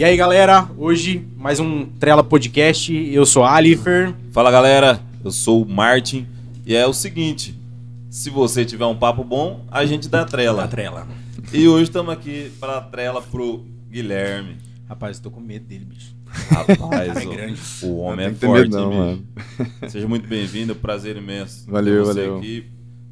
E aí, galera, hoje mais um Trela Podcast. Eu sou Alifer. Fala galera, eu sou o Martin e é o seguinte: se você tiver um papo bom, a gente dá trela. Da Trela. E hoje estamos aqui para trela pro Guilherme. Rapaz, eu tô com medo dele, bicho. Rapaz, É o- grande. o homem Não é forte, não, bicho? Seja muito bem-vindo, prazer imenso. ter Valeu, você valeu. Aqui.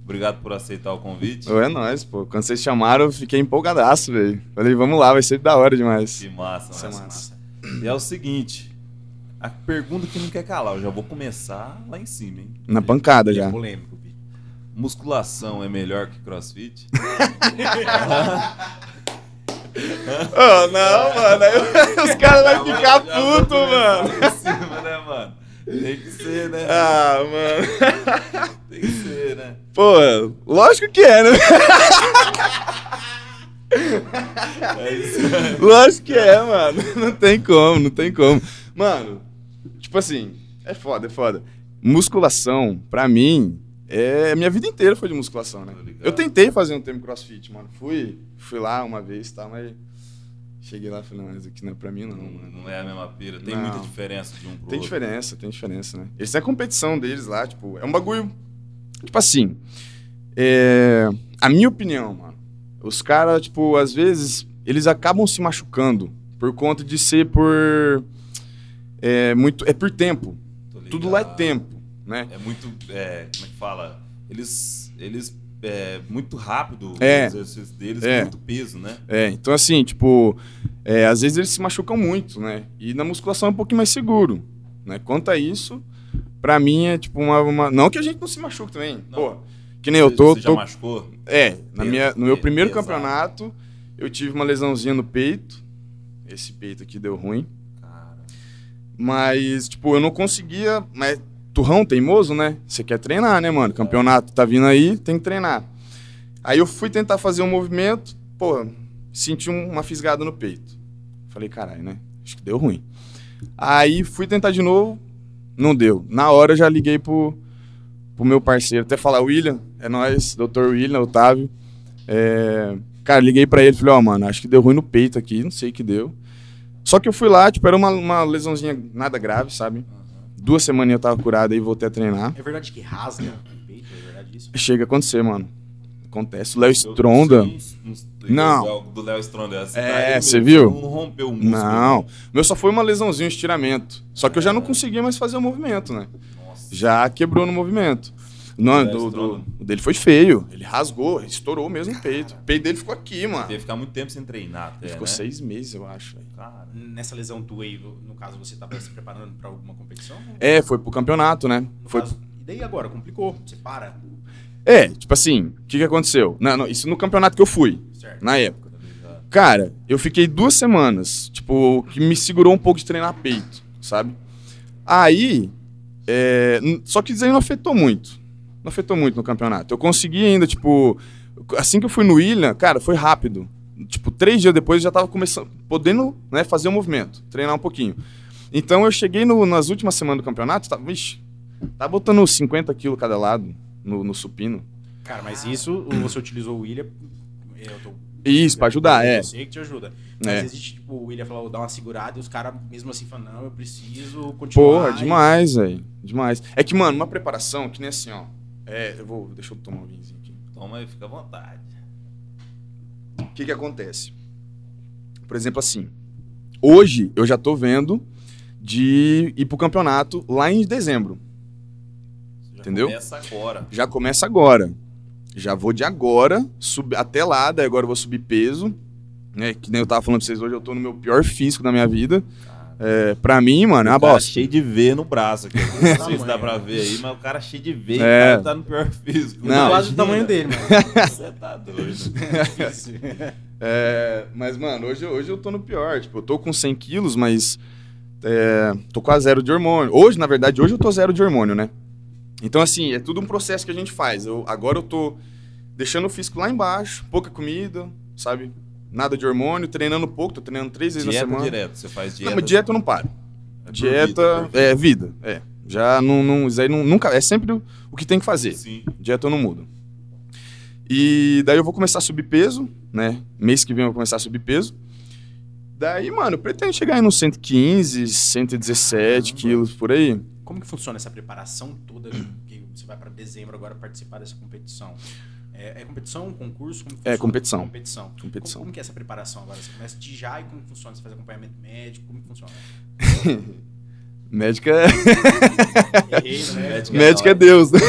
Obrigado por aceitar o convite. É nóis, pô. Quando vocês chamaram, eu fiquei empolgadaço, velho. Falei, vamos lá, vai ser da hora demais. Que massa, Isso é massa. massa. E é o seguinte, a pergunta que não quer calar, eu já vou começar lá em cima, hein? Na pancada Ele é já. polêmico, bicho. Musculação é melhor que crossfit? Ô, não, mano. aí Os caras vão ficar Já vou puto, começar mano. lá em cima, né, mano? Tem que ser, né? Ah, mano. Tem que ser, né? Pô, lógico que é, né? É. Lógico que é, mano. Não tem como, não tem como. Mano, tipo assim, é foda, é foda. Musculação, pra mim, é. Minha vida inteira foi de musculação, né? Eu tentei fazer um tempo crossfit, mano. Fui, fui lá uma vez e tal, mas. Cheguei lá e falei, não, isso aqui não é pra mim, não, Não, mano. não é a mesma pira. Tem Não. muita diferença de um pro Tem outro. diferença, tem diferença, né? Essa é a competição deles lá, tipo, é um bagulho. Tipo assim. É, a minha opinião, mano. Os caras, tipo, às vezes, eles acabam se machucando por conta de ser por. É, muito, é por tempo. Tudo lá é tempo, né? É muito. É, como é que fala? Eles. Eles. É muito rápido É. o exercício deles, É. muito peso, né? É, então assim, tipo, é, às vezes eles se machucam muito, né? E na musculação é um pouquinho mais seguro, né? Quanto a isso, pra mim é tipo uma, uma- Não que a gente não se machuque também, Não. pô. Que nem eu tô... Você tô- já machucou? É, na Peso, minha, no meu primeiro pesado. campeonato, eu tive uma lesãozinha no peito. Esse peito aqui deu ruim. Cara. Mas, tipo, eu não conseguia. Mas turrão teimoso, né? Você quer treinar, né, mano? Campeonato tá vindo aí, tem que treinar. Aí eu fui tentar fazer um movimento, pô, senti um- uma fisgada no peito. Falei, caralho, né? Acho que deu ruim. Aí fui tentar de novo, não deu. Na hora eu já liguei pro, pro meu parceiro, até falar, William, é nóis, doutor William, Otávio. É, Cara, liguei pra ele, falei, ó, mano, acho que deu ruim no peito aqui, não sei o que deu. Só que eu fui lá, tipo, era uma, uma lesãozinha nada grave, sabe? Duas semanas eu tava curado e voltei a treinar. É verdade que rasga o peito? É verdade isso? Chega a acontecer, mano. Acontece. O Léo Stronda. não-. Do Léo Stronda. Você É, você viu? Não rompeu o músculo. Não. Meu só foi uma lesãozinha, um estiramento. Só que eu já não conseguia mais fazer o movimento, né? Nossa. Já quebrou no movimento. Não, do, do- o dele foi feio. Ele rasgou, estourou mesmo o peito. O peito dele ficou aqui, mano. Teve que ficar muito tempo sem treinar até, Ele ficou né? seis meses, eu acho. Cara, Nessa lesão tua aí, no caso, você tava se preparando pra alguma competição? É, foi pro campeonato, né? No Foi caso- E daí agora? Complicou? Você para? É, tipo assim, o que, que aconteceu? Não, não, isso no campeonato que eu fui, Certo. na época. tá? Cara, eu fiquei duas semanas, tipo, que me segurou um pouco de treinar peito, sabe? Aí, é, só que isso aí não afetou muito. Não afetou muito no campeonato. Eu consegui ainda, tipo, assim que eu fui no William, cara, foi rápido. Tipo, três dias depois eu já tava começando, podendo, né, fazer o movimento, treinar um pouquinho. Então eu cheguei no- nas últimas semanas do campeonato, tava, vixe, tava botando 50 quilos cada lado no, no supino. Cara, mas isso você utilizou o William. Eu tô Isso, pra ajudar, é. Eu sei que te ajuda. Mas É. existe, tipo, o William falou, dá uma segurada e os caras, mesmo assim, falam, não, eu preciso continuar. Porra, e- demais, velho. Demais. É que, mano, uma preparação que nem assim, ó. É, eu vou. Deixa eu tomar um vinhozinho aqui. Toma aí, fica à vontade. O que que acontece? Por exemplo, assim. Hoje eu já tô vendo de ir pro campeonato lá em dezembro. Entendeu? Começa agora. Já começa agora. Já vou de agora, sub, até lá, daí agora eu vou subir peso. Né? Que nem eu tava falando pra vocês hoje, eu tô no meu pior físico da minha vida. É, pra mim, mano, é uma bosta. cheio de V no braço aqui. Não sei se dá pra ver aí, mas o cara cheio de V, É. o cara tá no pior físico. Não. Quase o tamanho dele, mano. Você tá doido. É, mas, mano, hoje, hoje eu tô no pior. Tipo, eu tô com 100 quilos, mas é, tô quase zero de hormônio. Hoje, na verdade, hoje eu tô zero de hormônio, né? Então, assim, é tudo um processo que a gente faz. Eu, agora eu tô deixando o físico lá embaixo, pouca comida, sabe? Nada de hormônio, treinando pouco, tô treinando três vezes Dieta na semana. direto, você faz Não, dieta. mas dieta eu não paro. É dieta vida, por é vida, é. Já não, não, isso aí não- nunca, é sempre o, o que tem que fazer. Sim. Dieta eu não mudo. E daí eu vou começar a subir peso, né? Mês que vem eu vou começar a subir peso. Daí, mano, eu pretendo chegar aí nos 115, 117 Caramba. quilos, por aí. Como que funciona essa preparação toda que você vai para dezembro agora participar dessa competição? É, é competição, concurso? É, competição. Competição. Competição. Como, como que é essa preparação agora? Você começa de já e como funciona? Você faz acompanhamento médico? Como que funciona? Médica é, né? Médico é médica é. Deus. né?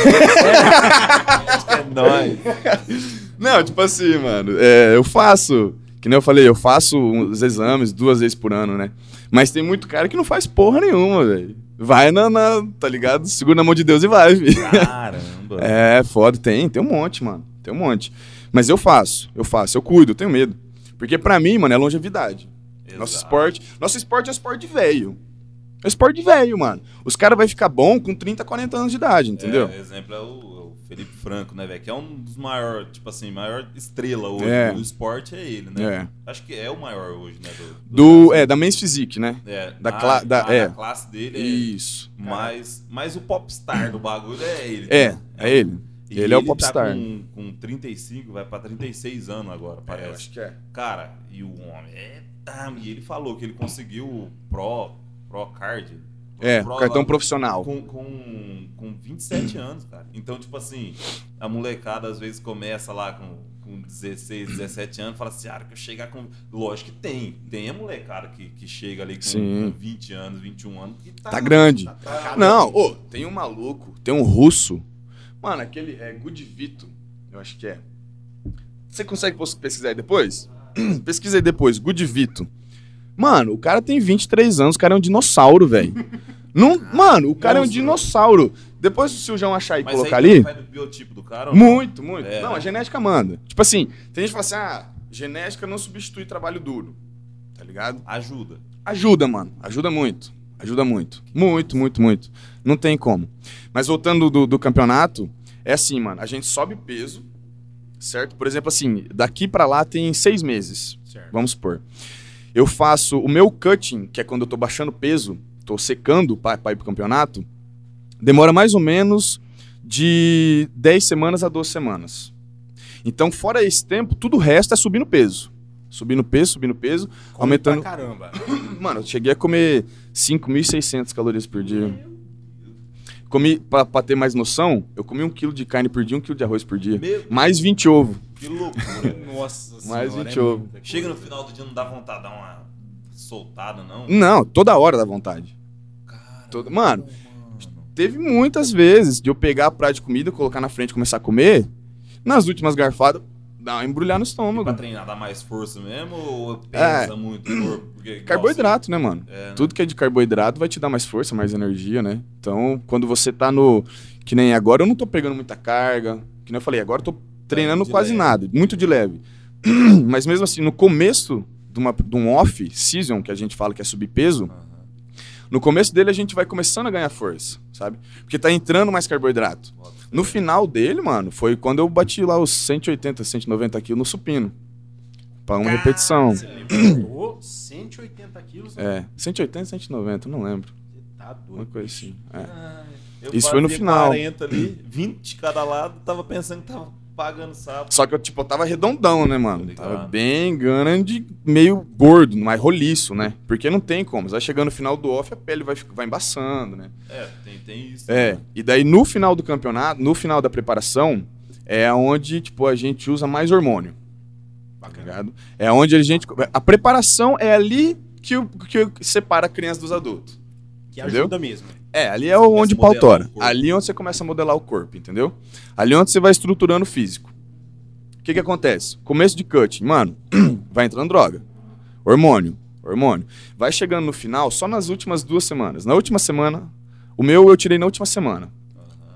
É nóis. Não, tipo assim, mano, é, eu faço, que nem eu falei, eu faço os exames duas vezes por ano, né? Mas tem muito cara que não faz porra nenhuma, velho. Vai na, na- tá ligado? Segura na mão de Deus e vai, filho. Caramba. É, foda, tem, tem um monte, mano. Tem um monte. Mas eu faço, eu faço, eu cuido, eu tenho medo. Porque pra mim, mano, é longevidade. Nosso Exato. esporte, nosso esporte é esporte de velho. É esporte de velho, mano. Os caras vão ficar bom com 30, 40 anos de idade, entendeu? É, exemplo é o, o Felipe Franco, né, velho? Que é um dos maiores, tipo assim, maior estrela hoje É. do esporte é ele, né? É. Acho que é o maior hoje, né? Do, Do, Brasil. é, da Men's Physique, né? É, da na- da- na- é. classe dele é. Isso. Mas, mas o popstar do bagulho é ele. É, né? é ele. E ele é o Tá popstar. com, com 35, vai pra 36 anos agora, parece. que é. Cara, e o homem é. tá, E ele falou que ele conseguiu o Pro, Pro Card. É, Pro cartão profissional. Com, com, com 27 anos, cara. Então, tipo assim, a molecada às vezes começa lá com, com 16, 17 anos, fala assim, ah, que eu chegar com. Lógico que tem. Tem a molecada que, que chega ali com, Sim. com 20 anos, 21 anos, que tá. Tá grande. Tá. Não, ô, tem um maluco, tem um russo. Mano, aquele é Gudvito, eu acho que é. Você consegue pesquisar aí depois? Pesquisa aí depois, Gudvito. Mano, o cara tem 23 anos, o cara é um dinossauro, velho. Não, mano, o cara é um dinossauro. Depois se o João achar e Mas colocar aí ali. vai do biotipo do cara ou não? Muito, muito. É, não, a genética manda. Tipo assim, tem gente que fala assim: ah, genética não substitui trabalho duro. Tá ligado? Ajuda. Ajuda, mano. Ajuda muito. Ajuda muito. Muito, muito, muito. Não tem como. Mas voltando do, do campeonato, é assim, mano. A gente sobe peso, certo? Por exemplo, assim, daqui pra lá tem seis meses. Certo. Vamos supor. Eu faço o meu cutting, que é quando eu tô baixando peso, tô secando pra, pra ir pro campeonato, demora mais ou menos de 10 semanas a 12 semanas. Então, fora esse tempo, tudo o resto é subindo peso. Subindo peso, subindo peso, Come aumentando. Pra caramba. Mano, eu cheguei a comer 5.600 calorias por dia. Comi, pra, pra ter mais noção, eu comi um quilo de carne por dia, um quilo de arroz por dia. Meu, Mais 20 ovos. que loucura. Nossa Mais senhora, 20 é ovo. muita coisa. Chega no final do dia, não dá vontade de dar uma soltada, não? Não, toda hora dá vontade. Cara, Todo- Mano, Teve muitas vezes de eu pegar a praia de comida, colocar na frente e começar a comer. Nas últimas garfadas, dá embrulhar no E estômago. pra treinar, dá mais força mesmo ou pesa muito o corpo? Porque, Carboidrato, né, mano? É, né? Tudo que é de carboidrato vai te dar mais força, mais energia, né? Então, quando você tá no. Que nem agora, eu não tô pegando muita carga. Que nem eu falei, agora eu tô treinando de quase leve. nada, muito de leve. Mas mesmo assim, no começo de, uma, de um off season, que a gente fala que é subir peso, Aham. no começo dele a gente vai começando a ganhar força, sabe? Porque tá entrando mais carboidrato. Bota. No final dele, mano, foi quando eu bati lá os 180, 190 quilos no supino. Pra uma Cara, repetição. Você levantou 180 quilos? É, 180, 190, não lembro. Você tá Uma doido. coisa assim. É. Eu Isso foi no final. 40 ali, 20 de cada lado, tava pensando que tava pagando sapo. Só que eu, tipo, eu tava redondão, né, mano? Tava bem grande, meio gordo, mais roliço, né? Porque não tem como. Você vai chegando no final do off, a pele vai, vai embaçando, né? É, tem, tem isso. É, e daí no final do campeonato, no final da preparação, é onde, tipo, a gente usa mais hormônio, tá Bacana. É onde a gente... A preparação é ali que, que separa a criança dos adultos. Que Entendeu? ajuda mesmo. É, ali é Você onde o começa a pau modelar tora. o corpo. Ali é onde você começa a modelar o corpo, entendeu? Ali é onde você vai estruturando o físico. O que que acontece? Começo de cutting, mano, vai entrando droga. Hormônio, hormônio. Vai chegando no final só nas últimas duas semanas. Na última semana, o meu eu tirei na última semana.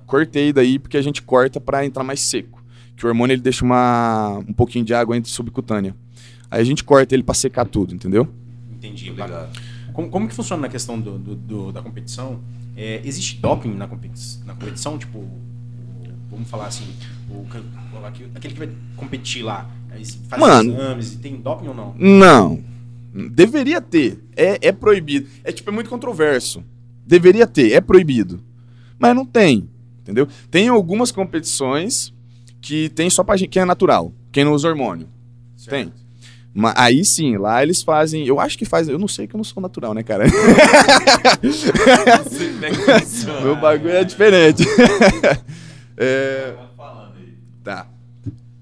Cortei daí porque a gente corta pra entrar mais seco. Que o hormônio ele deixa uma, um pouquinho de água entre subcutânea. Aí a gente corta ele pra secar tudo, entendeu? Entendi. Ligado. Como, como que funciona na questão do, do- do- da competição? É, existe doping na, competi na competição? Tipo, vamos falar assim, o, aquele que vai competir lá, faz Mano. exames e tem doping ou não? Não. Deveria ter. É, é proibido. É tipo, é muito controverso. Deveria ter, é proibido. Mas não tem. Entendeu? Tem algumas competições que tem só pra gente, que é natural. Quem não usa hormônio. Tem. Ma- aí sim, lá eles fazem. Eu acho que faz. Eu não sei que eu não sou natural, né, cara? Não sei como é que funciona. Meu bagulho é diferente. É, Vai falando aí. Tá.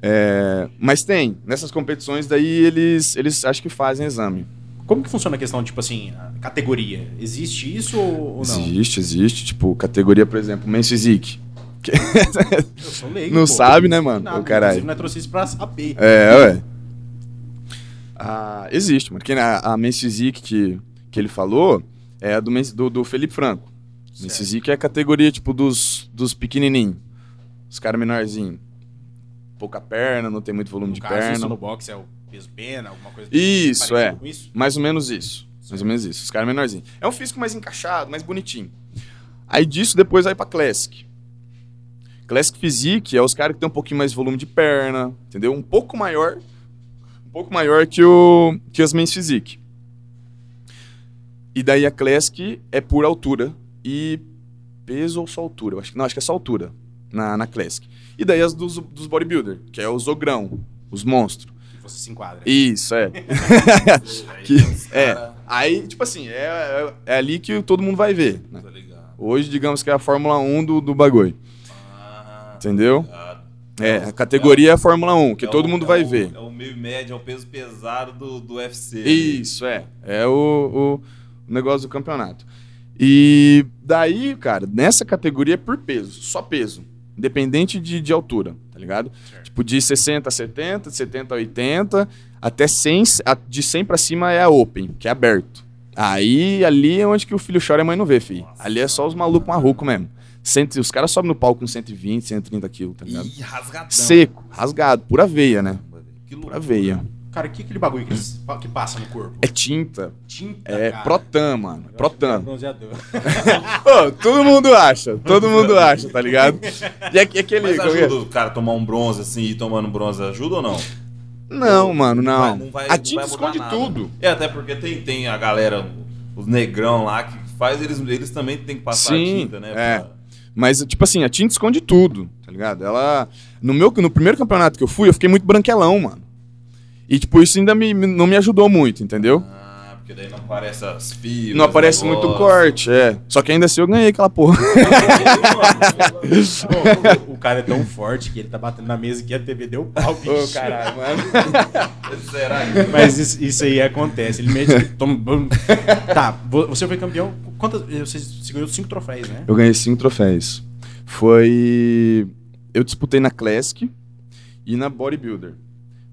É, mas tem, nessas competições daí eles, eles acho que fazem exame. Como que funciona a questão, tipo assim, categoria? Existe isso ou, não? Existe, existe. Tipo, categoria, por exemplo, Men's Physique. Que- Eu sou leigo, Não pô. sabe, né, mano? Nada, Ô, caralho. Inclusive, nós trouxe isso pra saber. é, ué. Ah, existe, mano. Que a, a Physique que, que ele falou é a do, do, do Felipe Franco. Physique é a categoria, tipo, dos, dos pequenininhos. Os caras menorzinhos. Pouca perna, não tem muito volume No de caso, perna. isso no boxe é o peso pena, alguma coisa Isso, é. isso? Mais ou menos isso. Mais ou menos isso. Os caras menorzinhos. É um físico mais encaixado, mais bonitinho. Aí disso depois vai pra Classic. Classic Physique é os caras que tem um pouquinho mais de volume de perna, entendeu? Um pouco maior, um pouco maior que o que as Men's Physique. E daí a Classic é por altura e peso ou só altura? Eu acho que não, acho que é só altura na, na Classic. E daí as dos, dos bodybuilder, que é os ogrão, os monstros. Que você se enquadra. Isso, é. Que- é. Aí, tipo assim, é, é, é ali que todo mundo vai ver. né? Hoje, digamos que é a Fórmula 1 do, do bagulho. Ah, Entendeu? ligado. É, a categoria é a Fórmula 1, que É todo mundo é vai ver. É o meio médio, é o peso pesado do, do UFC. Isso, é. É o, o negócio do campeonato. E daí, cara, nessa categoria é por peso, só peso. Independente de, de altura, tá ligado? Certo. Tipo, de 60 a 70, de 70 a 80, até 100, a- de 100 pra cima é a Open, que é aberto. Aí, ali é onde que o filho chora e a mãe não vê, filho. Nossa. Ali é só os malucos marrucos mesmo. Cento, os caras sobem no palco com 120, 130 quilos, tá ligado? Ih, rasgadão. Seco, rasgado, pura veia, né? Que loucura. veia. Cara, que aquele bagulho que, eles- que passa no corpo? É tinta. tinta, É cara. Protan, mano. Eu acho que é Protan. bronzeador. Todo mundo acha, todo mundo acha, tá ligado? E aqu- aquele. Mas como é? ajuda o cara a tomar um bronze assim e tomando bronze, ajuda ou não? Não, mano, vai- não. não vai- a não tinta esconde nada. tudo. É, até porque tem, tem a galera, os negrão lá que faz, eles, eles também têm que passar Sim, a tinta, né? é. pra- Mas, tipo assim, a tinta esconde tudo, tá ligado? Ela. No, meu, no primeiro campeonato que eu fui, eu fiquei muito branquelão, mano. E, tipo, isso ainda me, me- não me ajudou muito, entendeu? Ah, porque daí não aparece as fios. Não aparece muito corte, é. Só que ainda assim eu ganhei aquela porra. O cara é tão forte que ele tá batendo na mesa que a TV deu pau, bicho. Ô, caralho, mano. Será que... Mas isso, isso aí acontece. Ele bum. tá, vo- você foi campeão. Quantas. Você, você ganhou cinco troféus, né? Eu ganhei cinco troféus. Foi. Eu disputei na Classic e na Bodybuilder,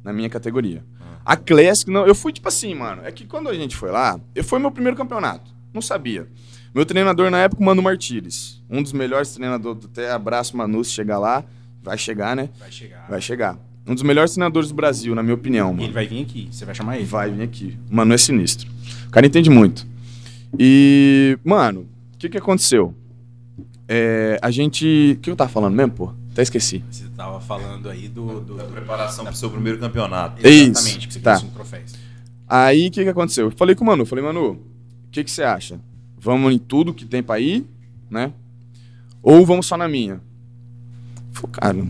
na minha categoria. A Classic, não, eu fui tipo assim, mano. É que quando a gente foi lá, eu foi meu primeiro campeonato. Não sabia. Meu treinador na época, o Mano Martires. Um dos melhores treinadores, até abraço Manu se chegar lá. Vai chegar, né? Vai chegar. Vai chegar. Um dos melhores treinadores do Brasil, na minha opinião, mano. ele vai vir aqui. Você vai chamar ele. Vai vir aqui. O Mano é sinistro. O cara entende muito. E, mano, o que que aconteceu? É, a gente. O que eu tava falando mesmo, pô? Até esqueci. Você tava falando aí do. do, Da preparação pro seu primeiro campeonato. Exatamente, Isso, que você tá. cinco troféus. Aí o que que aconteceu? Eu falei com o Manu, falei, Manu, o que que você acha? Vamos em tudo que tem pra ir, né? Ou vamos só na minha? Falei, cara,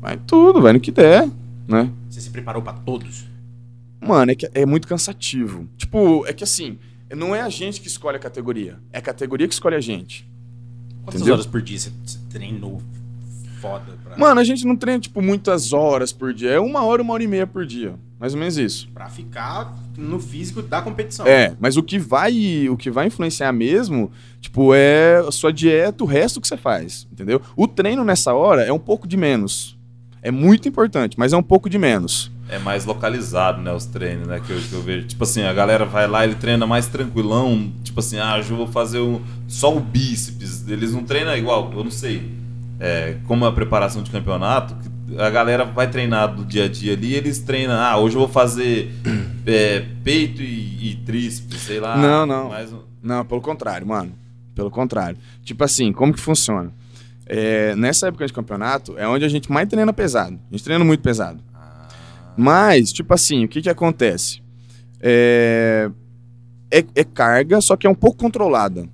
vai tudo, vai no que der, né? Você se preparou pra todos? Mano, é que é muito cansativo. Tipo, é que assim, não é a gente que escolhe a categoria, é a categoria que escolhe a gente. Quantas Entendeu? horas por dia você treinou foda pra, Mano, a gente não treina, tipo, muitas horas por dia. É uma hora, uma hora e meia por dia. Mais ou menos isso. pra ficar no físico da competição? É, mas o que vai, o que vai influenciar mesmo, tipo, é a sua dieta, o resto que você faz, entendeu? O treino nessa hora é um pouco de menos. É muito importante, mas é um pouco de menos. É mais localizado, né, os treinos, né, que eu, que eu vejo. Tipo assim, a galera vai lá, ele treina mais tranquilão, tipo assim, ah, hoje eu vou fazer um, só o bíceps. Eles não treinam igual, eu não sei. É, como é a preparação de campeonato, a galera vai treinar do dia a dia ali, eles treinam, ah, hoje eu vou fazer é, peito e, e tríceps, sei lá. Não, não. Um... Não, pelo contrário, mano. Pelo contrário. Tipo assim, como que funciona? É, nessa época de campeonato é onde a gente mais treina pesado. A gente treina muito pesado. Ah, Mas, tipo assim, o que que acontece? É, é, é carga, só que é um pouco controlada.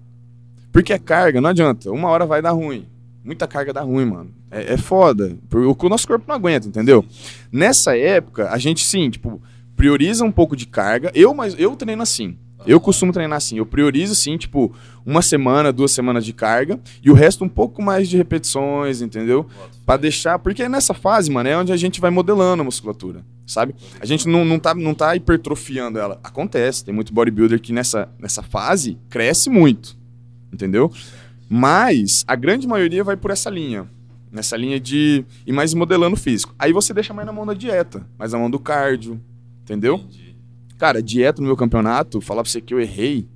Porque é carga, não adianta. Uma hora vai dar ruim. Muita carga dá ruim, mano. É, é foda. Porque o nosso corpo não aguenta, entendeu? Nessa época, a gente sim, tipo, prioriza um pouco de carga. Eu, mas eu treino assim. Eu costumo treinar assim. Eu priorizo, sim, tipo, uma semana, duas semanas de carga e o resto um pouco mais de repetições, entendeu? Pra deixar. Porque nessa fase, mano, é onde a gente vai modelando a musculatura, sabe? A gente não, não, tá, não tá hipertrofiando ela. Acontece, tem muito bodybuilder que nessa, nessa fase cresce muito, entendeu? Mas a grande maioria vai por essa linha. Nessa linha de ir mais modelando físico. Aí você deixa mais na mão da dieta, mais na mão do cardio, entendeu? Entendi. Cara, dieta no meu campeonato, falar pra você que eu errei.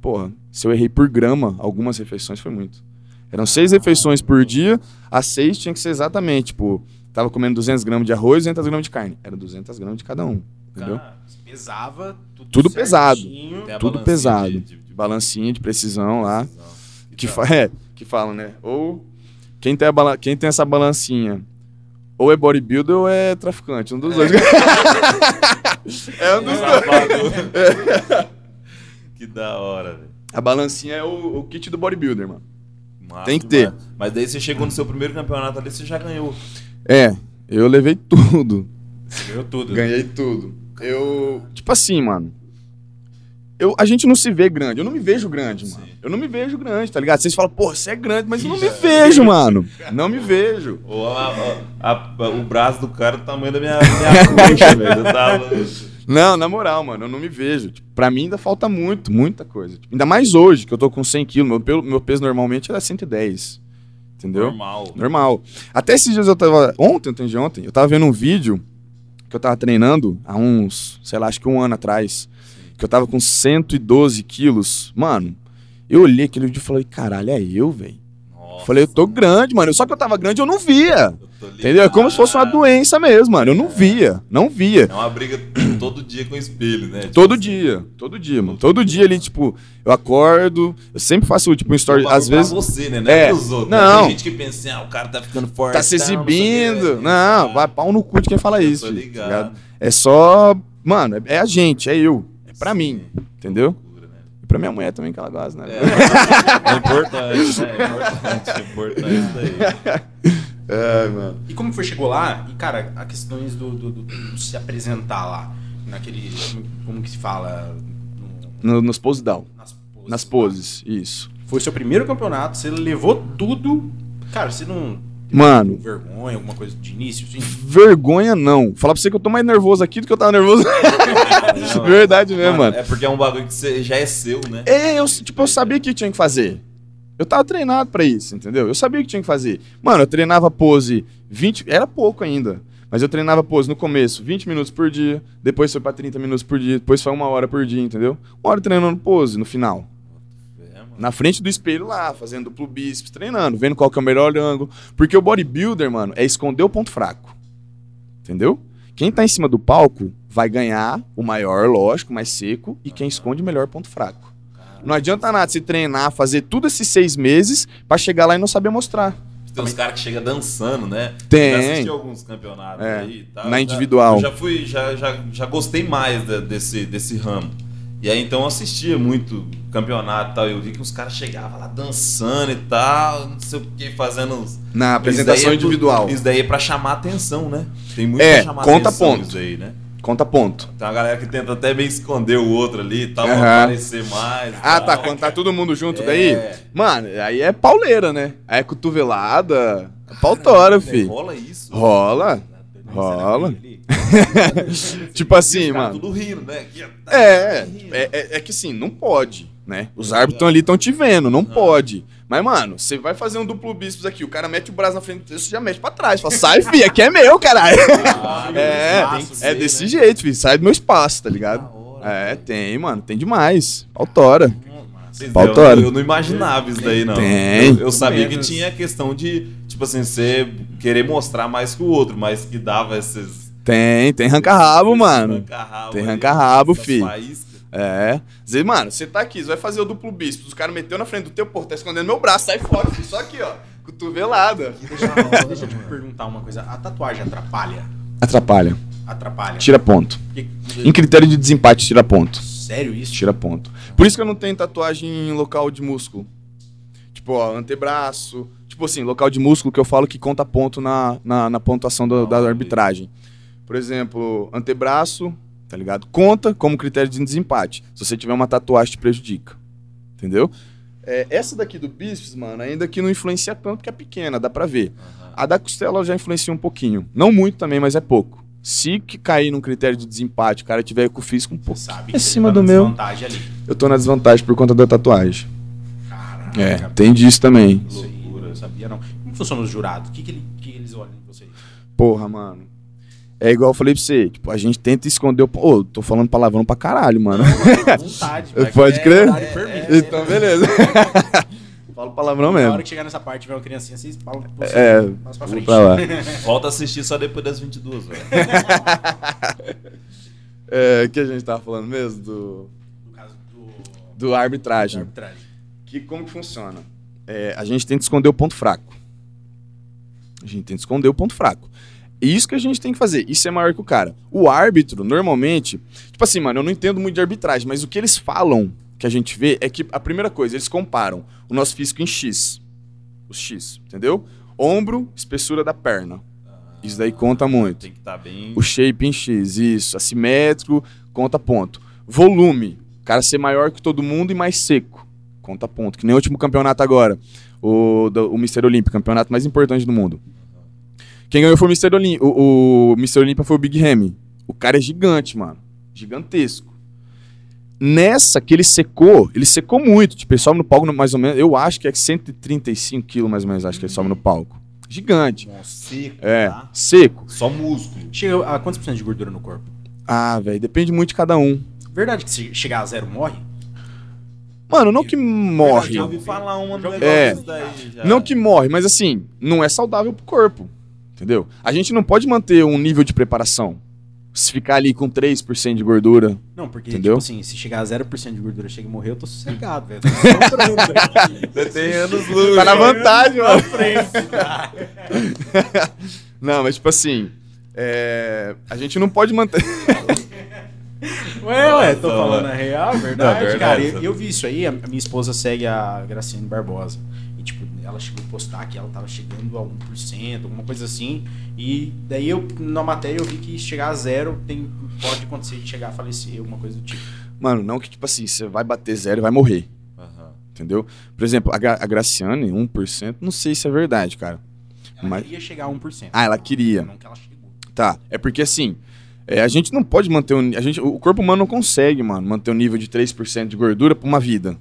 Porra, se eu errei por grama, algumas refeições foi muito. Eram seis refeições por dia, as seis tinha que ser exatamente, tipo, tava comendo 200 gramas de arroz e 200 gramas de carne. Era 200 gramas de cada um, entendeu? Cara, Pesava tudo, Tudo pesado. certinho. a Tudo pesado. de- de- de- Balancinha de precisão lá. precisão. Que, fa é, que falam, né? Ou quem tem, a quem tem essa balancinha, ou é bodybuilder ou é traficante. Um dos dois. é um dos dois. que da hora, velho. A balancinha é o, o kit do bodybuilder, mano. Massa Tem que ter. demais. Mas daí você chegou no seu primeiro campeonato ali, você já ganhou. É, eu levei tudo. Você ganhou tudo. Ganhei tudo. Eu. Tipo assim, mano. Eu, a gente não se vê grande. Eu não me vejo grande, mano. Sim. Eu não me vejo grande, tá ligado? Vocês falam, pô, você é grande, mas eu não me vejo, mano. Não me vejo. Ou a- a- a- o braço do cara do tamanho da minha, minha coxa, velho. Tá louco. Não, na moral, mano, eu não me vejo. Tipo, pra mim ainda falta muito, muita coisa. Tipo, ainda mais hoje, que eu tô com 100 quilos. Meu, meu peso normalmente é 110. Entendeu? Normal. Normal. Até esses dias eu tava. Ontem, ontem de ontem, eu tava vendo um vídeo que eu tava treinando há uns, sei lá, acho que um ano atrás. Que eu tava com 112 quilos. Mano, eu olhei aquele vídeo e falei, caralho, é eu, velho. Falei, eu tô grande, mano. Só que eu tava grande eu não via. eu Entendeu? É como se fosse uma ligado. doença mesmo, mano. Eu não via. Não via. É uma briga todo dia com o espelho, né? Tipo Todo assim, dia, todo dia, mano. Todo dia ali, tipo, eu acordo, eu sempre faço, tipo, um story, às vezes. Pra você, né? Não É, é pros outros. né? não. Tem gente que pensa assim, ah, o cara tá ficando forte. Tá se exibindo. Não, vai pau no cu de quem fala Eu isso. tô filho, tá ligado. ligado? É só. Mano, é- é a gente, é eu. É pra mim, entendeu? Né? E pra minha mulher também, que ela gosta, né? É, é importante, né? É importante, é importante isso daí. É, mano. E como foi, chegou lá? E, cara, a questões do, do- do- do se apresentar lá. Naquele. Como que se fala? No- No- nos pose down. nas poses. Nas poses, isso. Foi seu primeiro campeonato, você levou tudo. Cara, você não. Mano. Vergonha, alguma coisa de início, sim? Vergonha não. Falar pra você que eu tô mais nervoso aqui do que eu tava nervoso. Não, Verdade mesmo, mano. É porque é um bagulho que você- já é seu, né? É, eu, tipo, eu sabia que tinha que fazer. Eu tava treinado pra isso, entendeu? Eu sabia que tinha que fazer. Mano, eu treinava pose 20. Era pouco ainda. Mas eu treinava pose no começo 20 minutos por dia. Depois foi pra 30 minutos por dia. Depois foi uma hora por dia, entendeu? Uma hora treinando pose no final. Na frente do espelho lá, fazendo duplo bíceps, treinando, vendo qual que é o melhor ângulo. Porque o bodybuilder, mano, é esconder o ponto fraco. Entendeu? Quem tá em cima do palco vai ganhar o maior, lógico, mais seco, e quem esconde o melhor ponto fraco. Não adianta nada se treinar, fazer tudo esses seis meses pra chegar lá e não saber mostrar. Tem uns caras que chegam dançando, né? Tem. Já assisti alguns campeonatos É, aí e tal. na individual. Eu já fui, já, já, já gostei mais da- desse, desse ramo. E aí então eu assistia muito campeonato e tal. Eu vi que os caras chegavam lá dançando e tal, não sei o que, fazendo uns. Na apresentação é pro- individual. Isso daí é pra chamar atenção, né? Tem muito É, pra chamar conta atenção ponto. isso aí, né? Conta ponto. Tem uma galera que tenta até meio esconder o outro ali e tal, pra Aham. aparecer mais. Ah, tal. tá. Quando tá todo mundo junto É. daí. Mano, aí é pauleira, né? Aí é cotovelada. É pautora, Caramba, fi. Rola isso. Rola. Rola. Tipo assim, mano. Tudo rindo, né? Tá É, rindo. é, é, é que assim, não pode, né? Os árbitros estão ali, estão te vendo, não pode. Mas, mano, você vai fazer um duplo bíceps aqui, o cara mete o braço na frente, você já mete pra trás. Fala, sai, fi, aqui é meu, caralho. Ah, É, é desse né? jeito, fi, sai do meu espaço, tá ligado? Hora, É, tem, mano, tem demais. Autora. Pautora. Eu, eu não imaginava isso daí, não. Tem. Eu, eu sabia que tinha a questão de, tipo assim, você querer mostrar mais que o outro, mas que dava esses. Tem, tem ranca-rabo, mano. ranca-rabo Tem ranca-rabo, essas fi. faíscas. É. Dizer, mano, você tá aqui, você vai fazer o duplo bíceps, os caras meteu na frente do teu, pô, tá escondendo meu braço, sai fora, filho, só aqui, ó. Cotovelada. Deixa, deixa eu te perguntar uma coisa. A tatuagem atrapalha? Atrapalha. Atrapalha. Tira ponto. Porque- Em critério de desempate, tira ponto. Sério isso? Tira ponto. Por isso que eu não tenho tatuagem em local de músculo. Tipo, ó, antebraço. Tipo assim, local de músculo que eu falo que conta ponto na, na, na pontuação do- da arbitragem. Por exemplo, antebraço, tá ligado? Conta como critério de desempate. Se você tiver uma tatuagem, te prejudica. Entendeu? É, essa daqui do bíceps, mano, ainda que não influencia tanto, porque é pequena, dá pra ver. Aham. A da costela já influencia um pouquinho. Não muito também, mas é pouco. Se que cair num critério de desempate, o cara tiver com o físico um pouco. Sabe cima tá do meu. desvantagem ali. Eu tô na desvantagem por conta da tatuagem. Caraca. É, tem disso também. Aí, eu não sabia não. Como funciona os jurados? O que, que, ele- que eles olham em vocês? Porra, mano. É igual eu falei pra você, tipo, a gente tenta esconder o. Ô, tô falando palavrão pra caralho, mano. À vontade. Pode que crer? É, permite. então, beleza. Falo palavrão Na hora mesmo. que chegar nessa parte tiver uma criancinha, vocês falam pra você. É, Passa pra frente. pra lá. Volta a assistir só depois das 22 horas. É, o que a gente tava falando mesmo? Do, No caso do... do arbitragem. arbitragem. Que, como que funciona? É, a gente tenta esconder o ponto fraco. A gente tenta esconder o ponto fraco. E isso que a gente tem que fazer. Isso é maior que o cara. O árbitro, normalmente. Tipo assim, mano, eu não entendo muito de arbitragem, mas o que eles falam que a gente vê é que a primeira coisa, eles comparam o nosso físico em X. Os X, entendeu? Ombro, espessura da perna. Isso daí conta muito. Tem que estar bem. O shape em X, isso. Assimétrico, conta ponto. Volume, o cara ser maior que todo mundo e mais seco, conta ponto. Que nem o último campeonato agora, o, do, o Mr. Olímpia, campeonato mais importante do mundo. Quem ganhou foi o Mr. Olímpia. O, o Mr. Olímpia foi o Big Ramy. O cara é gigante, mano. Gigantesco. Nessa que ele secou, ele secou muito. Tipo, ele sobe no palco mais ou menos. Eu acho que é 135 quilos mais ou menos, acho que ele sobe no palco. Gigante. Nossa, seco, É, tá? seco. Só músculo. Chega a quantos por cento de gordura no corpo? Ah, velho, depende muito de cada um. Verdade que se chegar a zero morre? Mano, não que morre. Já ouvi falar uma É. daí. Já. Não que morre, mas assim, não é saudável pro corpo. Entendeu? A gente não pode manter um nível de preparação. Se ficar ali com 3% de gordura. Não, porque, Entendeu? tipo assim, se chegar a 0% de gordura chega e morrer, eu tô sossegado, velho. Você tem anos luz. Tá na vantagem, mano. frente? Não, mas tipo assim. é, A gente não pode manter. Ué, ué, tô falando a real, verdade, Não, verdade, cara. Eu, eu vi isso aí, a minha esposa segue a Graciane Barbosa. Ela chegou a postar que ela tava chegando a 1%, alguma coisa assim. E daí eu, na matéria, eu vi que chegar a zero tem, pode acontecer de chegar a falecer, alguma coisa do tipo. Mano, não que tipo assim, você vai bater zero e vai morrer. Aham. Entendeu? Por exemplo, a, Gra a Graciane, 1%, não sei se é verdade, cara. Ela Mas- queria chegar a 1%. Ah, ela queria. Não que ela chegou. Tá, é porque assim, é, a gente não pode manter um, a gente, o corpo humano não consegue, mano, manter um nível de 3% de gordura por uma vida.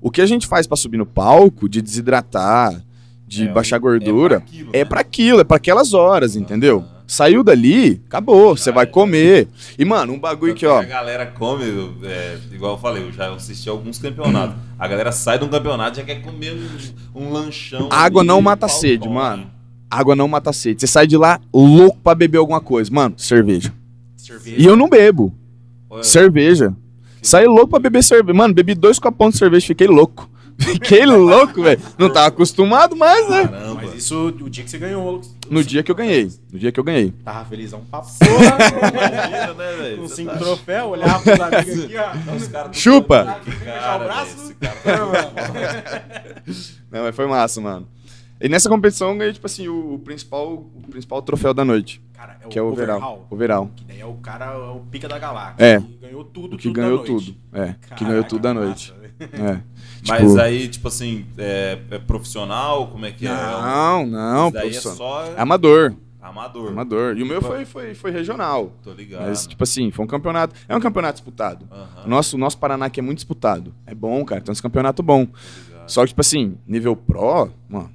O que a gente faz pra subir no palco, de desidratar, de É, baixar é gordura, pra aquilo, é né? pra aquilo, é pra aquelas horas, entendeu? Aham. Saiu dali, acabou, você vai comer. E, mano, um bagulho que, ó, A galera come, é, igual eu falei, eu já assisti alguns campeonatos. A galera sai de um campeonato e já quer comer um, um lanchão. Água ali, não mata sede, come. mano. água não mata a sede. Você sai de lá louco pra beber alguma coisa. Mano, cerveja. Cerveja. E eu não bebo. Olha, Cerveja. Saí louco pra beber cerveja. Mano, bebi dois copões de cerveja, fiquei louco. Fiquei louco, velho. Não tava acostumado mais, né? Caramba. Mas isso, o dia que você ganhou. No dia que eu pra No dia que eu ganhei. Tava felizão pra porra. Imagina, né, velho? Com cinco tá- troféus, olhava pros amigos aqui, ó. Os Chupa! Fechar o Cara, braço. cara tá- Não, mas foi massa, mano. E nessa competição eu ganhei, tipo assim, o, o principal, o principal troféu da noite. Cara, é Que é o overall. Overall. Que daí é o cara, é o pica da galáxia. É. Que ganhou tudo, O que tudo da ganhou noite. tudo. É, que Caraca, ganhou tudo da noite. É. Mas Tipo- aí, tipo assim, é, é profissional? Como é que é? Não, não, é profissional. só É amador. amador. Amador. E o meu foi, foi, foi regional. Tô ligado. Mas, tipo assim, foi um campeonato. É um campeonato disputado. O nosso, o nosso Paraná aqui é muito disputado. É bom, cara. Tem uns campeonatos tô ligado. Só que, tipo assim, nível pro, mano,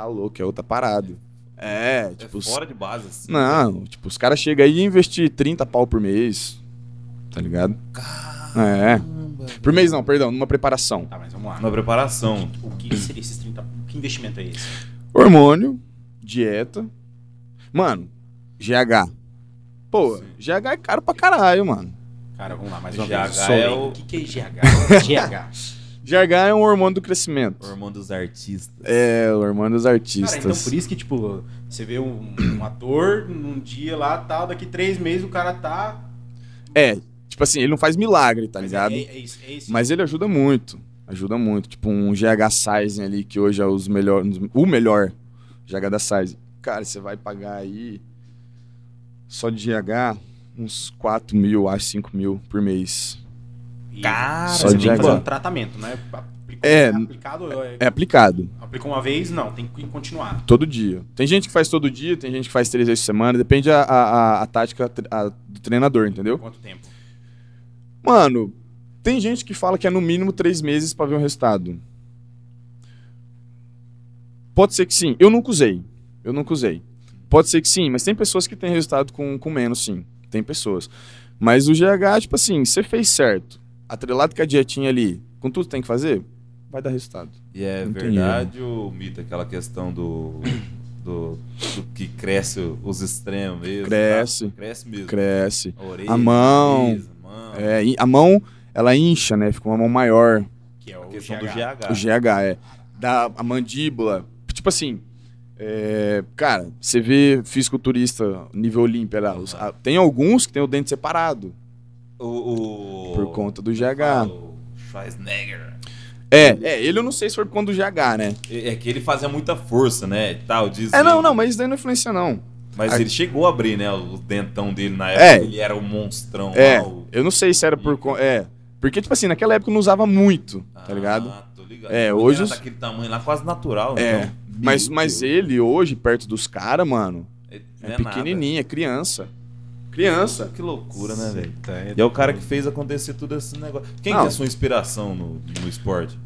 tá louco, é outra parada. É, É tipo. os- fora de base, assim. Não, tipo, os caras chegam aí e investir 30 pau por mês. Tá ligado? É. Por mês não, perdão, numa preparação. Tá, mas vamos lá. Na preparação. O que seria esses 30? Que investimento é esse? Hormônio, dieta. Mano, GH. Pô, Sim. GH é caro pra caralho, mano. Cara, vamos lá, mais uma GH vez. é o- O que, que é GH? GH. GH é um hormônio do crescimento. Hormônio dos artistas. É, o hormônio dos Cara, artistas. então por isso que, tipo, você vê um, um ator num dia lá, tal, daqui três meses o cara tá... É, tipo assim, ele não faz milagre, tá Mas ligado? É, é, isso, é isso. Mas ele ajuda muito. Ajuda muito. Tipo, um GH Size ali, que hoje é os melhores. O melhor GH da Size. Cara, você vai pagar aí. Só de GH. uns 4 mil, acho 5 mil por mês. E Cara, Só você de tem que fazer um tratamento, né? Aplicou, É, aplicado, é, É aplicado. aplicou uma vez, não, tem que continuar. Todo dia. Tem gente que faz todo dia, tem gente que faz três vezes por semana, depende a, a, a- a tática a- do treinador, entendeu? Quanto tempo? Mano, tem gente que fala que é no mínimo três meses pra ver um resultado. Pode ser que sim. Eu nunca usei. Eu nunca usei. Pode ser que sim, mas tem pessoas que têm resultado com, com menos, sim. Tem pessoas. Mas o GH, tipo assim, você fez certo, atrelado com a dietinha ali, com tudo que tem que fazer, vai dar resultado. E é Não verdade o mito, aquela questão do, do, do que cresce os extremos mesmo. Cresce. tá? Cresce mesmo. Cresce. A orelha, A mão. nariz, a mão. É, a mão, ela incha, né? Fica uma mão maior. Que é o A questão GH. do GH. O GH, é. Da a mandíbula. Tipo assim, é, cara, você vê fisiculturista nível Olímpia lá. a- tem alguns que tem o dente separado. O, o- Por conta do é GH. O Schwarzenegger. É, é, ele eu não sei se foi por conta do GH, né? É é que ele fazia muita força, né? e Tal, diz É, não, não, mas isso daí não influencia, não. Mas a- ele chegou a abrir, né? O dentão dele na época. É. Ele era o monstrão É, lá. O... eu não sei se era por conta. É. Porque, tipo assim, naquela época não usava muito, tá ligado? Ah, tô ligado. É, Ele hoje era os- daquele tamanho lá, quase natural. É. então. Mas, mas ele hoje, perto dos caras, mano, É, é, nada. pequenininho, é criança. Criança. Que loucura, né, velho? Tá, é E é o cara que fez acontecer tudo esse negócio. Quem Não. que é a sua inspiração no, no esporte?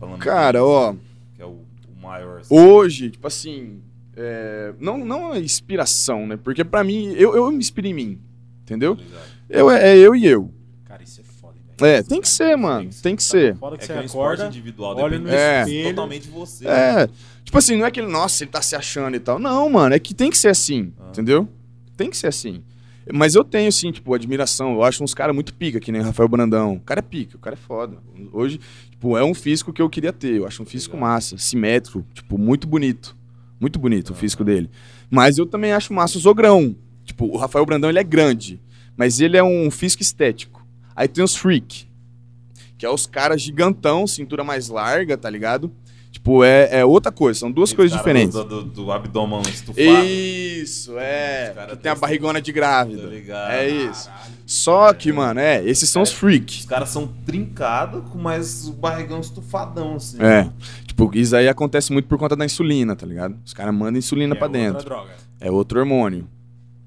Falando Cara, ó, que é o, o maior. assim. hoje, tipo assim, é, não, não é inspiração, né? Porque pra mim, eu, eu me inspiro em mim, entendeu? Tá? Eu, é eu e eu. Cara, isso é foda, velho. É, tem que ser, mano, tem que ser. Foda que É você que é um esporte acorda, individual, olha no É. espelho. totalmente de você. É, tipo assim, não é que ele, nossa, ele tá se achando e tal. Não, mano, é que tem que ser assim, Ah. entendeu? Tem que ser assim. Mas eu tenho, sim, tipo, admiração. Eu acho uns caras muito pica, que nem Rafael Brandão. O cara é pica, o cara é foda. Hoje, tipo, é um físico que eu queria ter. Eu acho um físico Legal. massa, simétrico, tipo, muito bonito. Muito bonito o físico dele. Mas eu também acho massa o Zogrão. Tipo, o Rafael Brandão, ele é grande. Mas ele é um físico estético. Aí tem os freak. Que é os caras gigantão, cintura mais larga, tá ligado? Tipo, é, é outra coisa. São duas Esse coisas diferentes. Do, do, do abdômen estufado. Isso, é. Os Que tem a barrigona de Tá grávida. ligado? É isso. Caralho. Só que, mano, é, esses são os Os freak. caras são trincados, com mais o barrigão estufadão, assim. É. Tipo, isso aí acontece muito por conta da insulina, tá ligado? Os caras mandam insulina Que pra é outra dentro. droga. É outro hormônio.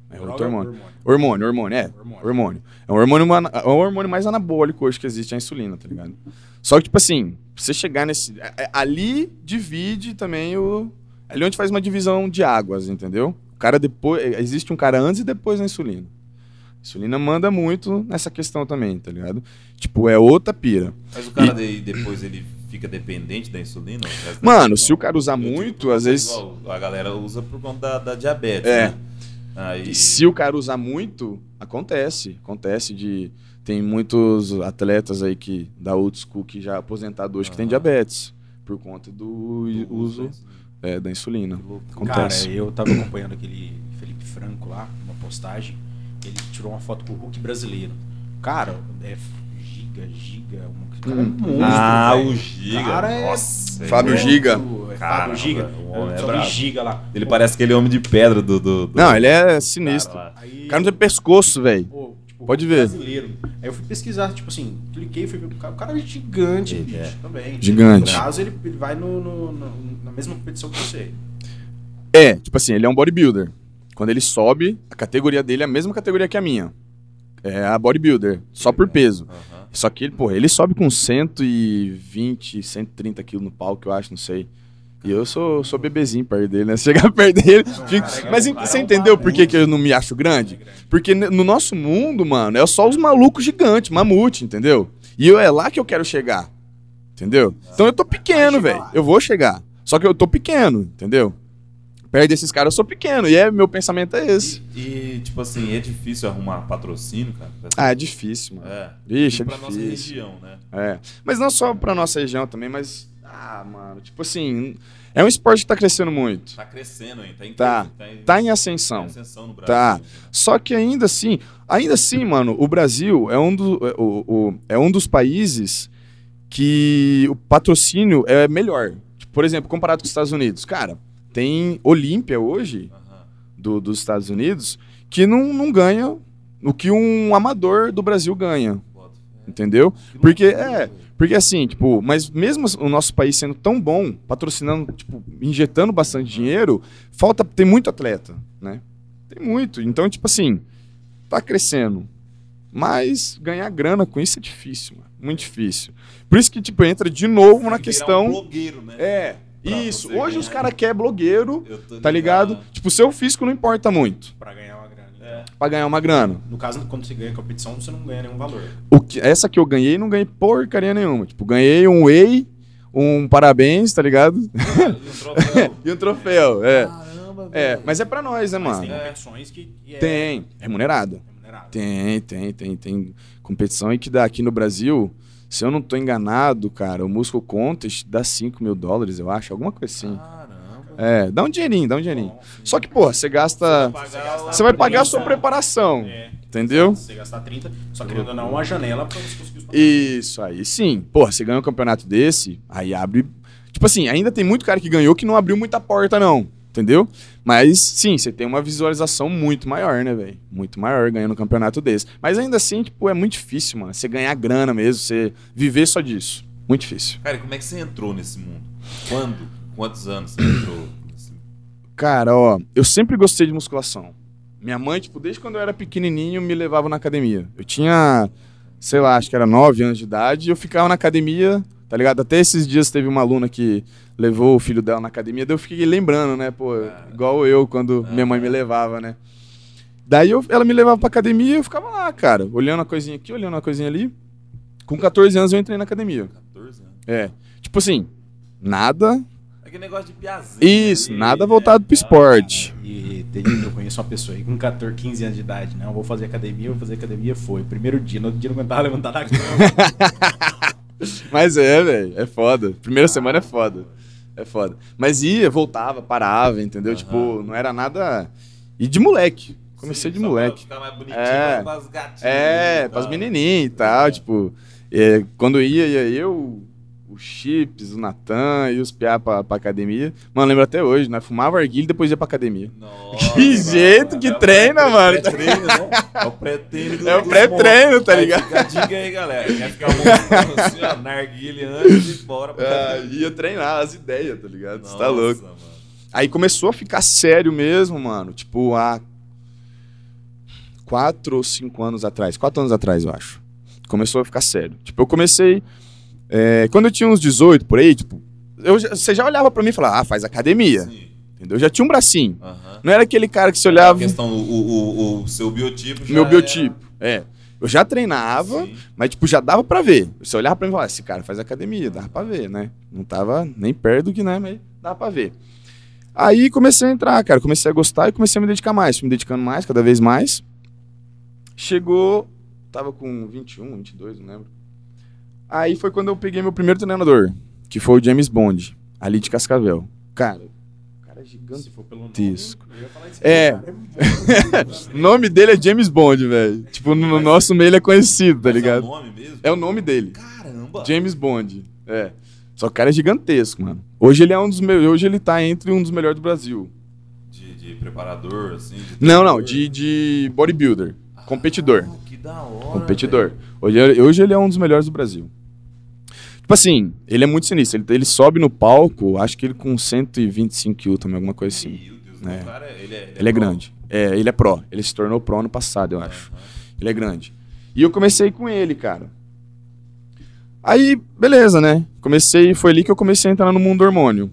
É Droga outro ou hormônio. Hormônio, hormônio, é. Hormônio. Hormônio. É um hormônio, é um hormônio mais anabólico hoje que existe, a insulina, tá ligado? Só que, tipo assim, pra você chegar nesse. é- é- ali divide também o. Ali onde faz uma divisão de águas, entendeu? O cara depois. é, Existe um cara antes e depois da insulina. A insulina manda muito nessa questão também, tá ligado? Tipo, é outra pira. Mas o cara daí, depois ele fica dependente da insulina? da Mano, vida? se o cara usar Eu muito, às vezes. A galera usa por conta da, da diabetes, É. né? Aí, E se o cara usar muito, acontece. Acontece de. Tem muitos atletas aí que da old school que já aposentado hoje que tem diabetes. Por conta do, do uso né? é, da insulina. Acontece. Cara, eu tava acompanhando aquele Felipe Franco lá, uma postagem. Ele tirou uma foto com o Hulk brasileiro. Cara, é giga, giga. Um, cara é Hum. monstro, Ah, velho. o Giga. Cara é- Nossa. Fábio ele- Giga. É Fábio Giga. é. Giga lá. Ele Pô, parece aquele homem de pedra do. do, do Não, ele é cara sinistro. Aí, O cara não tem pescoço, velho. Pode ver. Brasileiro. Aí eu fui pesquisar, tipo assim, cliquei, fui ver o cara, o cara é gigante, Ele bicho, é. também. Gigante. No caso, ele, ele vai no, no- no- na mesma competição que você. É, tipo assim, ele é um bodybuilder. Quando ele sobe, a categoria dele é a mesma categoria que a minha. É a bodybuilder, só por peso. Aham. Só que ele, pô, ele sobe com 120, 130 quilos no palco, eu acho, não sei. E eu sou, sou bebezinho perto dele, né? Se Chegar perto dele. fico- cara, Mas cara você é um entendeu por que, que eu não me acho grande? Porque no nosso mundo, mano, é só os malucos gigantes, mamute, entendeu? E eu, é lá que eu quero chegar. Entendeu? Então eu tô pequeno, velho. Eu vou chegar. Só que eu tô pequeno, entendeu? Perto desses caras eu sou pequeno. E é, meu pensamento é esse. E, tipo assim, é difícil arrumar patrocínio, cara? Ah, é difícil, mano. É. Ixi, é pra nossa difícil. região, né? É. Mas não só pra nossa região também, mas. Ah, mano, tipo assim. É um esporte que tá crescendo muito. Tá crescendo ainda. Tá em, Tá. tá em, Tá em tá em ascensão. ascensão no Brasil. Tá. né? Só que ainda assim, ainda assim, mano, o Brasil é um, do, é, o, o- é um dos países que o patrocínio é melhor. Tipo, por exemplo, comparado com os Estados Unidos. Cara, tem Olímpia hoje do- dos Estados Unidos que não, não ganha no que um amador do Brasil ganha. Entendeu? Que Porque, é, velho. Porque assim, tipo, mas mesmo o nosso país sendo tão bom, patrocinando, tipo, injetando bastante dinheiro, falta, tem muito atleta, né? Tem muito. Então, tipo assim, tá crescendo. Mas ganhar grana com isso é difícil, mano. Muito difícil. Por isso que, tipo, entra de novo na questão. Um blogueiro, né? É, Pra isso. Hoje os ganhar. caras querem blogueiro, tá ligado? Tipo, seu físico não importa muito Pra ganhar. É. pra ganhar uma grana. No caso, quando você ganha competição, você não ganha nenhum valor. O que, essa que eu ganhei, não ganhei porcaria nenhuma. Tipo, ganhei um whey, um parabéns, tá ligado? E um troféu. E um troféu, é. Caramba, É, velho. mas é pra nós, né, Mas mano? tem competições que, que é Tem, remunerada. remunerado. Tem, tem, tem, tem competição aí que dá aqui no Brasil. Se eu não tô enganado, cara, o Muscle Contest dá 5 mil dólares, eu acho, alguma coisa assim. Caramba. É, dá um dinheirinho, dá um dinheirinho. Bom. Só que, pô, você gasta. Pagar o- Você vai pagar a sua Sim. preparação, É, entendeu? Você gastar 30, só querendo não, uma janela pra você conseguir os Isso, aí sim. Porra, você ganha um campeonato desse, aí abre. Tipo assim, ainda tem muito cara que ganhou que não abriu muita porta, não. Entendeu? Mas sim, você tem uma visualização muito maior, né, velho? Muito maior ganhando um campeonato desse. Mas ainda assim, tipo, é muito difícil, mano. Você ganhar grana mesmo, você viver só disso. Muito difícil. Cara, e como é que você entrou nesse mundo? Quando? Quantos anos você entrou? Cara, ó, eu sempre gostei de musculação. Minha mãe, tipo, desde quando eu era pequenininho, me levava na academia. Eu tinha, sei lá, acho que era 9 anos de idade, e eu ficava na academia, tá ligado? Até esses dias teve uma aluna que levou o filho dela na academia, daí eu fiquei lembrando, né, pô, igual eu quando minha mãe me levava, né? Daí eu- ela me levava pra academia e eu ficava lá, cara, olhando a coisinha aqui, olhando a coisinha ali. Com 14 anos eu entrei na academia. 14 anos. É, tipo assim, nada, Aquele negócio de piazinho. isso, ali, nada né? voltado pro esporte. E tem- eu conheço uma pessoa aí com 14, 15 anos de idade, não, vou fazer academia, vou fazer academia, foi. Primeiro dia, no outro dia não aguentava levantar da cama. Mas é, velho, é foda. Primeira semana é foda. É foda. Mas ia, voltava, parava, entendeu? Aham. Tipo, não era nada. E de moleque. Comecei Sim, de moleque. Ficar mais bonitinho É. com as gatinhas. É, pras menininhas e tal, tipo. é, quando ia, ia eu, o Chips, o Natan e os piá pra, pra academia. Mano, lembro até hoje, né? Fumava arguilha e depois ia pra academia. Nossa, Que jeito que é treina, mano. pré-treino, né? É o pré-treino do É o pré-treino, tá Aí ligado? fica a dica aí, galera. Quer ficar assim, ó, narguilha antes de ir embora pra academia. ia treinar as ideias, tá ligado? Você tá Nossa, louco. mano. Aí começou a ficar sério mesmo, mano. Tipo, há quatro ou cinco anos atrás. Quatro anos atrás, eu acho. Começou a ficar sério. Tipo, eu comecei. É, quando eu tinha uns 18 por aí, tipo, eu, você já olhava pra mim e falava, ah, faz academia. Sim. Entendeu? Eu já tinha um bracinho. Aham. Não era aquele cara que se A olhava. questão, o, o, o seu biotipo já Meu era- biotipo. É. Eu já treinava, Sim. mas, tipo, já dava pra ver. Você olhava pra mim e falava, esse cara faz academia, dava pra ver, né? Não tava nem perto do que, né? Mas dava pra ver. Aí comecei a entrar, cara. Comecei a gostar e comecei a me dedicar mais. Fui me dedicando mais, cada vez mais. Chegou. Tava com 21, 22, não lembro. Aí foi quando eu peguei meu primeiro treinador, que foi o James Bond, ali de Cascavel. Cara, o cara é gigante. Se for pelo nome, Gigantesco. eu ia falar isso. É. O nome dele é James Bond, velho. Tipo, no no nosso meio ele é conhecido, tá Mas ligado? É o nome mesmo? É o nome dele. Caramba. James Bond. É. Só que o cara é gigantesco, mano. Hoje ele é um dos meus. Hoje ele tá entre um dos melhores do Brasil. De, de preparador, assim? de Não, não, de, de bodybuilder. Competidor. Ah, que da hora. Competidor. Hoje, ele- hoje ele é um dos melhores do Brasil. Tipo assim, ele é muito sinistro. Ele, ele sobe no palco, acho que ele com 125 quilos também, alguma coisa assim. Meu Deus, É. o cara, ele é, Ele é pro. grande. É, ele é pró. Ele se tornou pró ano passado, eu acho. Aham. Ele é grande. E eu comecei com ele, cara. Aí, beleza, né? Comecei, foi ali que eu comecei a entrar no mundo do hormônio.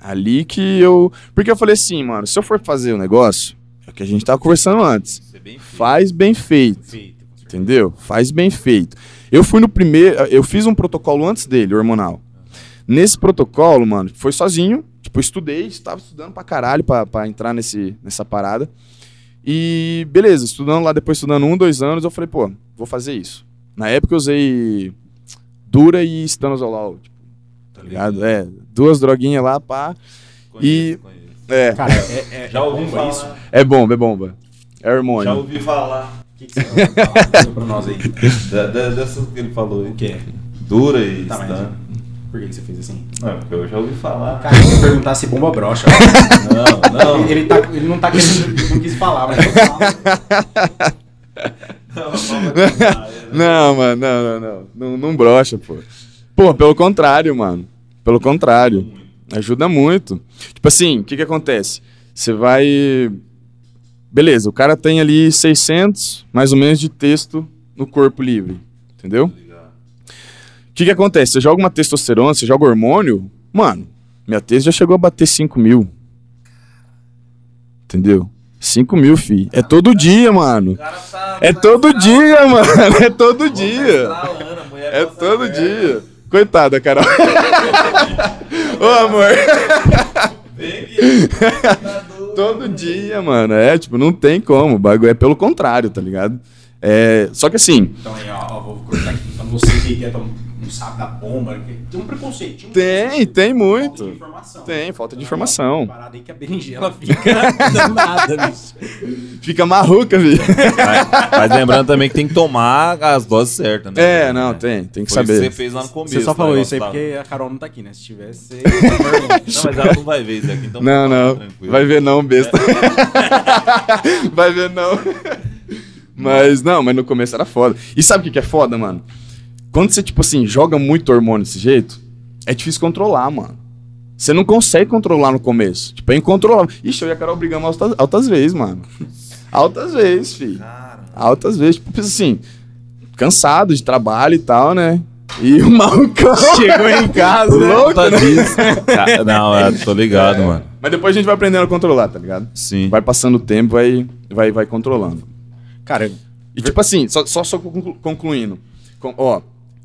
Ali que eu. Porque eu falei assim, mano, se eu for fazer o negócio, é o que a gente tava conversando antes. É bem. Faz bem feito. Entendeu? Faz bem feito. Eu fui no primeiro. Eu fiz um protocolo antes dele, hormonal. Nesse protocolo, mano, foi sozinho. Tipo, estudei, estava estudando pra caralho pra, pra entrar nesse, nessa parada. E beleza, estudando lá, depois estudando um, dois anos, eu falei, pô, vou fazer isso. Na época eu usei Dura e Stanozolol, tipo, tá ligado? É, duas droguinhas lá, pá. Conheço, E- conheço. É, Cara, é, é, Já é ouvi bomba falar. isso. é bomba, é bomba. É Já hormônio. ouvi falar que, que você falar pra nós aí? da, da, dessa que ele falou aí. O quê? Dura e Tá, por que que você fez assim? Não, porque eu já ouvi falar. Cara, eu ia perguntar se bomba brocha. Não, não. Ele, ele, tá, ele não tá querendo, não quis falar, mas eu falo. Não, mano, não, não, não. Não, não brocha, pô. Pô, pelo contrário, mano. Pelo contrário. Ajuda muito. Tipo assim, o que que acontece? Você vai. Beleza, o cara tem ali 600, mais ou menos, de texto no corpo livre. Entendeu? O que que acontece? Você joga uma testosterona, você joga hormônio, mano, minha tese já chegou a bater 5 mil. Entendeu? 5 mil, fi. É todo dia, mano. tá É todo dia, mano. É todo dia. É todo dia. Coitada, Carol. Ô, amor. Todo dia, mano. É, tipo, não tem como. O bagulho é pelo contrário, tá ligado? É, só que assim, Então aí, ó, ó, vou cortar aqui. Então você que é, não sabe da bomba, tem um preconceito. um tem, preconceito, tem falta de muito. informação. Tem, falta de Então, informação. uma Parada aí que a berinjela fica danada, bicho. Fica marruca, vi. Mas, mas lembrando também que tem que tomar as doses certas, né? É, não, tem. Tem que Foi isso que saber. você fez lá no começo. Você só né, falou o isso aí porque a Carol não tá aqui, né? Se tivesse, você... Não, mas ela não vai ver isso aqui, então Não, tá não. tranquilo. Vai ver não, besta. Vai ver não. Mas não, mas no começo era foda. E sabe o que que é foda, mano? Quando você, tipo assim, joga muito hormônio desse jeito, é difícil controlar, mano. Você não consegue controlar no começo. Tipo, é incontrolável. Ixi, eu e a Carol brigamos altas, altas vezes, mano. Altas vezes, fi. Cara, Altas vezes. Tipo assim, cansado de trabalho e tal, né? E o malucão chegou em casa, louco, Conta né? Cara, Não, é, tô ligado, mano. Mas depois a gente vai aprendendo a controlar, tá ligado? Sim. Vai passando o tempo, vai, vai, vai controlando. Cara, E tipo assim, só, só, só conclu- concluindo. Com- ó,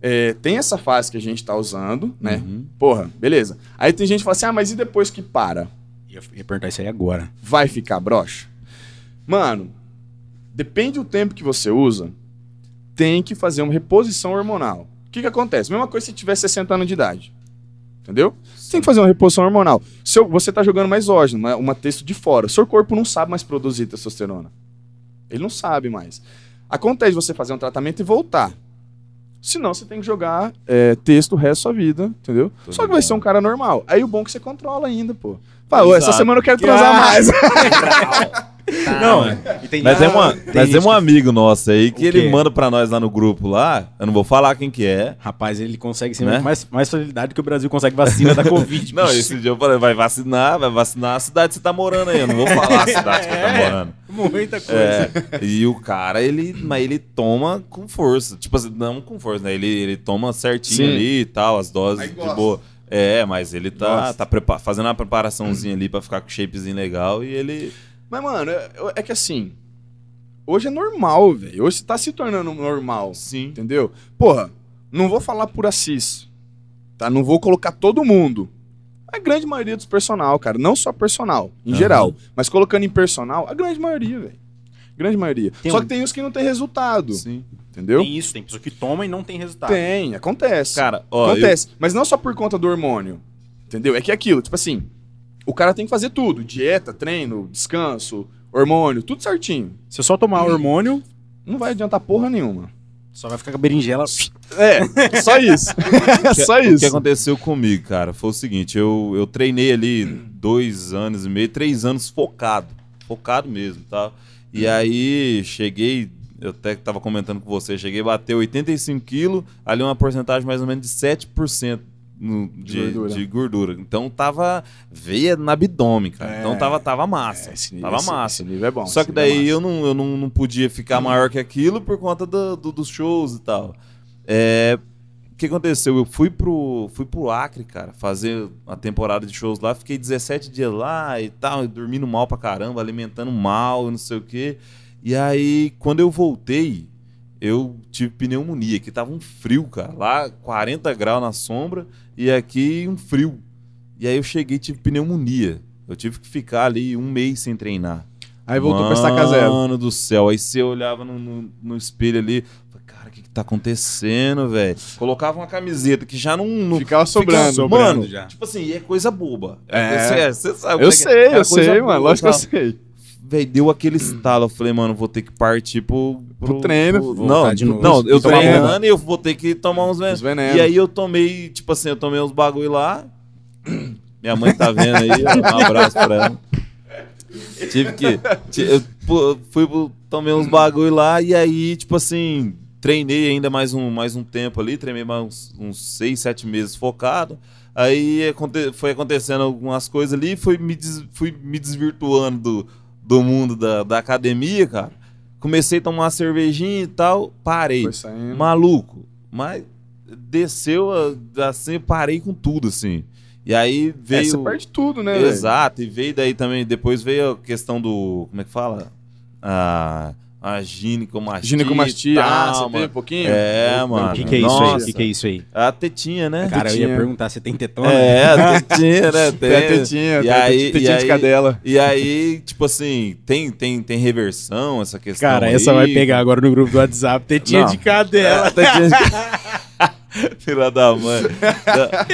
é, tem essa fase que a gente tá usando, né? Uhum. Porra, beleza. Aí tem gente que fala assim, ah, mas e depois que para? ia, ia perguntar isso aí agora. Vai ficar broxa? Mano, depende do tempo que você usa, tem que fazer uma reposição hormonal. O que que acontece? Mesma coisa se tiver 60 anos de idade. Entendeu? Tem que fazer uma reposição hormonal. Seu, você tá jogando mais ógeno, uma, uma texto de fora. Seu corpo não sabe mais produzir testosterona. Ele não sabe mais. Acontece você fazer um tratamento e voltar. Senão você tem que jogar é, texto o resto da sua vida, entendeu? Tô Só que vai ser um cara normal. Aí o bom é que você controla ainda, pô. Fala, "Ô, essa semana eu quero Que- transar Ah! mais. Não, e tem Mas é, uma, tem mas é um amigo nosso aí que ele manda pra nós lá no grupo lá. Eu não vou falar quem que é. Rapaz, ele consegue ser Né? mais, mais facilidade que o Brasil consegue vacina da Covid. Não, bicho. esse dia eu falei, vai vacinar, vai vacinar a cidade que você tá morando aí. Eu não vou falar a cidade que você tá É. morando. Muita coisa. É, e o cara, ele, mas ele toma com força. Tipo assim, não com força, né? Ele, ele toma certinho Sim. ali e tal, as doses Aí de gosta. boa. É, mas ele tá, tá fazendo uma preparaçãozinha ali pra ficar com o shapezinho legal e ele. Mas, mano, é, é que assim. Hoje é normal, velho. Hoje tá se tornando normal. Sim. Entendeu? Porra, não vou falar por assis. Tá? Não vou colocar todo mundo. A grande maioria dos personal, cara. Não só personal, em Aham. geral. Mas colocando em personal, a grande maioria, velho. Grande maioria. Tem só um- que tem uns que não tem resultado. Sim. Entendeu? Tem isso, tem pessoa que toma e não tem resultado. Tem, acontece. Cara, ó. Acontece. Mas não só por conta do hormônio. Entendeu? É que é aquilo, tipo assim, o cara tem que fazer tudo: dieta, treino, descanso, hormônio, tudo certinho. Se eu só tomar hormônio, Não vai adiantar porra nenhuma. só vai ficar com a berinjela. É, só isso. só O que isso. aconteceu comigo, cara, foi o seguinte: eu, eu treinei ali dois anos e meio, três anos focado. Focado mesmo, tá? E aí cheguei, eu até tava comentando com você, cheguei a bater 85 quilos, ali uma porcentagem mais ou menos de 7% no, de, De gordura. de gordura. Então tava veia no abdômen, cara. É. Então tava, tava massa. É, esse nível, tava esse- massa. Esse nível é bom. Só esse que é daí massa. eu, não, eu não, não podia ficar maior que aquilo por conta do- do- dos shows e tal. É, o que aconteceu? Eu fui pro, fui pro Acre, cara, fazer a temporada de shows lá. Fiquei 17 dias lá e tal, dormindo mal pra caramba, alimentando mal e não sei o quê. E aí, quando eu voltei, eu tive pneumonia, que tava um frio, cara. Lá, 40 graus na sombra e aqui um frio. E aí eu cheguei e tive pneumonia. Eu tive que ficar ali um mês sem treinar. Aí voltou pra estaca zero. Mano do céu. Aí você olhava no, no, no espelho ali, falei, cara, o que, que tá acontecendo, velho? Colocava uma camiseta que já não. não Ficava sobrando. Ficava- sobrando mano, já. tipo assim, é coisa boba. É. Você, você sabe. Eu é é? sei, Era eu sei, mano. Lógico que eu sei. Véi, deu aquele estalo. Eu falei, mano, vou ter que partir pro. Pro treino. Não, Voltar de novo. não, eu tô Treino. treinando e eu vou ter que tomar uns venenos. Os venenos. E aí eu tomei, tipo assim, eu tomei uns bagulho lá. Minha mãe tá vendo aí, um abraço pra ela. Tive que. Eu fui pro- tomei uns bagulho lá e aí, tipo assim, treinei ainda mais um, mais um tempo ali, treinei mais uns, uns seis, sete meses focado. Aí foi acontecendo algumas coisas ali, fui me, des- fui me desvirtuando do, do mundo da, da academia, cara. Comecei a tomar uma cervejinha e tal, parei. Foi saindo. Maluco, mas desceu assim, parei com tudo, assim. E aí É, veio. você perde tudo, né? Exato, e veio daí também, depois veio a questão do. Como é que fala? A, a ginecomastia. Ginecomastia, ah, você teve mano. um pouquinho? É, Eu- mano. O que, que é isso aí? Nossa. O que, que é isso aí? A tetinha, né? Cara, eu ia tetinha. perguntar se tem tetona. É, a tetinha, né? Tem a tetinha, E tem a aí- tetinha, e tetinha de aí- cadela. E aí, tipo assim, tem, tem, tem reversão essa questão. Cara, aí. essa vai pegar agora no grupo do WhatsApp. Tetinha Não. de cadela. É, tetinha de... Filha da mãe. Da-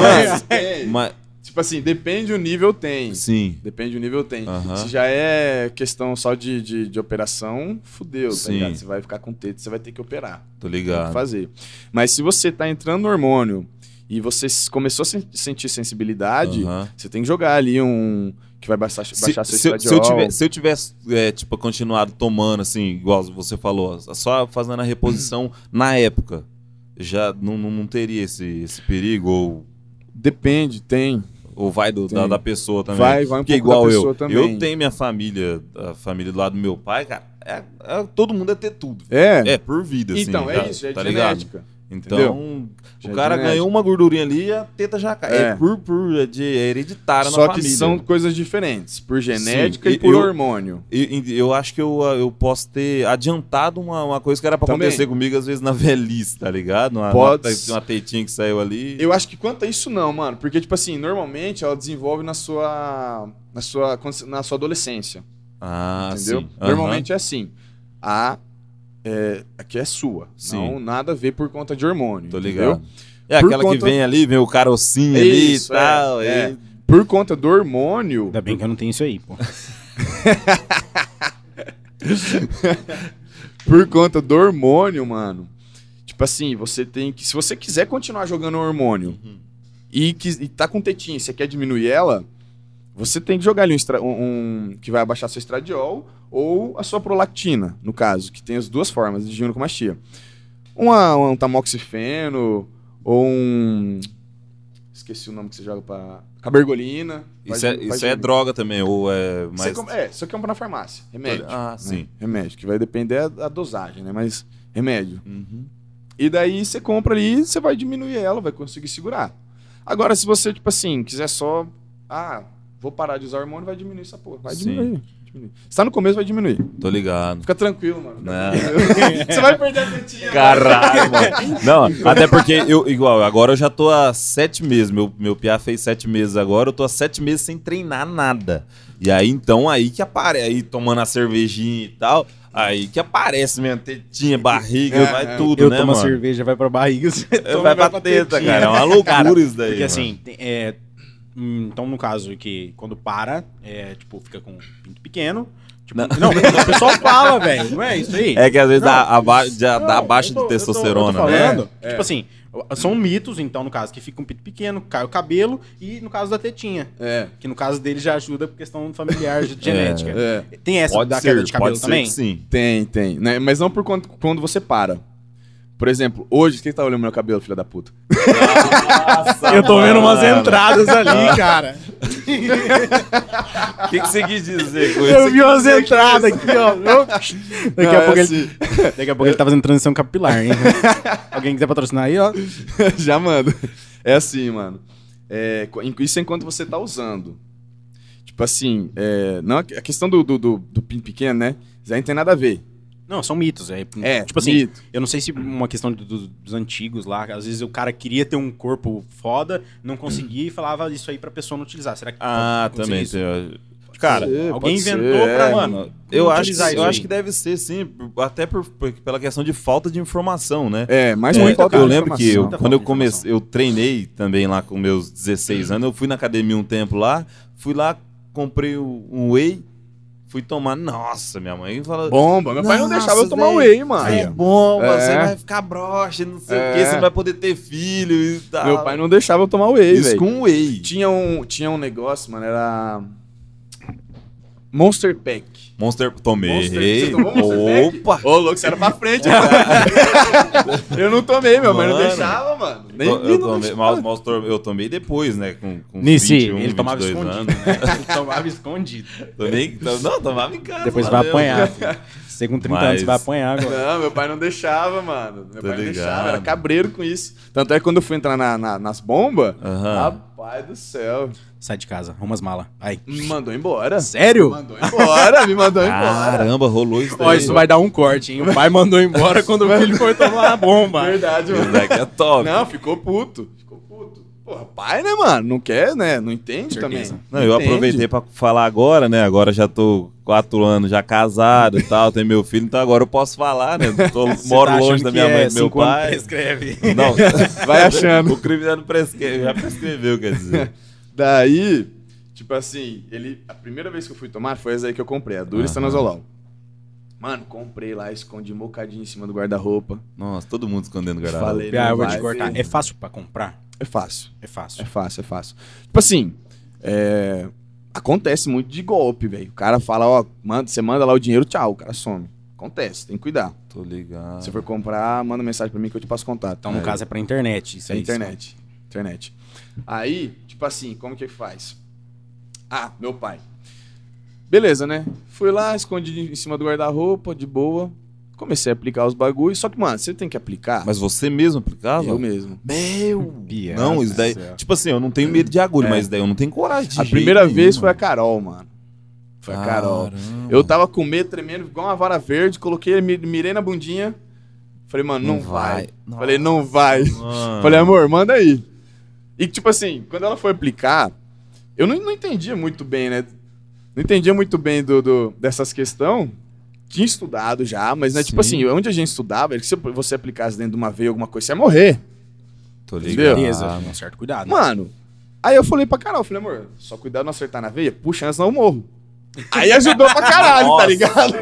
Mas, É, mas, Tipo assim, depende o nível, tem. sim. Depende o nível, tem. Aham. Se já é questão só de, de, de operação, fudeu, tá Sim. ligado? Você vai ficar com teto, você vai ter que operar. Tô Tem que ligado. fazer. Mas se você tá entrando no hormônio e você começou a sen- sentir sensibilidade, Aham. você tem que jogar ali um. que vai baixar, Se, baixar seu se, eu- se eu tiver- se eu tivesse, é, tipo, continuado tomando, assim, igual você falou, só fazendo a reposição na época, já não, não, não teria esse, esse perigo? Ou, Depende, tem. Ou vai do- da, da pessoa também? Vai, vai um Porque pouco da igual pessoa eu, também. eu tenho minha família, a família do lado do meu pai, cara, é, é- todo mundo é ter tudo. É. É, por vida, assim. então, é isso, é tá ligado? Então, o cara ganhou uma gordurinha ali e a teta já cai. É, É. por, por é de é hereditária Só na que família. são coisas diferentes, por genética Sim, e por eu- hormônio. E- e eu acho que eu, eu posso ter adiantado uma, uma coisa que era pra Também. acontecer comigo, às vezes, na velhice, tá ligado? Uma, Pode- uma, uma tetinha que saiu ali. Eu acho que quanto a isso não, mano, porque tipo assim, normalmente ela desenvolve na sua na sua na sua adolescência, Ah, entendeu? sim. Normalmente é assim. A é, aqui é sua, Sim. não nada a ver por conta de hormônio, Tô entendeu? ligado. É Por aquela que conta- vem ali, vem o carocinho ali Isso, e tal. é, aí- Por conta do hormônio, Ainda bem que eu não tenho isso aí, pô. por conta do hormônio, mano. Tipo assim, você tem que se você quiser continuar jogando hormônio Uhum. e, que, e tá com tetinha, e você quer diminuir ela, você tem que jogar ali um, um- um- que vai abaixar seu estradiol ou a sua prolactina, no caso, que tem as duas formas de ginecomastia. Uma, um tamoxifeno ou um esqueci o nome que você joga pra cabergolina. Isso, é, diminuir- vai isso é droga também, ou é Você mais... compra- é, você compra na farmácia, remédio. Ah, né? sim. Remédio, que vai depender da dosagem, né? Mas remédio. Uhum. E daí você compra ali, você vai diminuir ela, vai conseguir segurar. Agora, se você, tipo assim, quiser só. Ah, vou parar de usar hormônio, vai diminuir essa porra. Vai Sim. diminuir. diminuir. Se tá no começo, vai diminuir. Tô ligado. Fica tranquilo, mano. Não. você vai perder a tetinha. Caralho, mano. Não, até porque eu, igual, agora eu já tô há sete meses. Meu, meu piá fez sete meses agora, eu tô há sete meses sem treinar nada. E aí, então, aí que aparece, aí tomando a cervejinha e tal, aí que aparece mesmo, tetinha, barriga, É, vai é. tudo, eu né, tomo a mano? cerveja, vai pra barriga, você É, toma, vai pra teta, tetinha. cara. É uma loucura Cara, isso daí. Porque mano. assim, é, então no caso que quando para, é, tipo, fica com um pinto pequeno. Tipo, Não. não, o pessoal fala, velho, não é isso aí? É que às vezes Não. dá, a ba- já Não, dá eu tô- de eu tô- testosterona, eu tô né? falando, É, tipo é. assim, são mitos, então, no caso, que fica um pinto pequeno, cai o cabelo, e no caso da tetinha. É. Que no caso dele já ajuda por questão familiar, de genética. É. Tem essa Pode da ser, queda de cabelo pode ser também? que sim. Tem, tem. Né? Mas não por quando, quando você para. Por exemplo, hoje, quem tá olhando meu cabelo, filha da puta? Eu tô vendo umas entradas ali, cara. O que, que você quis dizer com Eu isso? vi umas entradas aqui, ó. Eu- Daqui Não, a é pouco ele assim. Daqui a pouco ele tá fazendo transição capilar, hein? Alguém quiser patrocinar aí, ó. Já mando. É assim, mano. É, isso é enquanto você tá usando. Tipo assim, é, não, a questão do, do, do, do pinto pequeno, né? Isso aí não tem nada a ver. Não, são mitos. É, É, tipo assim, mito. eu não sei se uma questão do- do- dos antigos lá, às vezes o cara queria ter um corpo foda, não conseguia e falava isso aí pra pessoa não utilizar. Será que Ah, também. isso? tem- Cara, ser, Alguém pode inventou ser, pra, é. mano, eu acho, que, eu acho que deve ser, sim, até por, por- pela questão de falta de informação, né? É, mas É, falta eu lembro que eu. Muita quando eu comecei, eu treinei também lá com meus 16 anos, eu fui na academia um tempo lá, fui lá, comprei um whey, fui tomar, nossa, minha mãe fala, Bomba. Meu pai não deixava eu tomar velho. whey, mano. é bom, É. você vai ficar broxa, não sei o É. que, você não vai poder ter filho e tal. Meu pai não deixava eu tomar whey, Isso velho. com whey. Tinha um, tinha um negócio, mano, era... Monster Pack. Monster. Tomei. Monster- você tomou Monster Pack? Opa! Ô, louco, você era pra frente. eu não tomei, meu, mas não deixava, mano. Nem, Eu, eu não tomei, deixava. mas- mas eu eu tomei depois, né? Com, com Nisso, 21, ele tomava 22 escondido, anos. né? Ele tomava escondido. Tomei, não, tomava em casa. Depois lá vai apanhar. filho. Com 30 anos, Mas- você vai apanhar agora. Não, meu pai não deixava, mano. Meu Tô pai não ligado. deixava, era cabreiro com isso. Tanto é que quando eu fui entrar na- na- nas bombas, Aham. Rapaz do céu, Sai de casa, arruma as malas. Aí. me mandou embora. Sério? Me mandou embora, me mandou embora. Caramba, rolou isso Ó, daí. isso vai dar um corte, hein? O pai mandou embora quando o filho foi tomar a bomba. Verdade, mano. daqui é top. Não, ficou puto. Ficou Porra, pai, né, mano? Não quer, né? Não entende também. Não, eu Entende. aproveitei pra falar agora, né? Agora já tô quatro anos já casado e tal, tenho meu filho, então agora eu posso falar, né? Tô- moro tá longe da minha mãe é e do meu pai. Prescreve. Não, Vai achando. o crime já não prescreve, já prescreveu, quer dizer. Daí, tipo assim, ele. A primeira vez que eu fui tomar foi essa aí que eu comprei, a Dura Aham. Mano, comprei lá, escondi mocadinho em cima do guarda-roupa. Nossa, todo mundo escondendo o guarda-roupa. Falei, Ah, eu vou te cortar. É fácil pra comprar? É fácil. É fácil. É fácil, é fácil. Tipo assim, é, acontece muito de golpe, velho. O cara fala, ó, manda, você manda lá o dinheiro, tchau, o cara some. Acontece, tem que cuidar. Tô ligado. Se você for comprar, manda mensagem pra mim que eu te passo contato. Então, no Aí, caso, é pra internet. é Isso aí, internet. Internet. Aí, tipo assim, como que faz? Ah, meu pai. Beleza, né? Fui lá, escondi em cima do guarda-roupa, de boa. Comecei a aplicar os bagulhos. Só que, mano, você tem que aplicar. Mas você mesmo aplicava? eu mesmo. Meu! Não, isso daí. céu. Tipo assim, eu não tenho medo de agulha, É. mas daí eu não tenho coragem de A primeira nenhum, vez foi a mano. Carol, mano. Foi a Carol. Caramba. Eu tava com medo, tremendo, igual uma vara verde, coloquei, mi- mirei na bundinha. Falei, mano, não, Não vai. vai. Falei, não vai. Mano. Falei, amor, manda aí. E tipo assim, quando ela foi aplicar, eu não, não entendia muito bem, né? Não entendia muito bem do, do- dessas questões. Tinha estudado já, mas né, tipo Sim. assim, onde a gente estudava, era que se você aplicasse dentro de uma veia alguma coisa, você ia morrer. Tô Entendeu? ligado. Beleza, com um certo cuidado. Mano, aí eu falei pra Carol, falei, amor, só cuidado não acertar na veia, puxa antes não eu morro. Aí ajudou pra caralho, tá Nossa. ligado?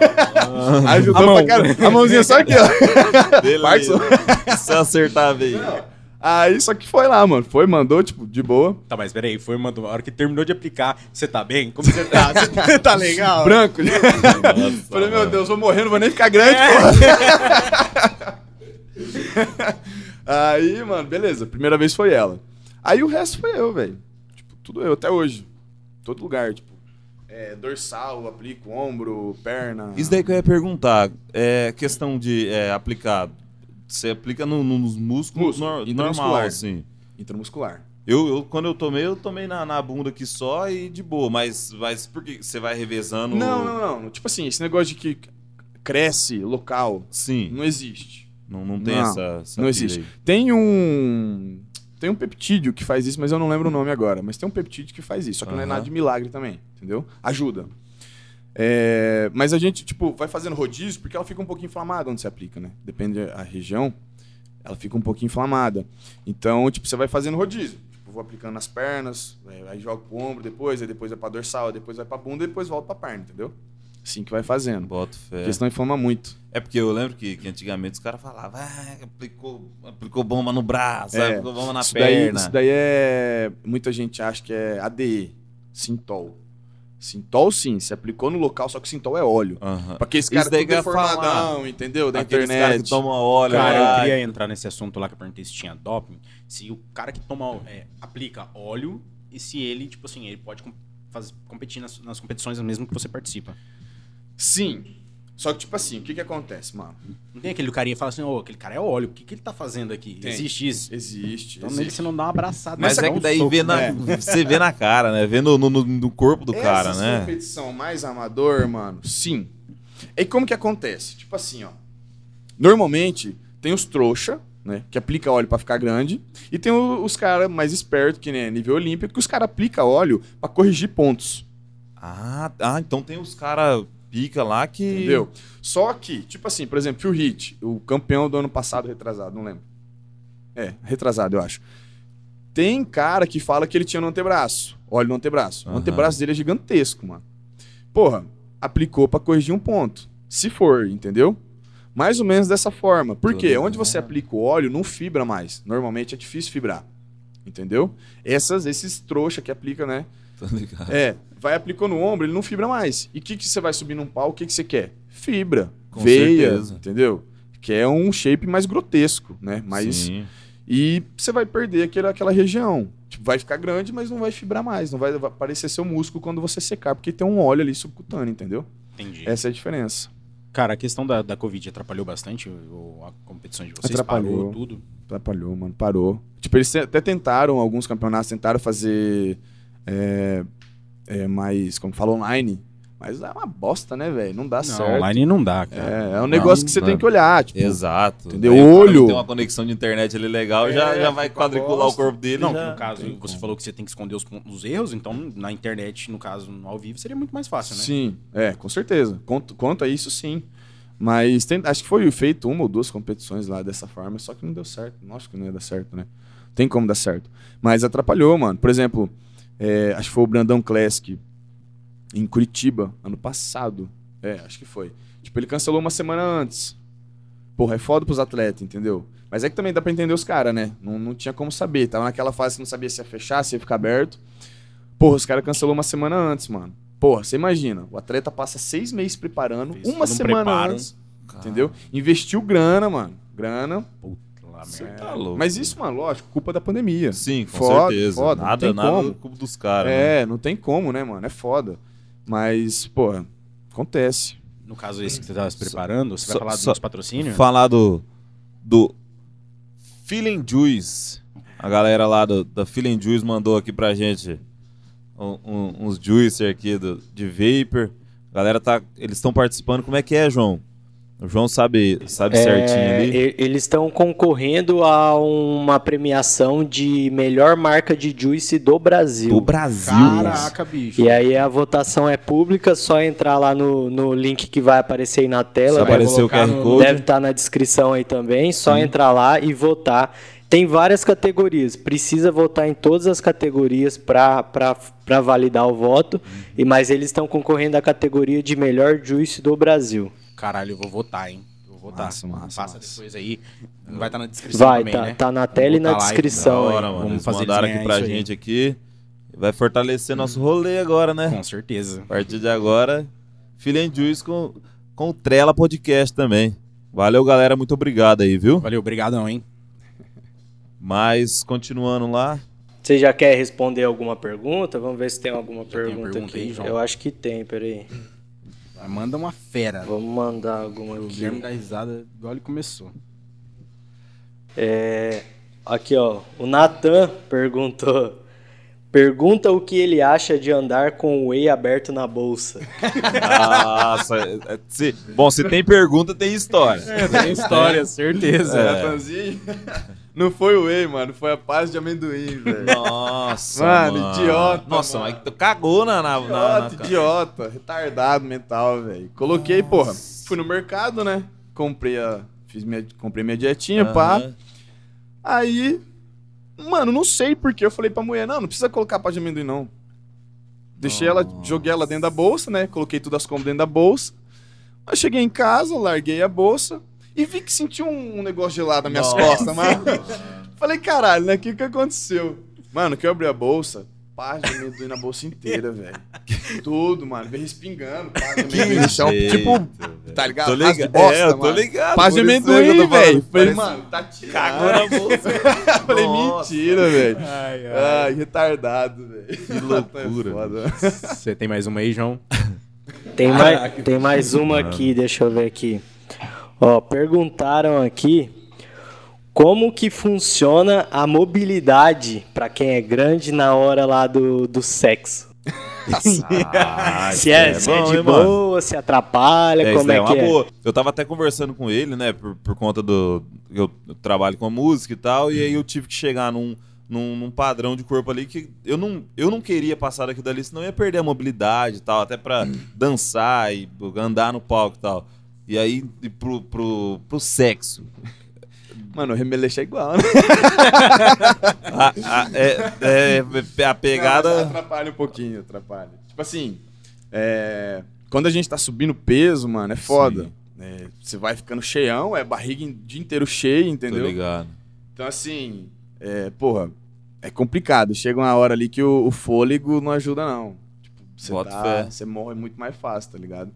Ah, Ajudou A pra caralho. A mãozinha só aqui, ó. Beleza. Se eu acertar, velho. Aí só que foi lá, mano. Foi, mandou, tipo, de boa. Tá, mas peraí, foi uma. A hora que terminou de aplicar, você tá bem? Como você tá? Você tá legal? Branco. Nossa, Falei, meu. Deus, vou morrer, não vou nem ficar grande, porra. Aí, mano, beleza. Primeira vez foi ela. Aí o resto foi eu, velho. Tipo, tudo eu, até hoje. Todo lugar, tipo. É, dorsal, aplico, ombro, perna. Isso daí que eu ia perguntar. É questão de é, aplicar. Você aplica no- no- nos músculos Músculo, nor- normal, intramuscular. assim. Intramuscular. Eu, eu, quando eu tomei, eu tomei na, na bunda aqui só e de boa. Mas, mas por que você vai revezando? Não, não, não. Tipo assim, esse negócio de que cresce local, Sim. não existe. Não, não tem Não, essa, essa não existe. aí. Tem um. Tem um peptídeo que faz isso, mas eu não lembro o nome agora. Mas tem um peptídeo que faz isso, só que não é nada de milagre também, entendeu? Ajuda. É, mas a gente, tipo, vai fazendo rodízio porque ela fica um pouquinho inflamada onde você aplica, né? Depende da região, ela fica um pouquinho inflamada. Então, tipo, você vai fazendo rodízio. Tipo, vou aplicando nas pernas, é, aí jogo pro ombro depois, aí depois vai pra dorsal, depois vai pra bunda, depois volta pra perna, entendeu? Assim que vai fazendo. Boto fé. Porque senão inflama muito. É porque eu lembro que, que antigamente os caras falavam, ah, aplicou, aplicou bomba no braço, É, aplicou bomba na isso daí, perna. isso daí é. Muita gente acha que é ADE, Sintol. Sintol, sim, se aplicou no local, só que Sintol é óleo. Aham. Pra que eu ia falar. deformadão, entendeu? Da Aqueles internet. que tomam óleo. Cara, lá, eu queria entrar nesse assunto lá que eu perguntei se tinha doping. Se o cara que toma, é, aplica óleo e se ele, tipo assim, ele pode com- faz- competir nas, nas competições mesmo que você participa. Sim. Só que, tipo assim, o que que acontece, mano? Não tem aquele carinha que fala assim, ô, aquele cara é óleo, o que, que ele tá fazendo aqui? Tem. Existe isso. Existe. Então nele existe. você não dá uma abraçada. Mas é que um daí soco. vê na, É. você vê na cara, né? Vê no, no, no corpo do cara, né? competição mais amador, mano, sim. E como que acontece? Tipo assim, ó. Normalmente, tem os trouxa, né? Que aplica óleo pra ficar grande. E tem o- os caras mais espertos, que nem nível olímpico, que os caras aplicam óleo pra corrigir pontos. Ah, ah, então tem os caras pica lá que. Entendeu? Só que, tipo assim, por exemplo, Phil Heath, o campeão do ano passado, retrasado, não lembro. É, retrasado, eu acho. Tem cara que fala que ele tinha no antebraço. Óleo no antebraço. O Aham. antebraço dele é gigantesco, mano. Porra, aplicou pra corrigir um ponto. Se for, entendeu? Mais ou menos dessa forma. Por Tô quê? ligado. Onde você aplica o óleo, não fibra mais. Normalmente é difícil fibrar. Entendeu? Essas, esses trouxa que aplica, né? Tô ligado. É, vai aplicou no ombro, ele não fibra mais. E o que, que você vai subir num pau, o que, que você quer? Fibra, Com veia, certeza. entendeu? Que é um shape mais grotesco, né? Mais, Sim. E você vai perder aquele, aquela região. Tipo, vai ficar grande, mas não vai fibrar mais. Não vai, vai parecer seu músculo quando você secar, porque tem um óleo ali subcutâneo, entendeu? Entendi. Essa é a diferença. Cara, a questão da, da Covid atrapalhou bastante a competição de vocês? Atrapalhou. Parou tudo? Atrapalhou, mano. Parou. Tipo, eles até tentaram, alguns campeonatos tentaram fazer é, é, mais, como fala, online. Mas é uma bosta, né, velho? Não dá Não, certo. online não dá, cara. É, é um negócio que você não tem que olhar. Tipo, Exato. Entendeu? Aí Olho. não Tem uma conexão de internet ali legal, já, É, já vai fica quadricular o corpo dele. Não, já... no caso, tem você como. falou que você tem que esconder os, os erros, então na internet, no caso, ao vivo, seria muito mais fácil, né? Sim, é, com certeza. Quanto, quanto a isso, sim. Mas tem- acho que foi feito uma ou duas competições lá dessa forma, só que não deu certo. Nossa, que não ia dar certo, né? Tem como dar certo. Mas atrapalhou, mano. Por exemplo, é, acho que foi o Brandão Classic em Curitiba, ano passado. É, acho que foi. Tipo, ele cancelou uma semana antes. Porra, é foda pros atletas, entendeu? Mas é que também dá pra entender os caras, né? Não, não tinha como saber. Tava naquela fase que não sabia se ia fechar, se ia ficar aberto. Porra, os caras cancelou uma semana antes, mano. Porra, você imagina, o atleta passa seis meses preparando, Fez uma um semana preparo. antes, entendeu? Investiu grana, mano. Grana. Puta Você merda. tá louco. Mas isso, mano, lógico, culpa da pandemia. Sim, com Foda, certeza. foda, não nada, tem nada como. cubo dos caras. né? É, não tem como, né, mano? É foda. Mas, porra, acontece. No caso esse que você tava se preparando, você vai falar dos patrocínios? Falar do, do Feeling Juice. A galera lá do, da Feeling Juice mandou aqui pra gente um- um- uns juicer aqui do, de Vapor. A galera tá. Eles estão participando. Como é que é, João? O João sabe, sabe certinho É, ali. e- eles estão concorrendo a uma premiação de melhor marca de juice do Brasil. Do Brasil. Caraca, bicho. E aí a votação é pública, só entrar lá no, no link que vai aparecer aí na tela. vai aparecer o QR no- Code. Deve estar na descrição aí também, só entrar lá e votar. Tem várias categorias, precisa votar em todas as categorias para validar o voto, e mas eles estão concorrendo à categoria de melhor juice do Brasil. Caralho, eu vou votar, hein? Eu vou votar. Massa, massa, Passa massa. depois aí. Vai estar na descrição Vai, também, tá, né? tá na tela e na descrição. Hora, mano. Vamos Eles fazer mandaram aqui pra ganhar isso aí. gente aqui. Vai fortalecer nosso rolê agora, né? Com certeza. A partir de agora, Feeling Juice com, com o Trela Podcast também. Valeu, galera. Muito obrigado aí, viu? Valeu, obrigadão, hein? Mas, continuando lá. Você já quer responder alguma pergunta? Vamos ver se tem alguma pergunta, pergunta aqui. aí, João? Eu acho que tem, peraí. Manda uma fera. Vamos mandar alguma O aqui. Guilherme dá risada igual ele começou. É, aqui, ó. O Natan perguntou. Pergunta o que ele acha de andar com o whey aberto na bolsa. Nossa, é- se- bom, se tem pergunta, tem história. tem história, certeza. É. Natanzinho. Não foi o whey, mano. Foi a paz de amendoim, velho. Nossa, Mano, mano. idiota, Nossa, mano. mas tu cagou na... na, na- na- Idiota, idiota, retardado mental, velho. Coloquei, porra, fui no mercado, né? Comprei a. Fiz minha, comprei minha dietinha, pá. Aham. Aí. Mano, não sei porque eu falei pra mulher, não, não precisa colocar pá de amendoim, não. Deixei ela, Nossa. joguei ela dentro da bolsa, né? Coloquei tudo as compras dentro da bolsa. Aí cheguei em casa, larguei a bolsa e vi que senti um, negócio gelado nas minhas Nossa. costas, mano. Falei, caralho, né? O que que aconteceu? Mano, que eu abri a bolsa, pá de amendoim na bolsa inteira, velho. Tudo, mano. Veio respingando, pá de amendoim no chão. Tipo, velho. tá ligado? Tô ligado. bosta, é, eu tô mano. ligado. pá de amendoim, tô falando. velho. Falei, Parece- mano, tá tirando. Cagou na bolsa. Falei, Nossa. mentira, velho. Ai, Ai, retardado, velho. Que loucura. É foda. Você tem mais uma aí, João? Tem mais, tem mais uma aqui, deixa eu ver aqui. Ó, perguntaram aqui como que funciona a mobilidade para quem é grande na hora lá do, do sexo. Ah, se é, se é bom, de hein, mano? boa, se atrapalha, É, como é é que é? boa. Eu tava até conversando com ele, né, por, por conta do. Eu, eu trabalho com a música e tal, e aí eu tive que chegar num, num, num padrão de corpo ali que eu não, eu não queria passar daquilo dali, senão eu ia perder a mobilidade e tal, até pra dançar e andar no palco e tal. E aí, e pro, pro, pro sexo. Mano, o remeleixo é igual, né? A, a- é, é, a Não, pegada. atrapalha um pouquinho, atrapalha. Tipo assim, é, quando a gente tá subindo peso, mano, é foda. É, você vai ficando cheião, é barriga o dia inteiro cheia, Tô entendeu? ligado. Então, assim, é, porra, é complicado. Chega uma hora ali que o, o fôlego não ajuda, não. Tipo, você Bota tá- fé. você morre muito mais fácil, tá ligado?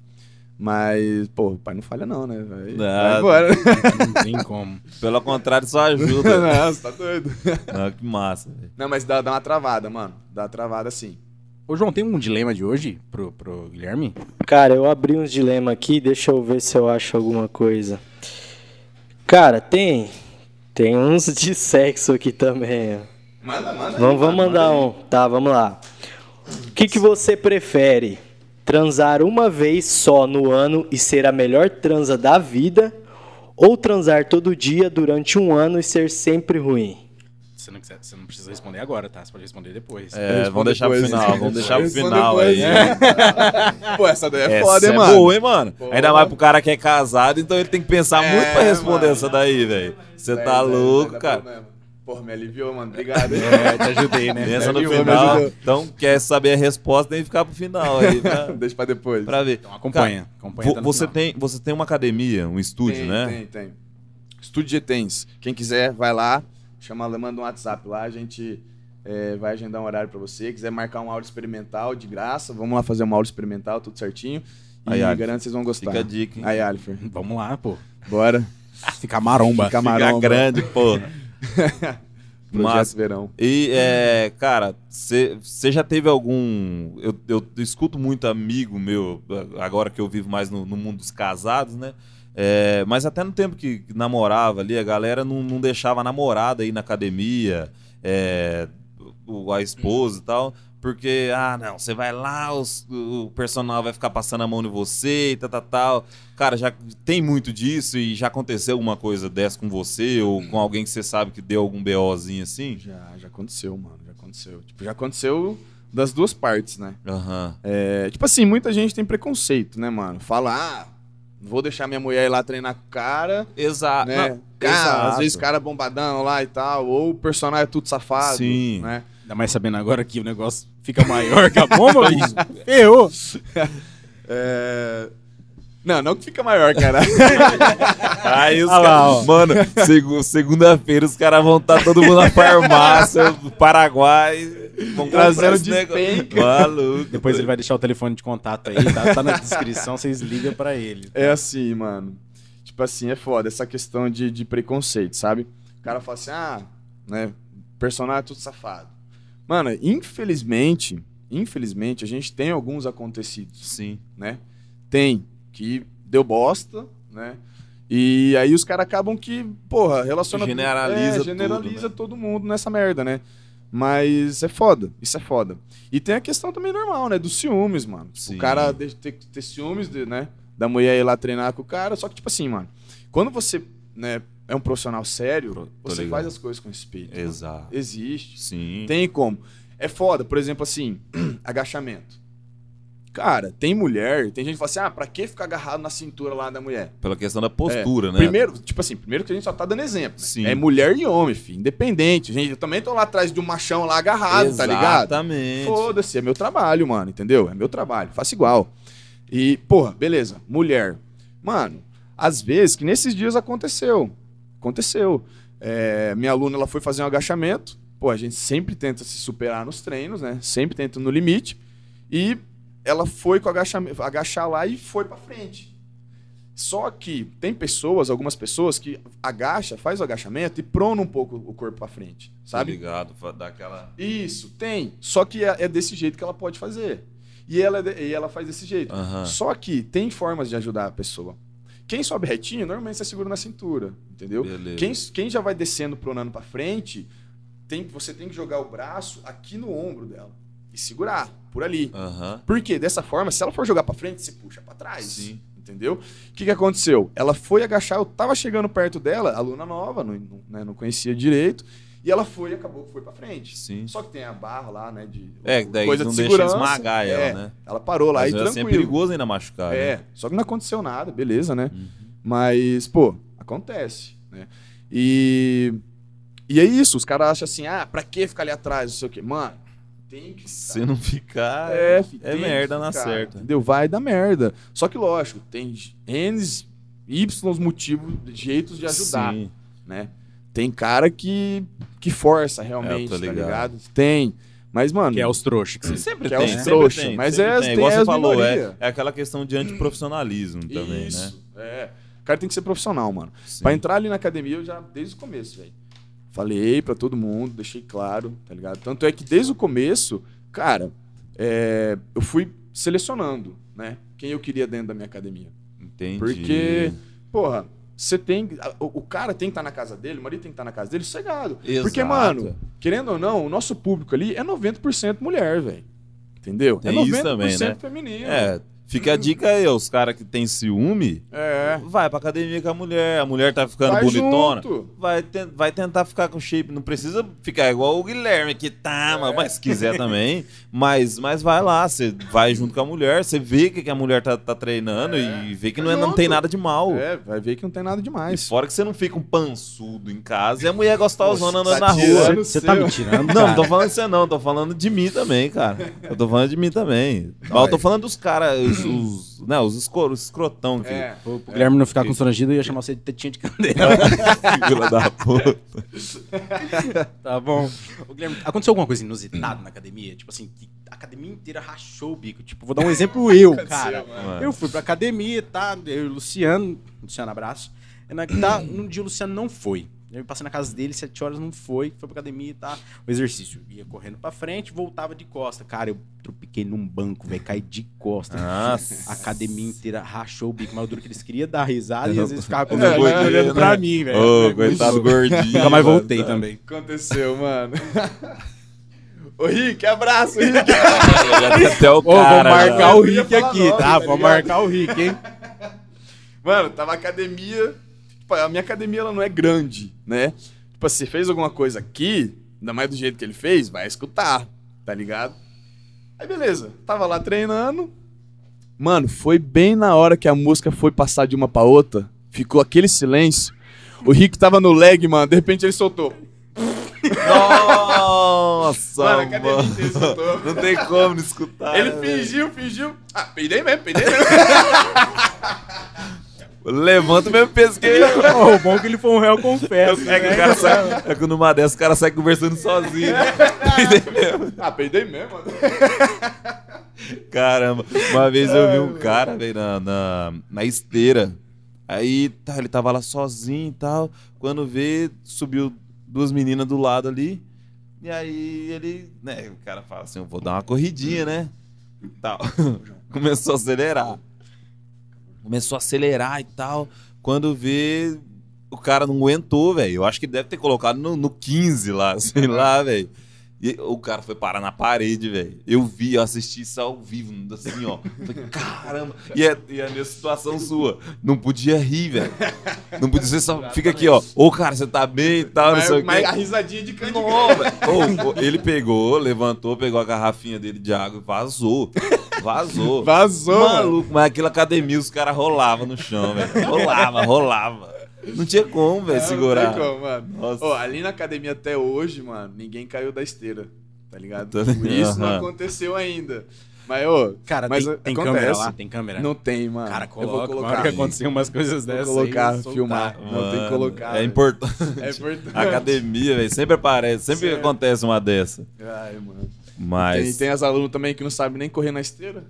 Mas, pô, o pai não falha, não, né? Vai, Nada. vai embora. Não tem como. Pelo contrário, só ajuda. não, você tá doido. Não, que massa, velho. Não, mas dá, dá uma travada, mano. Dá uma travada sim. Ô, João, tem um dilema de hoje pro, pro Guilherme? Cara, eu abri uns dilema aqui, deixa eu ver se eu acho alguma coisa. Cara, tem. Tem uns de sexo aqui também. ó. Manda, manda. Vamos, vamos mandar um. Tá, vamos lá. O que, que você prefere? Transar uma vez só no ano e ser a melhor transa da vida? Ou transar todo dia durante um ano e ser sempre ruim? Você não, quiser, você não precisa responder agora, tá? Você pode responder depois. É, vamos deixar pro depois, final, né? vamos deixar pro final depois. aí. Pô, essa daí é Essa foda, hein, é mano? boa, hein, mano? Pô. Ainda mais pro cara que é casado, então ele tem que pensar É, muito pra responder mano. essa daí, velho. Você Vai, tá louco, dar cara. problema. Porra, me aliviou, mano. Obrigado. É, te ajudei, né? Pensa no final. Então, quer saber a resposta, tem que ficar pro final aí, pra, Deixa pra depois. pra ver. Então acompanha. acompanha Vo- você, final. tem, você tem uma academia, um estúdio, tem, né? Tem, tem. Estúdio Getens. Quem quiser, vai lá. Chama, manda um WhatsApp lá. A gente é, vai agendar um horário pra você. Quiser marcar uma aula experimental de graça, vamos lá fazer uma aula experimental, tudo certinho. E Aí, garanto que vocês vão gostar. Fica a dica, hein? Aí, Alifer. Vamos lá, pô. Bora. Ficar maromba. Fica Fica maromba. grande, porra. Massa. Verão. E, é, cara, você já teve algum. Eu, eu escuto muito amigo meu, agora que eu vivo mais no, no mundo dos casados, né? É, mas até no tempo que namorava ali, a galera não, não deixava a namorada ir na academia, é, a esposa e tal, porque, ah, não, você vai lá, os- o personal vai ficar passando a mão em você e tal, tal, tal. Cara, já tem muito disso e já aconteceu alguma coisa dessa com você ou com alguém que você sabe que deu algum BOzinho assim? Já, já aconteceu, mano. Já aconteceu. Tipo, já aconteceu das duas partes, né? Aham. É, tipo assim, muita gente tem preconceito, né, mano? Fala, ah, vou deixar minha mulher ir lá treinar com o cara, Exato. né? Não, Cara, exato. às vezes o cara é bombadão lá e tal, ou o personagem é tudo safado, Sim. né? Ainda mais sabendo agora que o negócio fica maior que a bomba, bicho. Ferrou. É... Não, não que fica maior, cara. Aí os lá, caras. Mano, segu- segunda-feira os caras vão estar todo mundo na farmácia do Paraguai. Vão Trazendo esse de negócio. Maluco. Depois ele vai deixar o telefone de contato aí, tá, tá na descrição, vocês ligam pra ele. é assim, mano. Tipo assim, é foda essa questão de, de preconceito, sabe? O cara fala assim, ah, né, personagem é tudo safado. Mano, infelizmente, infelizmente, a gente tem alguns acontecidos. Sim. né? Tem, que deu bosta, né? E aí os caras acabam que, porra, relaciona Generaliza é, tudo, generaliza né? todo mundo nessa merda, né? Mas é foda, isso é foda. E tem a questão também normal, né? Dos ciúmes, mano. Sim. o cara ter, ter ciúmes, de, né? Da mulher ir lá treinar com o cara. Só que, tipo assim, mano, quando você né, é um profissional sério, Pro- você ligado. faz as coisas com respeito. mano. Exato. Existe. Sim. Tem como. É foda, por exemplo, assim, agachamento. Cara, tem mulher, tem gente que fala assim, ah, pra que ficar agarrado na cintura lá da mulher? Pela questão da postura, É, né? Primeiro, tipo assim, primeiro que a gente só tá dando exemplo. né? Sim. É mulher e homem, filho, independente. Gente, eu também tô lá atrás de um machão lá agarrado, tá ligado? Exatamente. Foda-se, é meu trabalho, mano, entendeu? É meu trabalho, faço igual. E, porra, beleza, mulher. Mano, às vezes, que nesses dias aconteceu. Aconteceu. É, minha aluna, ela foi fazer um agachamento. Pô, a gente sempre tenta se superar nos treinos, né? Sempre tenta no limite. E ela foi com o agachamento, agachar lá e foi pra frente. Só que tem pessoas, algumas pessoas, que agacha, faz o agachamento e prona um pouco o corpo pra frente, Sabe? ligado? Daquela. Isso, tem. Só que é, é desse jeito que ela pode fazer. E ela, é e ela faz desse jeito. Aham. Só que tem formas de ajudar a pessoa. Quem sobe retinho, normalmente você segura na cintura, entendeu? Beleza. Quem, quem já vai descendo, pronando pra frente, tem, você tem que jogar o braço aqui no ombro dela e segurar por ali. Aham. Porque dessa forma, se ela for jogar pra frente, você puxa pra trás. Sim. Entendeu? O que, que aconteceu? Ela foi agachar, eu tava chegando perto dela, aluna nova, não, não, né, não conhecia direito, e ela foi e acabou que foi pra frente. Sim. Só que tem a barra lá, né? De, É, daí coisa não de deixa esmagar ela, É, né? Ela parou lá Mas e mesmo assim tranquilo. é perigoso ainda machucar. É, né? só que não aconteceu nada, beleza, né? Uhum. Mas, pô, acontece, né? E, e é isso, os caras acham assim, ah, pra que ficar ali atrás, não sei o quê. Mano, tem que Se não ficar. é, é merda na ficar, certa. Entendeu? Vai dar merda. Só que, lógico, tem N, Y motivos, jeitos de ajudar, Sim. né? Tem cara que, que força realmente, tô tá ligado. ligado? Tem. Mas, mano. Que é os trouxas. Que você... Sempre Que é tem, os sempre trouxa, tem, mas sempre é- tem. tem as falou, é, é aquela questão de antiprofissionalismo também, né? Isso. É. O cara tem que ser profissional, mano. Sim. Pra entrar ali na academia, eu já, desde o começo, velho. Falei pra todo mundo, deixei claro, tá ligado? Tanto é que desde o começo, cara, é, eu fui selecionando, né? Quem eu queria dentro da minha academia. Entendi. Porque, porra, você tem. O, cara tem que estar na casa dele, o marido tem que estar na casa dele, sossegado. Exato. Porque, mano, querendo ou não, o nosso público ali é 90% mulher, velho. Entendeu? Tem é isso 90% também, né? feminino. É, fica a dica aí, os caras que tem ciúme, É. vai pra academia com a mulher, a mulher tá ficando Vai bonitona. junto. Vai, ten- vai tentar ficar com shape, não precisa ficar igual o Guilherme que tá, mas- mas se quiser também. Mas, mas vai lá, você vai junto com a mulher, você vê o que, que a mulher tá, tá treinando e vê que não, é, não Junto. tem nada de mal. É, vai ver que não tem nada E demais. fora que você não fica um pançudo em casa e a mulher gostosona andando Poxa, na tá rua. Você tá me tirando? Não, não tô falando de você não, tô falando de mim também, cara. Eu tô falando de mim também. Mas eu tô falando dos caras, os, os, né, os, escro- os escrotão que. É. O Guilherme não ficar constrangido, eu ia chamar você de tetinha de candeira. Filha da puta. tá bom. Ô, Guilherme, aconteceu alguma coisa inusitada na academia? Tipo assim, que a academia inteira rachou o bico. Tipo, vou dar um exemplo eu, cara. mano. Eu fui pra academia, tá? Eu e o Luciano. Luciano, abraço. Na, tá, num dia o Luciano não foi. Eu passei na casa dele, sete horas não foi, foi pra academia, tá? O exercício. Ia correndo pra frente, voltava de costa. Cara, eu tropiquei num banco, velho, caí de costa. Nossa. A academia inteira rachou o bico, mas o duro que eles queriam dar risada e Eu às vezes ficava não comigo aguentei, olhando né? pra mim, velho. Ô, coitado gordinho. Nunca mais mano. voltei também. Aconteceu, mano. Ô, Rick, abraço, Rick. Até o Ô, cara. vou marcar já. o Rick aqui, nome, tá? tá Vou ligado? marcar o Rick, hein? Mano, tava academia. Tipo, a minha academia ela não é grande, né? Tipo, se fez alguma coisa aqui, ainda mais do jeito que ele fez, vai escutar, tá ligado? Aí beleza, tava lá treinando. Mano, foi bem na hora que a música foi passar de uma pra outra. Ficou aquele silêncio. O Rick tava no leg, mano. De repente ele soltou. Nossa, Mano, a academia mano. inteira soltou. Não tem como não escutar. Ele né, fingiu, fingiu. Ah, peidei mesmo, peidei mesmo. Levanta o mesmo peso que ele. Ô, o bom é que ele foi um réu confesso. É que o cara sai, é que numa dessas o cara sai conversando sozinho, né? ah, peidei mesmo, mano. Caramba, uma vez eu vi um cara, velho, na, na, na esteira. Aí tá, ele tava lá sozinho e tal. Quando vê, subiu duas meninas do lado ali. E aí ele, né, o cara fala assim: eu vou dar uma corridinha, né? Tal. Começou a acelerar. Começou a acelerar e tal. Quando vê, o cara não aguentou, velho. Eu acho que deve ter colocado no, no 15 lá, sei lá, velho. E o cara foi parar na parede, velho. Eu vi, eu assisti isso ao vivo, assim, ó. Falei, caramba. E é, e é a mesma situação sua. Não podia rir, velho. Não podia ser só. Fica aqui, ó. Ô, cara, você tá bem e tal, não sei Mas, o mas quê. a risadinha de canto. Ô, ele pegou, levantou, pegou a garrafinha dele de água e vazou. Vazou. Vazou, mano. Maluco, mas aquela academia os caras rolavam no chão, velho. Rolava, rolava. Não tinha como, velho, segurar. Não tem como, mano. Nossa. Ó, ali na academia até hoje, mano, ninguém caiu da esteira. Tá ligado? Tô Por isso não aconteceu ainda. Mas, ô, Cara, mas tem, tem acontece. câmera lá? Tem câmera? Não tem, mano. Cara, eu coloca. vou Na colocar. hora que acontecer umas coisas Vou dessas colocar, aí, filmar. Não, tem que Mano, colocar. É importante. É importante. Academia, velho. Sempre aparece, sempre Sério. acontece uma dessa. Ai, mano. Mas. Tem, tem as alunos também que não sabem nem correr na esteira.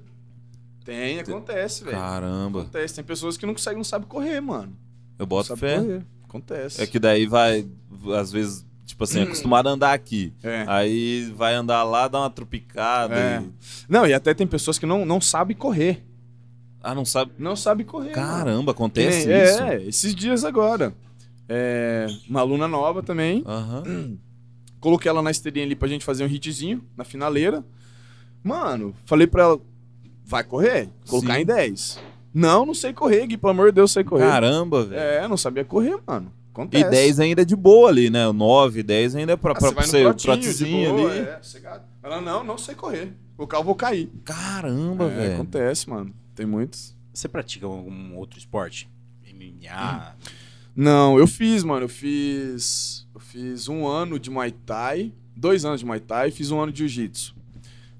Tem, acontece, velho. Caramba. Acontece. Tem pessoas que não conseguem, não sabem correr, mano. Eu boto sabe fé. correr. Acontece. É que daí vai, às vezes, tipo assim, acostumado a andar aqui. É. Aí vai andar lá, dá uma tropicada. É. e- Não, e até tem pessoas que não, não sabem correr. Ah, não sabe. Não sabem correr. Caramba, acontece nem- isso. É, esses dias agora. É, uma aluna nova também. Aham. Coloquei ela na esteirinha ali pra gente fazer um hitzinho na finaleira. Mano, falei pra ela, vai correr? Colocar Sim. em 10. Não, não sei correr, Gui, pelo amor de Deus, sei correr. Caramba, velho. É, não sabia correr, mano. E Acontece. 10 ainda é de boa ali, né? O 9, 10 ainda é pra, Ah, pra, você vai no ser o trotezinho boa, ali. É, sossegado. Ela, não, não sei correr. Colocar, eu vou cair. Caramba, É, velho. acontece, mano. Tem muitos. Você pratica algum outro esporte? MMA? Não, eu fiz, mano. Eu fiz. Eu fiz um ano de Muay Thai, dois anos de Muay Thai e fiz um ano de Jiu-Jitsu.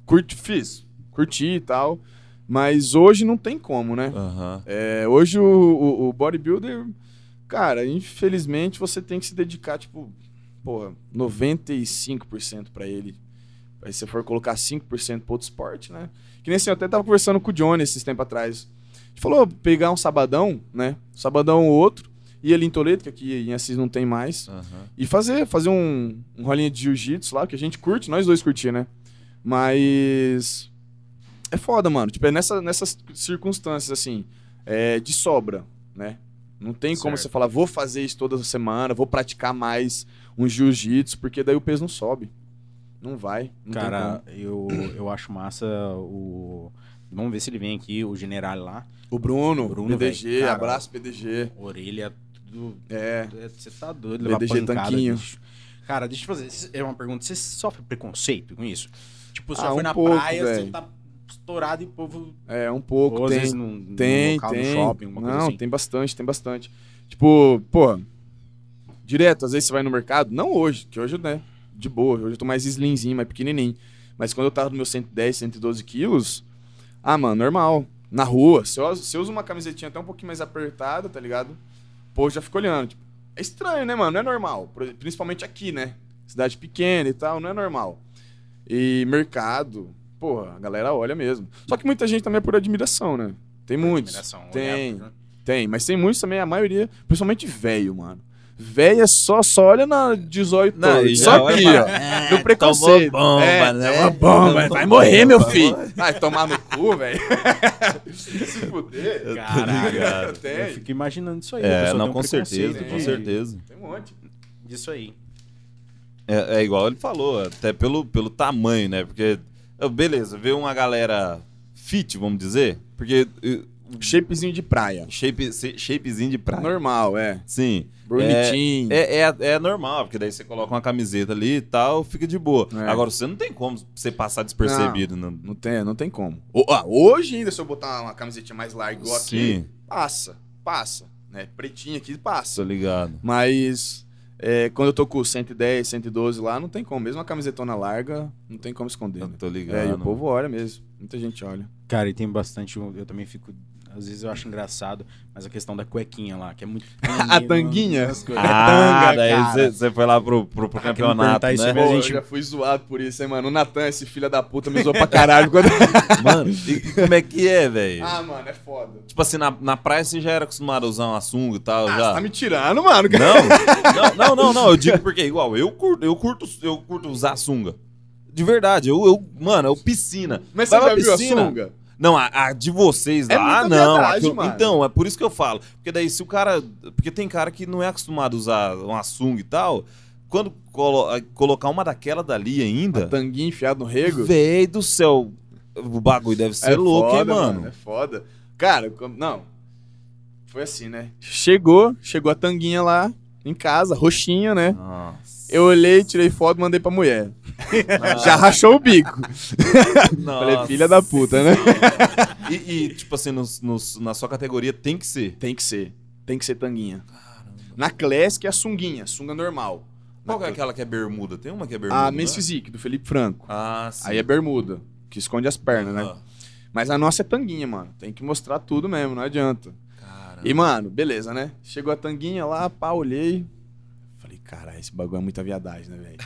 Curti, fiz. Curti e tal. Mas hoje não tem como, né? Aham. É, hoje o, o, o bodybuilder Cara, infelizmente você tem que se dedicar, tipo, porra, 95% pra ele. Aí se você for colocar 5% pro outro esporte, né? Que nem assim, eu até tava conversando com o Johnny esses tempos atrás. A gente falou, pegar um sabadão, né? Sabadão ou outro, ir ali em Toledo, que aqui em Assis não tem mais. Aham. E fazer, fazer um, um rolinho de jiu-jitsu lá, que a gente curte, nós dois curtir, né? Mas. É foda, mano. Tipo, é nessa, nessas circunstâncias, assim, é, de sobra, né? Não tem como Certo. você falar, vou fazer isso toda semana, vou praticar mais um jiu-jitsu, porque daí o peso não sobe. Não vai. Não Cara, eu, eu acho massa o. Vamos ver se ele vem aqui, o general lá. como. O Bruno, O Bruno, PDG, cara. abraço PDG. Orelha, tudo. É. Você tá doido, levar BDG pancada, tanquinho. bicho. Cara, deixa eu fazer. É uma pergunta. Você sofre preconceito com isso? Tipo, você Ah, foi um na pouco, praia, você velho. tá estourado e o povo. É, um pouco, ou tem. vezes num, Tem, local, tem. shopping, não, coisa assim. tem bastante, tem bastante. Tipo, pô, direto, às vezes você vai no mercado, não hoje, que hoje, né, de boa, hoje eu tô mais slimzinho, mais pequenininho. Mas quando eu tava no meu 110, 112 quilos, ah, mano, normal. Na rua, se eu, se eu uso uma camisetinha até um pouquinho mais apertada, tá ligado? Pô, já fica olhando. Tipo, é estranho, né, mano? Não é normal. Principalmente aqui, né? Cidade pequena e tal, não é normal. E mercado, porra, a galera olha mesmo. Só que muita gente também é por admiração, né? Tem muitos. Admiração, Tem, olhar, né? tem, mas tem muitos também, a maioria, principalmente velho, mano. Velho é só, só olha na 18 Não, já Só aqui, ó. "É, Do preconceito. tomou bomba, É, né? é uma bomba, vai morrer, meu filho. Vai tomar no cu, velho. Se fuder. Caraca, Tem. eu fico imaginando isso aí. É, não, tem um com certeza, preconceito com certeza. Tem um monte. Disso aí. É, é igual ele falou, até pelo, pelo tamanho, né? Porque, beleza, ver uma galera fit, vamos dizer, porque eh, Shapezinho de praia. shape, shapezinho de praia. Normal, é. Sim. Bonitinho. É, é, é normal, porque daí você coloca uma camiseta ali e tal, fica de boa. É. Agora, você não tem como você passar despercebido. Não. Não tem, não tem como. O- ah, hoje ainda, se eu botar uma camisetinha mais larga igual aqui, Sim, passa, passa. Né? Pretinha aqui, passa. tô ligado. Mas é, quando eu tô com 110, 112 lá, não tem como. Mesmo a camisetona larga, não tem como esconder. Eu né? tô ligado. É, e o povo olha mesmo. Muita gente olha. Cara, e tem bastante. Eu também fico. Às vezes eu acho engraçado, mas a questão da cuequinha lá, que é muito. A tanguinha? Ah, Tanga, daí você- você foi lá pro, pro, pro Ah, campeonato, isso né? mesmo? Pô, a gente- eu já fui zoado por isso, hein, mano. O Natan, esse filho da puta, me zoou pra caralho. Quando... Mano, e, como é que é, velho? ah, mano, é foda. Tipo assim, na, na praia você já era acostumado a usar uma sunga e tal, Ah, já? você tá me tirando, mano. Não, não, não, não, não, eu digo porque igual, eu curto, eu curto, eu curto usar sunga. De verdade, eu, eu mano, eu piscina. Mas Vai você já viu a piscina? sunga? Não, a, a de vocês É lá, muita não. aquilo- mano. então, é por isso que eu falo. Porque daí se o cara. Porque tem cara que não é acostumado a usar uma sunga e tal. Quando colo- colocar uma daquela dali A ainda. tanguinha enfiada no rego. Véi do céu. O bagulho deve ser louco, foda, hein, mano? É foda. Cara, como- não. Foi assim, né? Chegou, chegou a tanguinha lá em casa, roxinha, né? Nossa. Eu olhei, tirei foto, mandei pra mulher. Já rachou o bico. Falei, filha da puta, né? E, e, tipo assim, nos- nos- na sua categoria tem que ser. Tem que ser. Tem que ser tanguinha. Na Classic é a sunguinha, sunga normal. Qual é aquela que é bermuda? Tem uma que é bermuda. A né? Men's Physique, do Felipe Franco. Ah, sim. Aí é bermuda, que esconde as pernas, né? Mas a nossa é tanguinha, mano. Tem que mostrar tudo mesmo, não adianta. Caramba. E, mano, beleza, né? Chegou a tanguinha lá, pá, olhei. Caralho, esse bagulho é muita viadagem, né, velho?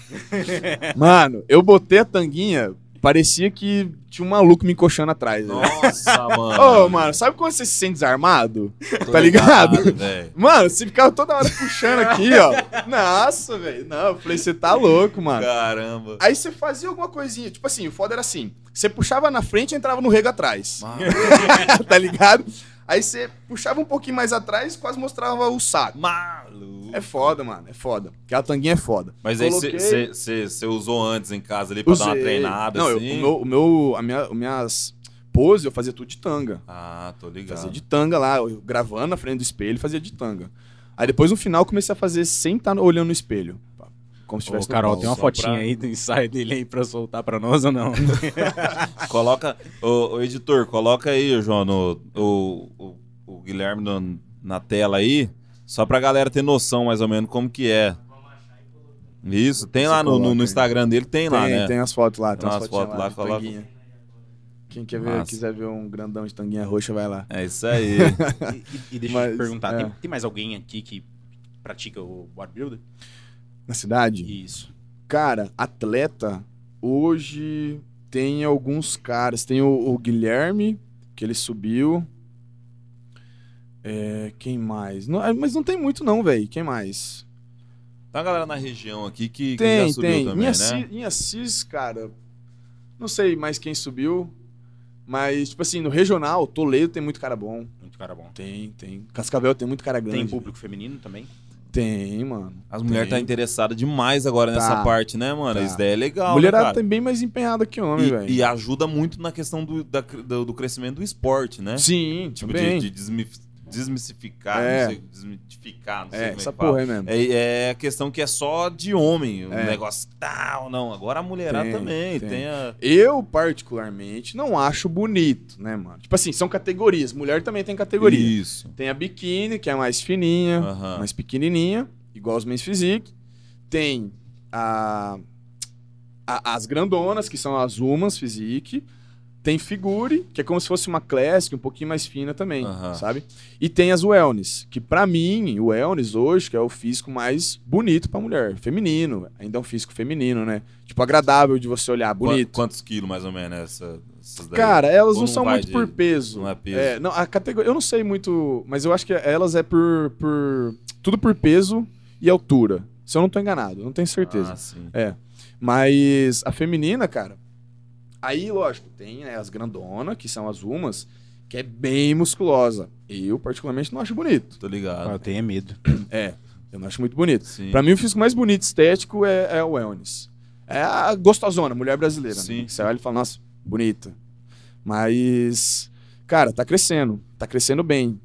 mano, eu botei a tanguinha, parecia que tinha um maluco me encoxando atrás. velho. Nossa, mano. Ô, mano, sabe quando você se sente desarmado? Tô tá ligado? velho. Mano, você ficava toda hora puxando aqui, ó. Nossa, velho. Não, eu falei, você tá louco, mano. Caramba. Aí você fazia alguma coisinha. Tipo assim, o foda era assim: você puxava na frente e entrava no rego atrás. Mano. tá ligado? Aí você puxava um pouquinho mais atrás e quase mostrava o saco. Maluco. É foda, mano. É foda. Aquela tanguinha é foda. Mas aí Coloquei- você usou antes em casa ali pra dar uma Usei. treinada, Não, assim? o meu, o meu, a minha, as minhas poses eu fazia tudo de tanga. Ah, tô ligado. Fazia de tanga lá, eu gravando na frente do espelho, fazia de tanga. Aí depois no final eu comecei a fazer sem estar olhando no espelho. Como se Ô, tivesse no Carol, tem uma fotinha pra- aí do ensaio dele aí pra soltar pra nós ou não? Coloca, o, editor, coloca aí, João, no, o, o, o Guilherme no- na tela aí, só pra galera ter noção mais ou menos como que é. Isso, tem Você lá no, no- no. Instagram dele, tem, lá, tem, né? tem as fotos lá, tem Tem umas umas fotos fotos lá, lá, coloca. Quem quer ver, quiser ver um grandão de tanguinha roxa, vai lá. É isso aí. E, e deixa eu Mas, te perguntar, é. tem, tem mais alguém aqui que pratica o bodybuilder? Na cidade? Isso. Cara, atleta, hoje tem alguns caras. Tem o, o Guilherme, que ele subiu. É, quem mais? Não, ah, mas não tem muito, não, velho. Quem mais? Tem uma galera na região aqui que, que Tem, já subiu tem. também, em, né? Assis, em Assis, cara, não sei mais quem subiu. Mas, tipo assim, no regional, Toledo tem muito cara bom. Muito cara bom. Tem, tem. Cascavel tem muito cara grande. Tem público feminino também? Tem, mano. As mulheres tá interessada demais agora Tá. nessa parte, né, mano? Tá. Isso daí é legal, Mulherada né, tem bem mais empenhada que homem, velho. E, e ajuda muito na questão do, da- do, do crescimento do esporte, né? Sim, Tipo, também. de, de desmif- desmistificar, É. não sei, desmitificar, não sei É, como é essa porra é mesmo. É, é a questão que é só de homem, o É. negócio tal, não. Agora a mulherada Tem, também tem. tem, a... Eu, particularmente, não acho bonito, né, mano? Tipo assim, são categorias. Mulher também tem categoria. Isso. Tem a biquíni, que é mais fininha, mais pequenininha, igual os men's physique. Tem a, a- as grandonas, que são as umas physique. Tem figure, que é como se fosse uma classic, um pouquinho mais fina também, Aham. sabe? E tem as wellness, que pra mim, o wellness hoje, que é o físico mais bonito pra mulher, feminino, ainda é um físico feminino, né? Tipo, agradável de você olhar, bonito. Qua- Quantos quilos, mais ou menos, essa, essas daí? Cara, elas não, não são muito de- por peso. não é peso? É, não, a categoria, eu não sei muito, mas eu acho que elas é por, por tudo por peso e altura. Se eu não tô enganado, não tenho certeza. Ah, sim. É. Mas a feminina, cara, aí, lógico, tem né, as grandonas, que são as umas, que é bem musculosa. Eu, particularmente, não acho bonito. Tô ligado. eu tenho medo. É, eu não acho muito bonito. Sim. Pra mim, o físico mais bonito estético é, é o wellness. É a gostosona, mulher brasileira. né? Sim. Você olha e fala, nossa, bonita. Mas, cara, tá crescendo. Tá crescendo bem.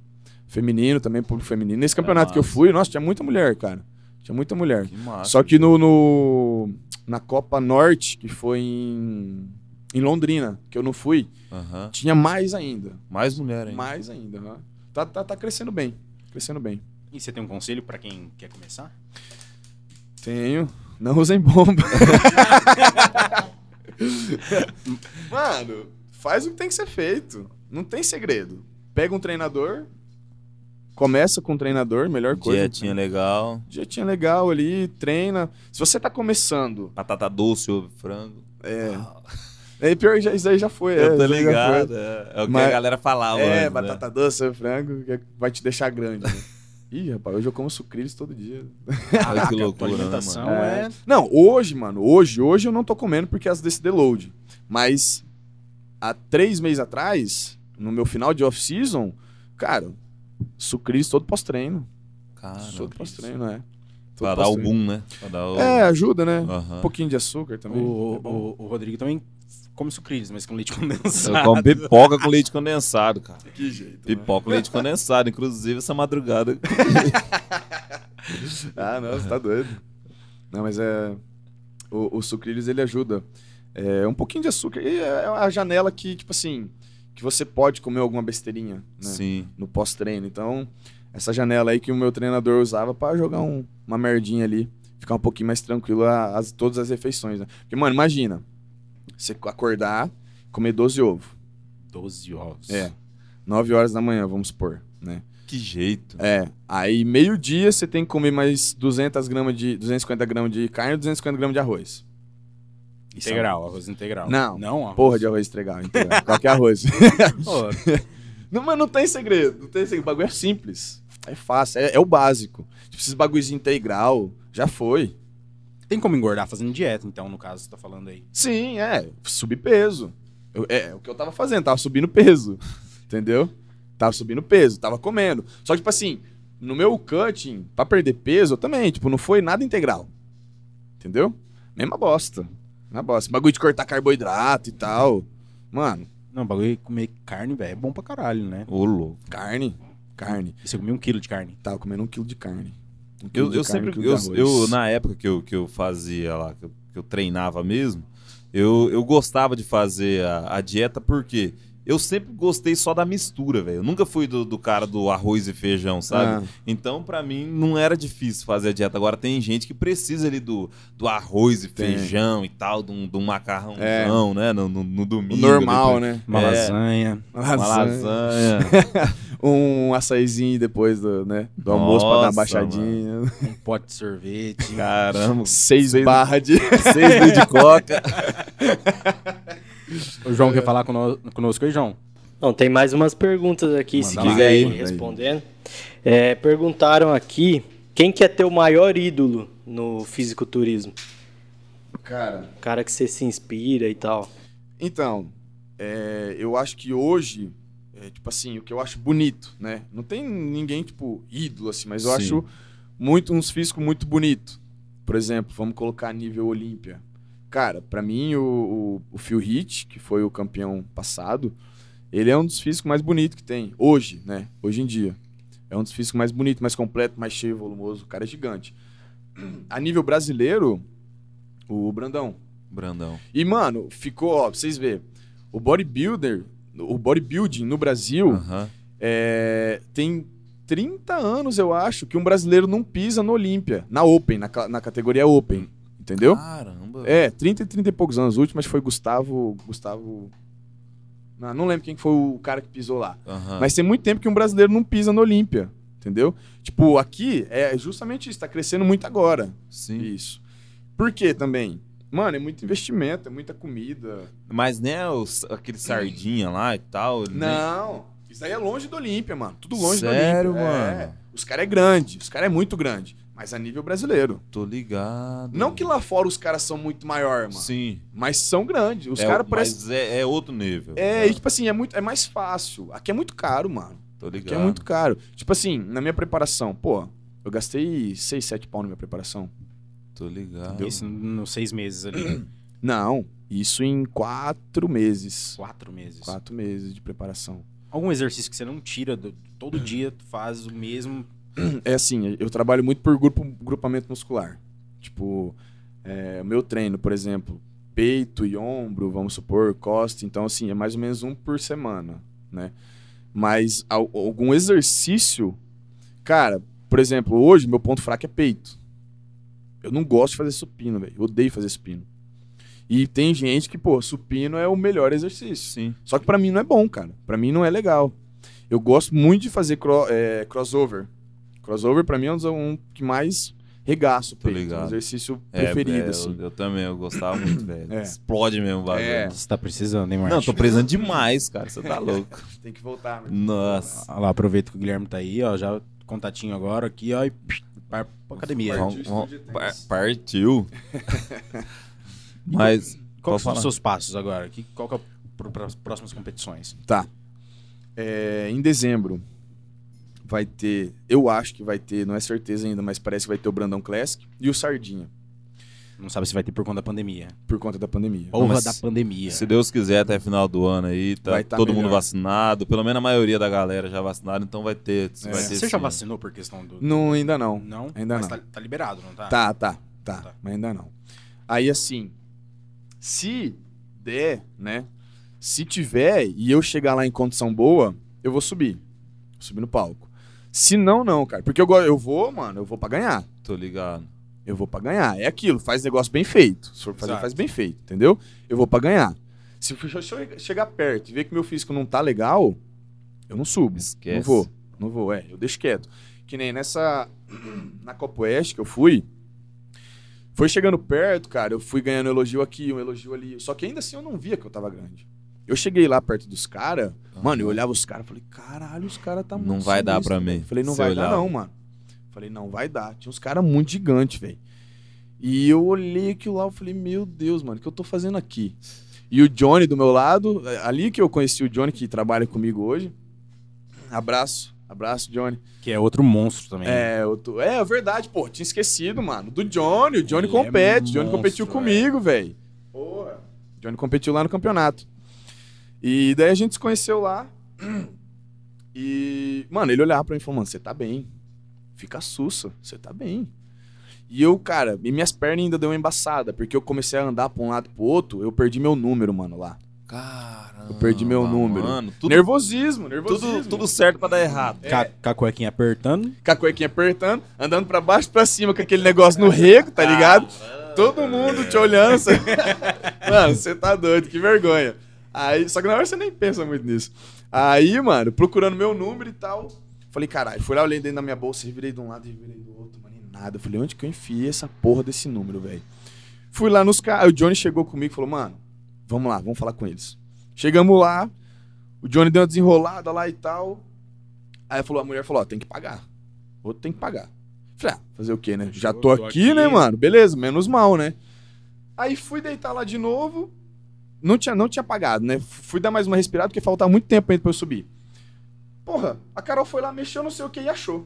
Feminino também, público feminino. Nesse campeonato que eu fui, nossa, tinha muita mulher, cara. Tinha muita mulher. Que massa. Só que no, no- na Copa Norte, que foi em, em Londrina, que eu não fui, Aham. tinha mais ainda. Mais mulher, hein? Mais ainda. aham. Tá, tá, tá crescendo bem. Crescendo bem. E você tem um conselho pra quem quer começar? Tenho. Não usem bomba. Mano, faz o que tem que ser feito. Não tem segredo. Pega um treinador, começa com um treinador, melhor coisa. Dietinha legal. Dietinha legal ali, treina. Se você tá começando, Batata doce, ovo, frango. é. É pior já- isso aí já foi. é, Eu tô já ligado. É, é o que Mas- a galera falava. É, antes, batata doce, frango, que vai te deixar grande. né? Ih, rapaz, hoje eu como sucrilhos todo dia. Né? Olha que Caraca, loucura, a né, alimentação mano? é... Não, hoje, mano, hoje, hoje eu não tô comendo porque as desse deload. Mas há três meses atrás, no meu final de off-season, cara, sucrilhos todo pós-treino. Cara, todo pós-treino, é. Todo Pra dar o pós-treino. boom, né? Pra dar o... É, ajuda, né? Aham. Um pouquinho de açúcar também. O, é o, o Rodrigo também come sucrilhos, mas com leite Eu condensado. como pipoca com leite condensado, cara. Que jeito. né? Pipoca com leite condensado. Inclusive, essa madrugada. Ah, não, você tá doido. Não, mas é. O, o sucrilhos ele ajuda. É um pouquinho de açúcar. E é a janela que, tipo assim, que você pode comer alguma besteirinha, né? Sim. No pós-treino. Então, essa janela aí que o meu treinador usava pra jogar um- uma merdinha ali, ficar um pouquinho mais tranquilo a- as, todas as refeições, né? Porque, mano, imagina. Você acordar, comer 12 ovos. 12 ovos. É. 9 horas da manhã, vamos supor, né? Que jeito. É, aí meio-dia você tem que comer mais 200 gramas de 250 gramas de carne e 250 gramas de arroz. Integral, arroz integral. Não. Não, arroz. Porra de arroz integral, integral. Qualquer arroz. Pô, não, mas não tem segredo, não tem segredo. O bagulho é simples. É fácil, é, é o básico. Tipo, esses bagulhos integral, já foi. Tem como engordar fazendo dieta, então, no caso, você tá falando aí. Sim, é, subir peso. Eu- é, o que eu tava fazendo, tava subindo peso. Entendeu? Tava subindo peso, tava comendo. Só que, tipo assim, no meu cutting, pra perder peso, eu também, tipo, não foi nada integral. Entendeu? Mesma bosta. Mesma bosta. Bagulho de cortar carboidrato e tal. Mano, Não, bagulho de comer carne, velho, é bom pra caralho, né? Ô, louco. carne. Carne. E você comia um quilo de carne. Tava comendo um quilo de carne. Eu, eu sempre. Eu, eu, na época que eu, que eu fazia lá, que eu, que eu treinava mesmo, eu, eu gostava de fazer a, a dieta porque eu sempre gostei só da mistura, velho. Eu nunca fui do, do cara do arroz e feijão, sabe? Ah. Então, pra mim, não era difícil fazer a dieta. Agora, tem gente que precisa ali do, do arroz e Tem. feijão e tal, de um, de um macarrãozão, É. né? No, no, no O domingo. normal, depois. né? Uma É. lasanha. Uma lasanha. um açaizinho depois do, né, do almoço pra dar uma Nossa, baixadinha. Um pote de sorvete. Caramba. Seis Seis- barras de. Seis de coca. O João quer falar cono- conosco aí, João? Não, tem mais umas perguntas aqui, se Manda quiser ir respondendo. É, perguntaram aqui quem que é teu maior ídolo no fisiculturismo? Cara. O cara que você se inspira e tal. Então, é, eu acho que hoje, é, tipo assim, o que eu acho bonito, né? Não tem ninguém, tipo, ídolo, assim, mas eu Sim. acho muito uns físicos muito bonito. Por exemplo, vamos colocar nível Olímpia. Cara, pra mim, o, o, o Phil Heath, que foi o campeão passado, ele é um dos físicos mais bonitos que tem. Hoje, né? Hoje em dia. É um dos físicos mais bonitos, mais completo, mais cheio, volumoso. O cara é gigante. A nível brasileiro, o Brandão. Brandão. E, mano, ficou, ó, pra vocês verem. O bodybuilder, o bodybuilding no Brasil é, tem 30 anos, eu acho, que um brasileiro não pisa no Olímpia, na Open, na, na categoria Open. Entendeu? Caramba. É, 30 e 30 e poucos anos. O último, acho que foi Gustavo. Gustavo. Não, não lembro quem que foi o cara que pisou lá. Aham. Mas tem muito tempo que um brasileiro não pisa no Olímpia. Entendeu? Tipo, aqui é justamente isso, tá crescendo muito agora. Sim. Isso. Por quê também? Mano, é muito investimento, é muita comida. Mas né, os, aquele sardinha lá e tal. nem- Não, isso aí é longe do Olímpia, mano. Tudo longe Sério, do Olímpia. É. mano? Os caras é grande, os caras é muito grande, mas a nível brasileiro. Tô ligado. Não que lá fora os caras são muito maior, mano. Sim. Mas são grandes. Os é, caras mas parecem. é, é outro nível. É, né? e tipo assim, é, muito, é mais fácil. Aqui é muito caro, mano. Tô Aqui ligado. é muito caro. Tipo assim, na minha preparação, pô, eu gastei 6, 7 pau na minha preparação. Tô ligado. Isso nos seis meses ali. Não, isso em 4 meses. Quatro meses. 4 meses de preparação. Algum exercício que você não tira, do- todo dia tu faz o mesmo. É assim, eu trabalho muito por grupo, grupamento muscular. Tipo, é, o meu treino, por exemplo, peito e ombro, vamos supor, costa. Então, assim, é mais ou menos um por semana, né? Mas al- algum exercício... Cara, por exemplo, hoje meu ponto fraco é peito. Eu não gosto de fazer supino, velho. Eu odeio fazer supino. E tem gente que, pô, supino é o melhor exercício. Sim. Só que pra mim não é bom, cara. Pra mim não é legal. Eu gosto muito de fazer cro- é, crossover. Crossover pra mim é um que mais regaço o peito. ligado. Um exercício É, preferido, é, assim. Eu, eu também, eu gostava muito, velho. É. Explode mesmo o bagulho. É. Você tá precisando, hein, Não, Marcos? tô precisando demais, cara. Você tá louco. Tem que voltar, né? Nossa. Olha lá, aproveita que o Guilherme tá aí, ó. Já contatinho agora aqui, ó. E para pra academia. Partiu, par- partiu. Mas. Qual pode são os seus passos agora? Que, qual que é para as próximas competições? Tá. É, em dezembro vai ter, eu acho que vai ter, não é certeza ainda, mas parece que vai ter o Brandão Classic e o Sardinha, Não sabe se vai ter por conta da pandemia. por conta da pandemia. Porra mas da pandemia. Se Deus quiser, até final do ano aí, tá, Vai tá todo mundo melhor. vacinado. Pelo menos a maioria da galera já vacinada, então vai ter. É. Vai ter Você já sim. vacinou por questão do. Não, ainda não. Não? Ainda Mas não. Tá, tá liberado, não tá? Tá, tá, tá, Tá. mas ainda não. Aí assim, se der, né? Se tiver e eu chegar lá em condição boa, eu vou subir. Vou subir no palco. Se não, não, cara. Porque eu, eu vou, mano, eu vou pra ganhar. Tô ligado. Eu vou pra ganhar. É aquilo, faz negócio bem feito. Se for fazer, Exato. faz bem feito, entendeu? Eu vou pra ganhar. Se eu se eu chegar perto e ver que meu físico não tá legal, eu não subo. Esquece. Não vou. Não vou, é. Eu deixo quieto. Que nem nessa. Na Copa Oeste que eu fui. Foi chegando perto, cara. Eu fui ganhando elogio aqui, um elogio ali. Só que ainda assim eu não via que eu tava grande. Eu cheguei lá perto dos caras. Mano, eu olhava os caras falei, caralho, os caras tá muito Não vai dar sinistro, pra velho. mim. Falei, não vai dar olhava. não, mano. Falei, não vai dar. Tinha uns caras muito gigantes, velho. E eu olhei aquilo lá, eu falei, meu Deus, mano, o que eu tô fazendo aqui? E o Johnny do meu lado, é, ali que eu conheci o Johnny, que trabalha comigo hoje. Abraço, abraço, Johnny. Que é outro monstro também. É, eu tô... é, é verdade, pô, tinha esquecido, mano. Do Johnny, o Johnny Ele é compete, o Johnny monstro, competiu é. comigo, velho. Porra. O Johnny competiu lá no campeonato. E daí a gente se conheceu lá. E, mano, ele olhava pra mim e falou, mano, você tá bem. Fica sussa, você tá bem. E eu, cara, e minhas pernas ainda deu uma embaçada, porque eu comecei a andar pra um lado e pro outro, eu perdi meu número, mano, lá. Caramba. Eu perdi meu número. Mano, tudo, nervosismo, nervosismo. tudo, tudo certo pra dar errado. Ca- Com a cuequinha apertando. com a cuequinha apertando, andando pra baixo e pra cima com aquele negócio no rego, tá ligado? Todo mundo te olhando. Você... Mano, você tá doido, que vergonha. Aí, só que na hora você nem pensa muito nisso. Aí, mano, procurando meu número e tal. Falei, caralho, fui lá, olhei dentro da minha bolsa, revirei de um lado, revirei do outro, mano, e nada. Falei, onde que eu enfiei essa porra desse número, velho? Fui lá nos caras. O Johnny chegou comigo e falou, mano, vamos lá, vamos falar com eles. Chegamos lá, o Johnny deu uma desenrolada lá e tal. Aí falou, a mulher falou, ó, tem que pagar. Outro tem que pagar. Falei, ah, fazer o quê, né? Já tô, tô aqui, aqui. né, mano? Beleza, menos mal, né? Aí fui deitar lá de novo. Não tinha, não tinha pagado, né? Fui dar mais uma respirada porque faltava muito tempo ainda pra eu subir. Porra, a Carol foi lá, mexeu, não sei o que e achou.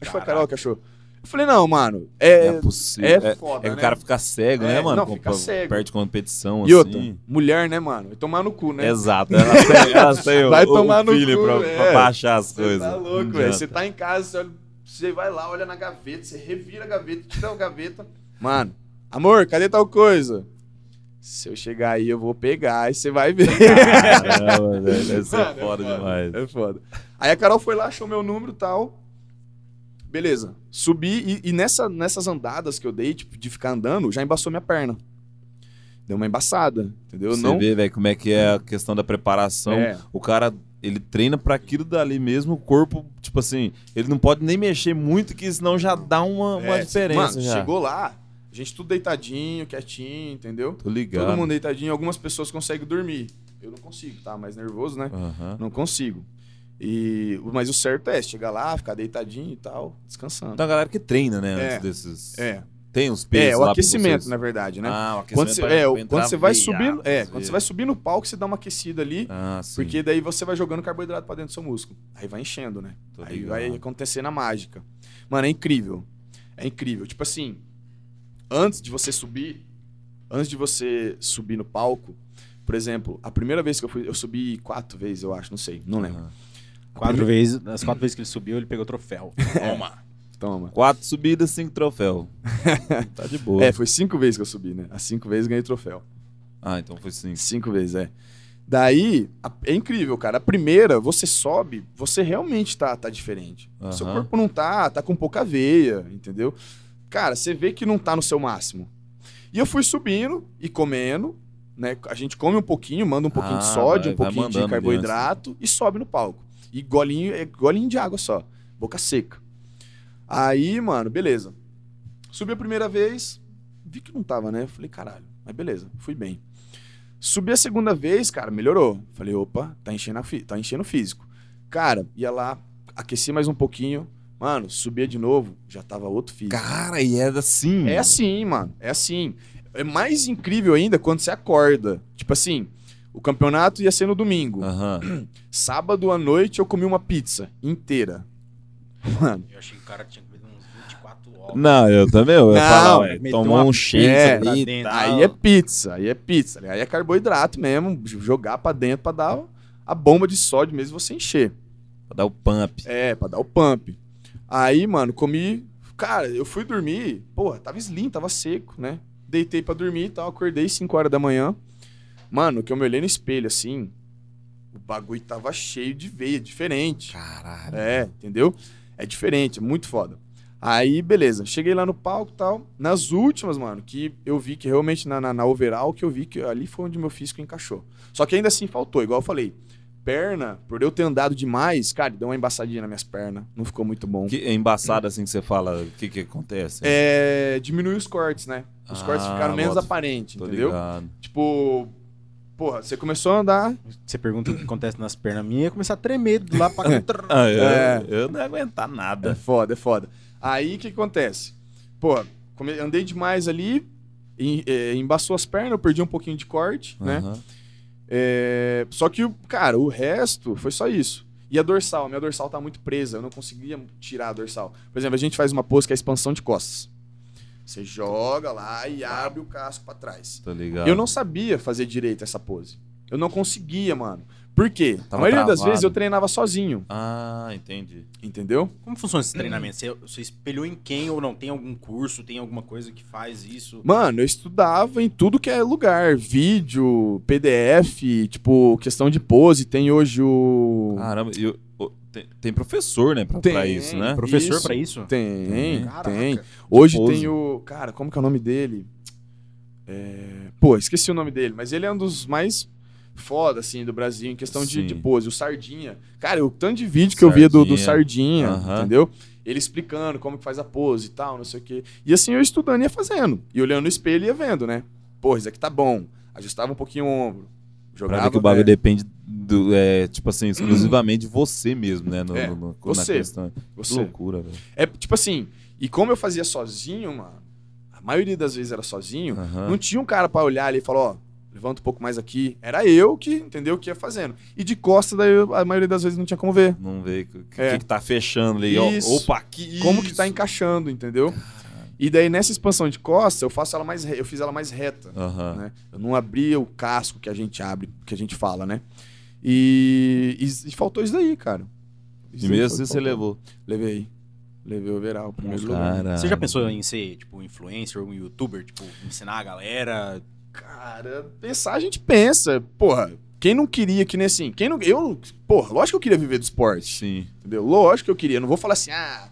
Acho que foi a Carol que achou. Eu falei, não, mano, é. É, possível. é É, foda, é que né? o cara fica cego, É, né, mano? não, Com- fica cego. Perde competição, E outra, assim. mulher, né, mano? Vai tomar no cu, né? Exato. Elas têm, elas têm o, Vai o tomar no feeling cu, pra, é. pra baixar as Você coisas. tá Não louco, velho. Você tá em casa, você, olha- você vai lá, olha na gaveta, você revira a gaveta, tira a gaveta. Mano, amor, cadê tal coisa? Se eu chegar aí, eu vou pegar e você vai ver. Caramba, velho, Mano, é foda demais. É foda. Aí a Carol foi lá, achou meu número e tal. Beleza. Subi e, e nessa, nessas andadas que eu dei, tipo, de ficar andando, já embaçou minha perna. Deu uma embaçada, entendeu? Você não... vê, velho, como é que é a questão da preparação. É. O cara, ele treina pra aquilo dali mesmo, o corpo, tipo assim, ele não pode nem mexer muito, que senão já dá uma, uma É, diferença. Mano, já. chegou lá, a gente tudo deitadinho, quietinho, entendeu? Tô ligado. Todo mundo deitadinho, algumas pessoas conseguem dormir. Eu não consigo, tá? Mais nervoso, né? Aham. Não consigo. E, mas o certo é chegar lá, ficar deitadinho e tal, descansando. Então a galera que treina, né, É. desses... É, Tem os pesos é o aquecimento, na verdade, né? Ah, o aquecimento quando você, é, entrar quando você vai subir, é, quando você vezes. vai subir no palco, você dá uma aquecida ali, Ah, sim. porque daí você vai jogando carboidrato pra dentro do seu músculo. Aí vai enchendo, né? Tô Aí ligado. vai acontecendo a mágica. Mano, é incrível. É incrível. Tipo assim, antes de você subir, antes de você subir no palco, por exemplo, a primeira vez que eu fui, eu subi quatro vezes, eu acho, não sei, não lembro. Aham. Quatro vezes, das quatro vezes que ele subiu, ele pegou troféu. Toma. Toma. Quatro subidas, cinco troféu. tá de boa. É, foi cinco vezes que eu subi, né? As cinco vezes ganhei troféu. Ah, então foi cinco. Cinco vezes, é. Daí, a- é incrível, cara. A primeira, você sobe, você realmente tá, tá diferente. Aham. Seu corpo não tá, tá com pouca veia, entendeu? Cara, você vê que não tá no seu máximo. E eu fui subindo e comendo, né? A gente come um pouquinho, manda um pouquinho de Ah, sódio, vai- um pouquinho de carboidrato e sobe no palco. E golinho, é golinho de água só, boca seca. Aí, mano, beleza. Subi a primeira vez, vi que não tava, né? Falei, caralho, mas beleza, fui bem. Subi a segunda vez, cara, melhorou. Falei, opa, tá enchendo, a tá enchendo o físico. Cara, ia lá, aqueci mais um pouquinho. Mano, subia de novo, já tava outro físico. Cara, e é assim. É assim, mano. É assim. É mais incrível ainda quando você acorda. Tipo assim, o campeonato ia ser no domingo. Aham. Sábado à noite eu comi uma pizza inteira. Mano. Eu achei que o cara tinha comido uns 24 ovos. Não, eu também. Eu ia Não, falar, ué, meteu tomou um shake é, ali. dentro. Aí é pizza, aí é pizza. Aí é carboidrato mesmo, jogar pra dentro pra dar a bomba de sódio mesmo e você encher. Pra dar o pump. É, pra dar o pump. Aí, mano, comi. Cara, eu fui dormir. Pô, tava slim, tava seco, né? Deitei pra dormir e tal. Acordei 5 horas da manhã. Mano, que eu me olhei no espelho assim. O bagulho tava cheio de veia, diferente. Caralho. É, entendeu? É diferente, é muito foda. Aí, beleza. Cheguei lá no palco e tal. Nas últimas, mano, que eu vi que realmente na, na, na overall, que eu vi que ali foi onde meu físico encaixou. Só que ainda assim faltou, igual eu falei. Perna, por eu ter andado demais, cara, deu uma embaçadinha nas minhas pernas. Não ficou muito bom. Que é embaçado assim que você fala, o que que acontece? É, diminuiu os cortes, né? Os Ah, cortes ficaram menos bota- aparentes, Tô entendeu? ligado. Tipo, porra, você começou a andar. Você pergunta o que acontece nas pernas minhas, ia começar a tremer do lá pra cá. Ah, eu, É. eu não ia aguentar É nada. foda, é foda. Aí o que acontece? Pô, come- andei demais ali, em- é, embaçou as pernas, eu perdi um pouquinho de corte, né? É, só que, o- cara, o resto foi só isso. E a dorsal, a minha dorsal tá muito presa, eu não conseguia tirar a dorsal. Por exemplo, a gente faz uma pose que é a expansão de costas. Você joga lá e abre o casco pra trás. Tô ligado. Eu não sabia fazer direito essa pose. Eu não conseguia, mano. Por quê? a Tava maioria das travado. vezes eu treinava sozinho, Ah, entendi. entendeu? Como funciona esse treinamento? Você, você espelhou em quem ou não? Tem algum curso, tem alguma coisa que faz isso? Mano, eu estudava em tudo que é lugar. Vídeo, PDF, tipo, questão de pose. Tem hoje o. Caramba, e o- tem, tem professor, né, pra, Tem. pra isso, né? Professor Isso. pra isso? Tem, Caraca. tem. Hoje Pose. tem o. Cara, como que é o nome dele? É, Pô, esqueci o nome dele, mas ele é um dos mais foda, assim, do Brasil em questão de, de pose. O Sardinha. Cara, o tanto de vídeo que eu via do, do Sardinha. Sardinha, Aham. entendeu? Ele explicando como que faz a pose e tal, não sei o quê. E assim, eu estudando e ia fazendo. E olhando no espelho e ia vendo, né? Pô, isso aqui tá bom. Ajustava um pouquinho o ombro. Pra Jogava. ver que o bagulho é, depende do, é, tipo assim, exclusivamente de você mesmo, né? No, É, no- no- você. Na questão. Que você. loucura, velho. É tipo assim, e como eu fazia sozinho, mano, a maioria das vezes era sozinho, Aham. não tinha um cara pra olhar ali e falar, ó, levanta um pouco mais aqui. Era eu que, entendeu, que ia fazendo. E de costa, daí eu- a maioria das vezes não tinha como ver. Não vê o que, que- É. que tá fechando ali. ó. Isso. Opa, aqui. Como que tá encaixando, entendeu? E daí nessa expansão de costa, eu faço ela mais re- eu fiz ela mais reta, Aham. né? Eu não abria o casco que a gente abre, que a gente fala, né? E, e, e faltou isso daí, cara. Isso E mesmo assim você faltou. levou. Levei. Levei o overall, o primeiro lugar. Você já pensou em ser, tipo, influencer ou um youtuber? Tipo, ensinar a galera? Cara, pensar a gente pensa. Porra, quem não queria que nem assim? Quem não, eu, porra, lógico que eu queria viver do esporte. Sim. Entendeu? Lógico que eu queria. Não vou falar assim, ah,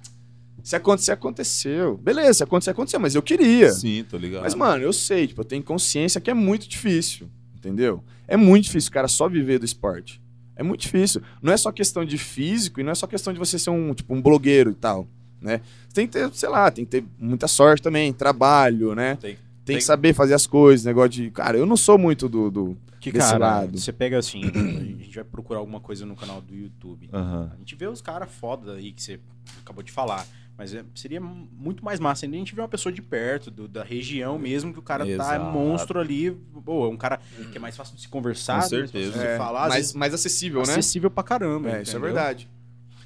se acontecer, aconteceu. Beleza, se acontecer, aconteceu, mas eu queria. Sim, tô ligado. Mas, mano, eu sei, tipo, eu tenho consciência que é muito difícil. Entendeu? É muito difícil o cara só viver do esporte. É muito difícil. Não é só questão de físico e não é só questão de você ser um, tipo, um blogueiro e tal, né? Você tem que ter, sei lá, tem que ter muita sorte também, trabalho, né? Tem- Tem, tem- que saber fazer as coisas, negócio de... Cara, eu não sou muito do... do... Que, Desse cara, lado. você pega assim, a gente vai procurar alguma coisa no canal do YouTube. A gente vê os caras foda aí que você acabou de falar. Mas é- seria muito mais massa ainda a gente ver uma pessoa de perto, do- da região mesmo, que o cara tá é Exato. monstro ali. Pô, é um cara que é mais fácil de se conversar, Com mais certeza. fácil de É, falar, mais, vezes mais acessível, né? acessível pra caramba. É, isso é verdade.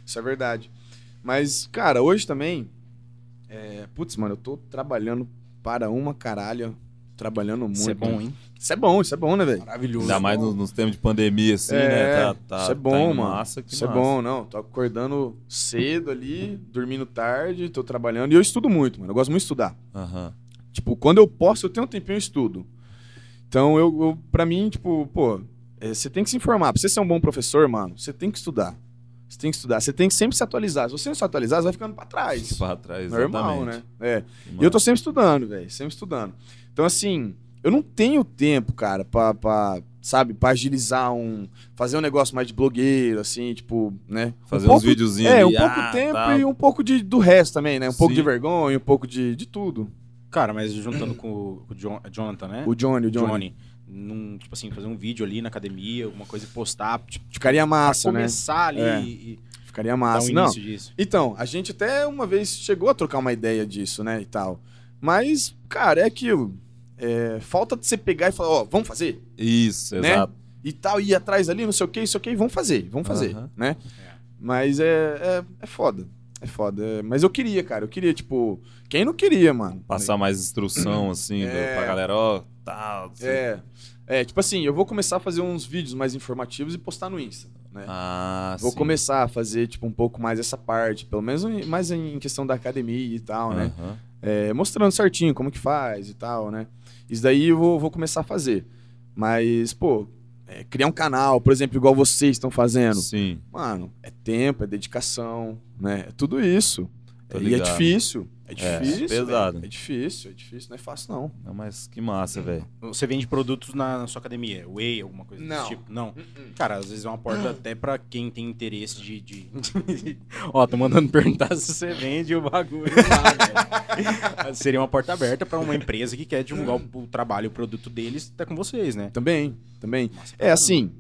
Isso é verdade. Mas, cara, hoje também. É, putz, mano, eu tô trabalhando para uma caralho. Trabalhando muito. Isso é bom, hein? Isso é bom, isso é bom, né, velho? Maravilhoso. Ainda mais nos, nos tempos de pandemia, assim, É, né? Tá, tá, isso é tá bom, em mano. Massa, que Isso é massa. bom, não. Tô acordando cedo ali, dormindo tarde, tô trabalhando. E eu estudo muito, mano. Eu gosto muito de estudar. Aham. Tipo, quando eu posso, eu tenho um tempinho, eu estudo. Então, eu, eu pra mim, tipo, pô, é, você tem que se informar. Pra você ser um bom professor, mano, você tem que estudar. Você tem que estudar. Você tem que sempre se atualizar. Se você não se atualizar, você vai ficando pra trás. Pra trás, Normal, exatamente. né? É. Que E eu tô sempre estudando, velho. Sempre estudando. Então, assim, eu não tenho tempo, cara, pra, pra sabe, pra agilizar um. Fazer um negócio mais de blogueiro, assim, tipo, né? Fazer um uns pouco, videozinhos É, ali, um pouco ah, tempo tá. e um pouco de, do resto também, né? Um pouco Sim. de vergonha, um pouco de, de tudo. Cara, mas juntando com o, com o John- Jonathan, né? O Johnny, o Johnny. Johnny. Num, tipo assim, fazer um vídeo ali na academia, alguma coisa e postar. Tipo, Ficaria massa, pra né? começar ali É. e, Ficaria e dar massa. um não, início disso. Então, a gente até uma vez chegou a trocar uma ideia disso, né, e tal. Mas, cara, é aquilo. É, falta de você pegar e falar, ó, vamos fazer? Isso, Né? exato. E tal, ir atrás ali, não sei o que, isso ok, vamos fazer, vamos fazer, né? É. Mas é, é, é foda, é foda. É- mas eu queria, cara, eu queria, tipo, quem não queria, mano? Passar mais instrução, assim, É. pra galera, ó, tal. É, é, tipo assim, eu vou começar a fazer uns vídeos mais informativos e postar no Insta, né? Ah, Vou sim. começar a fazer, tipo, um pouco mais essa parte, pelo menos mais em questão da academia e tal, né? Aham. É, mostrando certinho como que faz e tal, né? Isso daí eu vou, vou começar a fazer. Mas, pô, é, criar um canal, por exemplo, igual vocês estão fazendo. Sim. Mano, é tempo, é dedicação, né? É tudo isso. Tô e é difícil. É É, difícil. pesado. velho. É difícil, é difícil, não é fácil, não. Não, mas que massa, velho. Você vende produtos na, na sua academia? Whey, alguma coisa Não. desse tipo? Não. Cara, às vezes é uma porta até pra quem tem interesse de. de... Ó, tô mandando perguntar se você vende o bagulho lá. Seria uma porta aberta pra uma empresa que quer divulgar o, o trabalho, o produto deles, tá com vocês, né? Também, também. Pra É assim,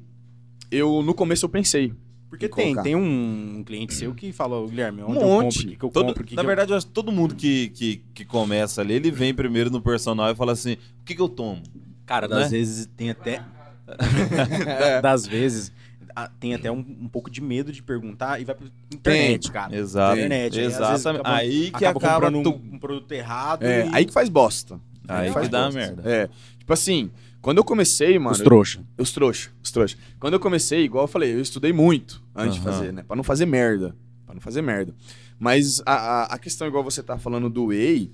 eu no começo eu pensei. Porque em tem, colocar. tem um cliente seu que fala, "Ô, Guilherme, onde Um eu compro, monte. o que, que eu Todo- compro, que na que eu-" verdade, eu acho que todo mundo que, que, que começa ali, ele vem primeiro no personal e fala assim: o que, que eu tomo? Cara, das né? vezes tem até. das vezes tem até um, um pouco de medo de perguntar e vai pra internet, cara. Exato. Internet. Aí, Exatamente. acaba- Aí que acaba acaba. tu- um, um produto errado. É, e... aí que faz bosta. Aí faz que dá bosta. merda. É, tipo assim, quando eu comecei, mano. Os trouxa. Os trouxa, os trouxa. Quando eu comecei, igual eu falei, eu estudei muito antes de Aham. fazer, né? Pra não fazer merda. Pra não fazer merda. Mas a, a, a questão, igual você tá falando do Whey,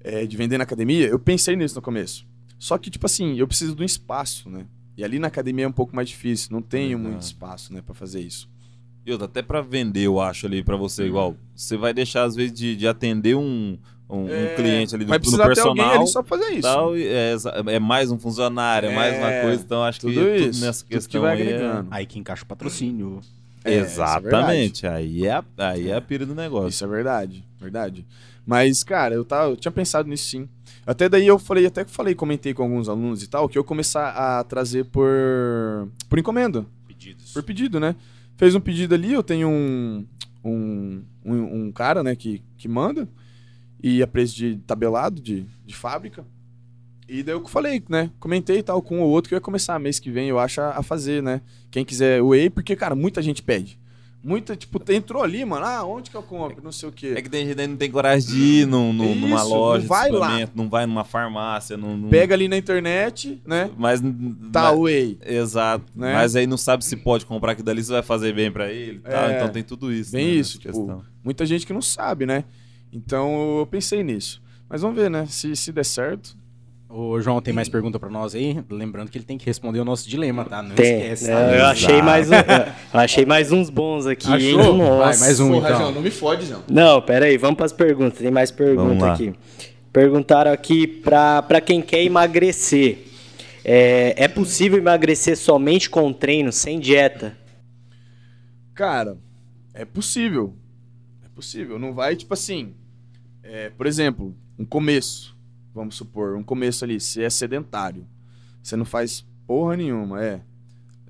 é, de vender na academia, eu pensei nisso no começo. Só que, tipo assim, eu preciso de um espaço, né? E ali na academia é um pouco mais difícil, não tenho Legal. muito espaço, né, pra fazer isso. E outra, até pra vender, eu acho, ali pra você, igual. Você vai deixar, às vezes, de, de atender um, um, um É, cliente ali do, alguém personal. ali só pra fazer isso. tal, e é, é mais um funcionário, é, mais uma É, coisa. Então, acho que tudo tudo isso, nessa tudo que questão vai aí é-. Aí que encaixa o patrocínio. É, é Exatamente. aí, é a, aí é a pira do negócio. Isso é verdade, verdade. Mas, cara, eu, tava, eu tinha pensado nisso sim. Até daí eu falei, até que falei, comentei com alguns alunos e tal, que eu começar a trazer por, por encomenda, Pedidos. por pedido, né? Fez um pedido ali, eu tenho um, um, um, um cara, né, que, que manda, e a preço de tabelado, de, de fábrica. E daí eu falei, né? Comentei tal com o outro que eu ia começar mês que vem, eu acho, a, fazer, né? Quem quiser whey, porque, cara, muita gente pede. Muita, tipo, entrou ali, mano. Ah, onde que eu compro? Não sei o quê. É que tem gente que não tem coragem de ir num, num- Isso, numa não loja, de vai lá. não vai numa farmácia, não, não- Pega ali na internet, né? Mas. Tá, mas- whey. Exato. Né? Mas aí não sabe se pode comprar aquilo dali, se vai fazer bem pra ele. tal. É. Então tem tudo isso. Bem né, isso, tipo, questão. muita gente que não sabe, né? Então eu pensei nisso. Mas vamos ver, né? Se, se der certo. Ô, João, tem mais pergunta pra nós aí? Lembrando que ele tem que responder o nosso dilema, tá? Não Tem. esquece. né? tá? eu, achei mais um, achei mais uns bons aqui? Achou? Nossa. Vai, mais um então. não me fode, não. Não, pera aí, vamos para as perguntas. Tem mais pergunta aqui. Perguntaram aqui para pra quem quer emagrecer. É, é possível emagrecer somente com treino, sem dieta? Cara, é possível. É possível. Não vai, tipo assim. é, por exemplo, um começo. Vamos supor, um começo ali. Você é sedentário. Você não faz porra nenhuma, é.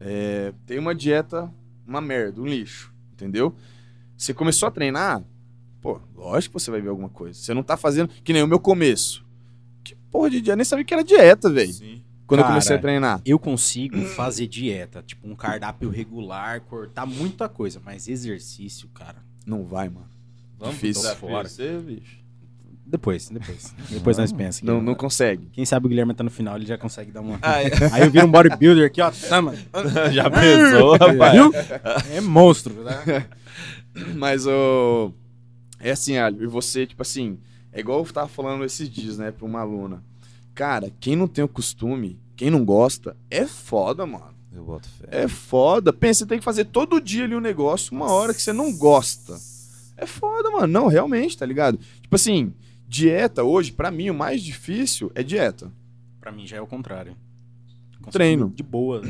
É, tem uma dieta, uma merda, um lixo. Entendeu? Você começou a treinar, pô, lógico que você vai ver alguma coisa. Você não tá fazendo. Que nem o meu começo. Que porra de dieta? Nem sabia que era dieta, velho. Sim. Quando eu Cara, comecei a treinar. Eu consigo fazer dieta, tipo um cardápio regular, cortar muita coisa, mas exercício, cara. Não vai, mano. Vamos Difícil. Fora. você, bicho. Depois, depois. Depois nós pensamos. Não, não consegue. Quem sabe o Guilherme tá no final, ele já consegue dar uma. Ah, é. Aí eu viro um bodybuilder aqui, ó. Tama. Já pensou, rapaz? Viu? É monstro, né? Mas o. É assim, Alho, e você, tipo assim, é igual eu tava falando esses dias, né, pra uma aluna. Cara, quem não tem o costume, quem não gosta, é foda, mano. Eu boto fé. É foda. Pensa, você tem que fazer todo dia ali um negócio, uma hora que você não gosta. É foda, mano. Não, realmente, tá ligado? Tipo assim, dieta hoje, pra mim, o mais difícil é dieta. Pra mim já é o contrário. Consigo Treino. De boa.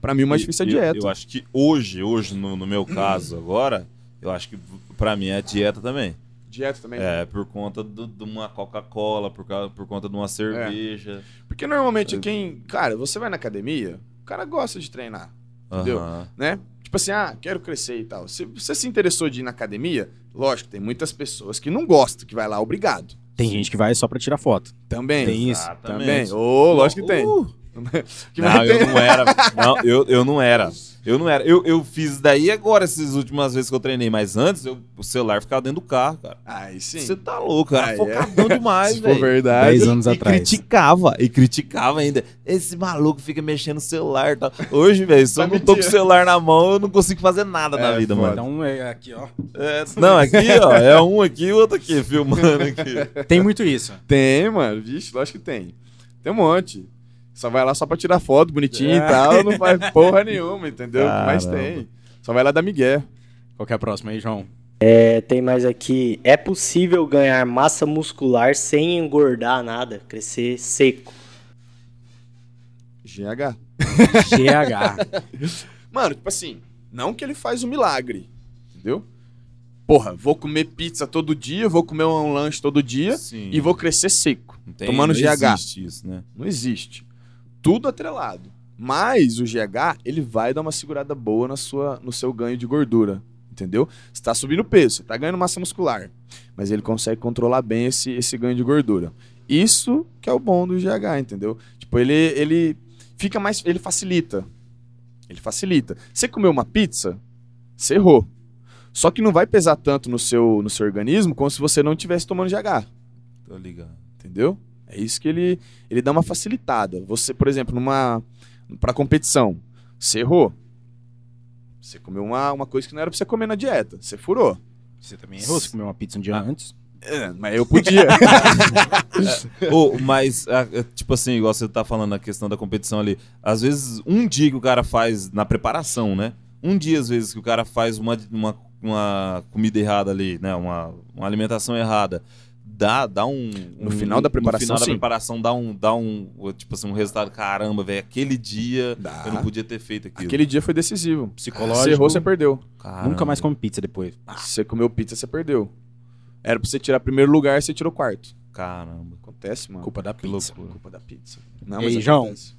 Pra mim, o mais E- difícil é eu- dieta. Eu, acho que hoje, hoje, no, no meu caso agora, eu acho que pra mim é dieta também. Dieta também. É, por conta do- de uma Coca-Cola, por, causa- por conta de uma cerveja. Porque normalmente quem. Cara, você vai na academia, o cara gosta de treinar. Entendeu? Aham. né? Tipo assim, ah, quero crescer e tal. Se você se interessou de ir na academia, lógico, tem muitas pessoas que não gostam, que vai lá obrigado. Tem gente que vai só pra tirar foto. Também. Tem isso. Também. Ô, lógico que tem. Uh, não, eu não era. Não, eu, eu não era. Eu não era. Eu, eu fiz daí agora, essas últimas vezes que eu treinei, mas antes eu- o celular ficava dentro do carro, cara. Aí sim. Você tá louco, cara. Ah, Focadão demais, Se for velho. verdade. Dez anos e atrás. criticava, e criticava ainda. Esse maluco fica mexendo no celular e tal. Hoje, velho, se eu Tá não tô com o celular na mão, eu não consigo fazer nada na É, vida, foda. mano. Então é aqui, ó. É, não, aqui, ó, é um aqui e o outro aqui, filmando aqui. Tem muito isso. Tem, mano. Vixe, lógico que tem. Tem um monte. Só vai lá só pra tirar foto bonitinho É. e tal, não faz porra nenhuma, entendeu? Caramba. tem. Só vai lá dar migué. Qual que é a próxima aí, João? É, tem mais aqui. É possível ganhar massa muscular sem engordar nada, crescer seco? GH. GH. Mano, tipo assim, não que ele faz um milagre, entendeu? Porra, vou comer pizza todo dia, vou comer um lanche todo dia Sim. e vou crescer seco. Não tem- tomando não GH. existe isso, né? Não existe. Tudo atrelado. Mas o GH, ele vai dar uma segurada boa na sua, no seu ganho de gordura. Entendeu? Você tá subindo peso, você tá ganhando massa muscular. Mas ele consegue controlar bem esse, esse ganho de gordura. Isso que é o bom do GH, entendeu? Tipo, ele, ele fica mais. Ele facilita. Ele facilita. Você comeu uma pizza, você errou. Só que não vai pesar tanto no seu, no seu organismo como se você não estivesse tomando GH. Tô ligado. Entendeu? É isso que ele, ele dá uma facilitada. Você, por exemplo, numa para competição, você errou. Você comeu uma, uma coisa que não era pra você comer na dieta. Você furou. Você também errou? Você comeu uma pizza um dia Ah. antes? É, mas eu podia. Ô, mas, é, tipo assim, igual você tá falando na questão da competição ali, às vezes um dia que o cara faz na preparação, né? Um dia, às vezes, que o cara faz uma, uma, uma comida errada ali, né? Uma, uma alimentação errada. Dá, dá um. No um- final da preparação, No final da sim. preparação dá um, dá um. Tipo assim, um resultado. Caramba, velho. Aquele dia Dá. eu não podia ter feito aquilo. Aquele dia foi decisivo. Psicológico. Você errou, você perdeu. Caramba. Nunca mais come pizza depois. Você comeu pizza, você perdeu. Era pra você tirar primeiro lugar, você tirou quarto. Caramba. Acontece, mano. Culpa da Que pizza. loucura. Culpa da pizza. Não, E aí, mas João? acontece.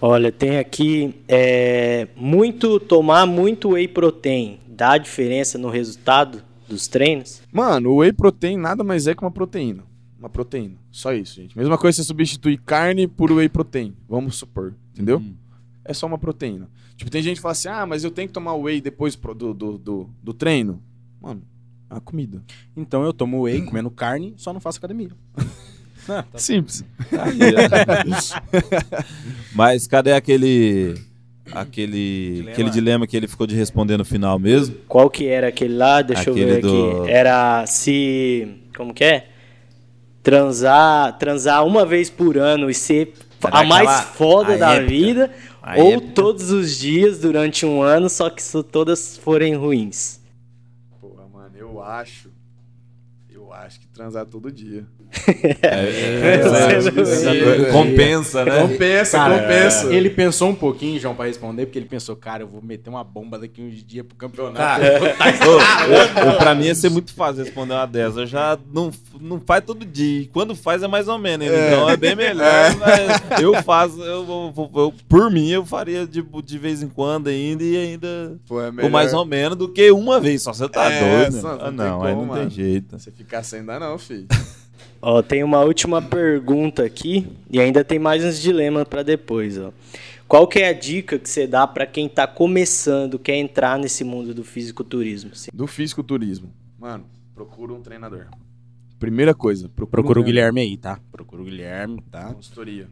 Olha, tem aqui é, muito tomar muito whey protein dá diferença no resultado dos treinos? Mano, o whey protein nada mais é que uma proteína. Uma proteína. Só isso, gente. Mesma coisa você substituir carne por whey protein. Vamos supor. Entendeu? Hum. É só uma proteína. Tipo, tem gente que fala assim: ah, mas eu tenho que tomar whey depois do, do, do, do treino. Mano, é uma comida. Então eu tomo whey comendo carne, só não faço academia. Ah, tá. Simples. Mas cadê aquele. Aquele Dilema. aquele dilema que ele ficou de responder no final mesmo? Qual que era aquele lá? Deixa eu Aquele ver do- aqui. Era se. Como que é? Transar, transar uma vez por ano e ser Era a mais aquela- foda a da épica. vida. A ou épica. todos os dias durante um ano, só que se todas forem ruins. Porra, mano, eu acho. Eu acho que transar todo dia. É, é, é, compensa, né? Compensa, Cara, compensa. Ele pensou um pouquinho, João, pra responder, porque ele pensou, cara, eu vou meter uma bomba daqui uns dias pro campeonato. Ô, ô, pra mim ia ser muito fácil responder uma dessas. Eu já não, não faz todo dia. Quando faz é mais ou menos. ainda. Então é bem melhor. mas eu faço, eu, eu- eu- por mim, eu faria de, de vez em quando ainda e ainda. Pô, é Ou mais ou menos do que uma vez. Só você tá É, doido. só né? não Ah, tem não, aí como, não mano. tem jeito. Você ficar sem dá não, filho. Ó, tem uma última pergunta aqui e ainda tem mais uns dilemas pra depois, ó. Qual que é a dica que você dá pra quem tá começando, quer entrar nesse mundo do fisiculturismo? assim? Do fisiculturismo. Mano, procura um treinador. Primeira coisa, procura, Procura um o Guilherme aí, tá? Procura o Guilherme, tá? Consultoria.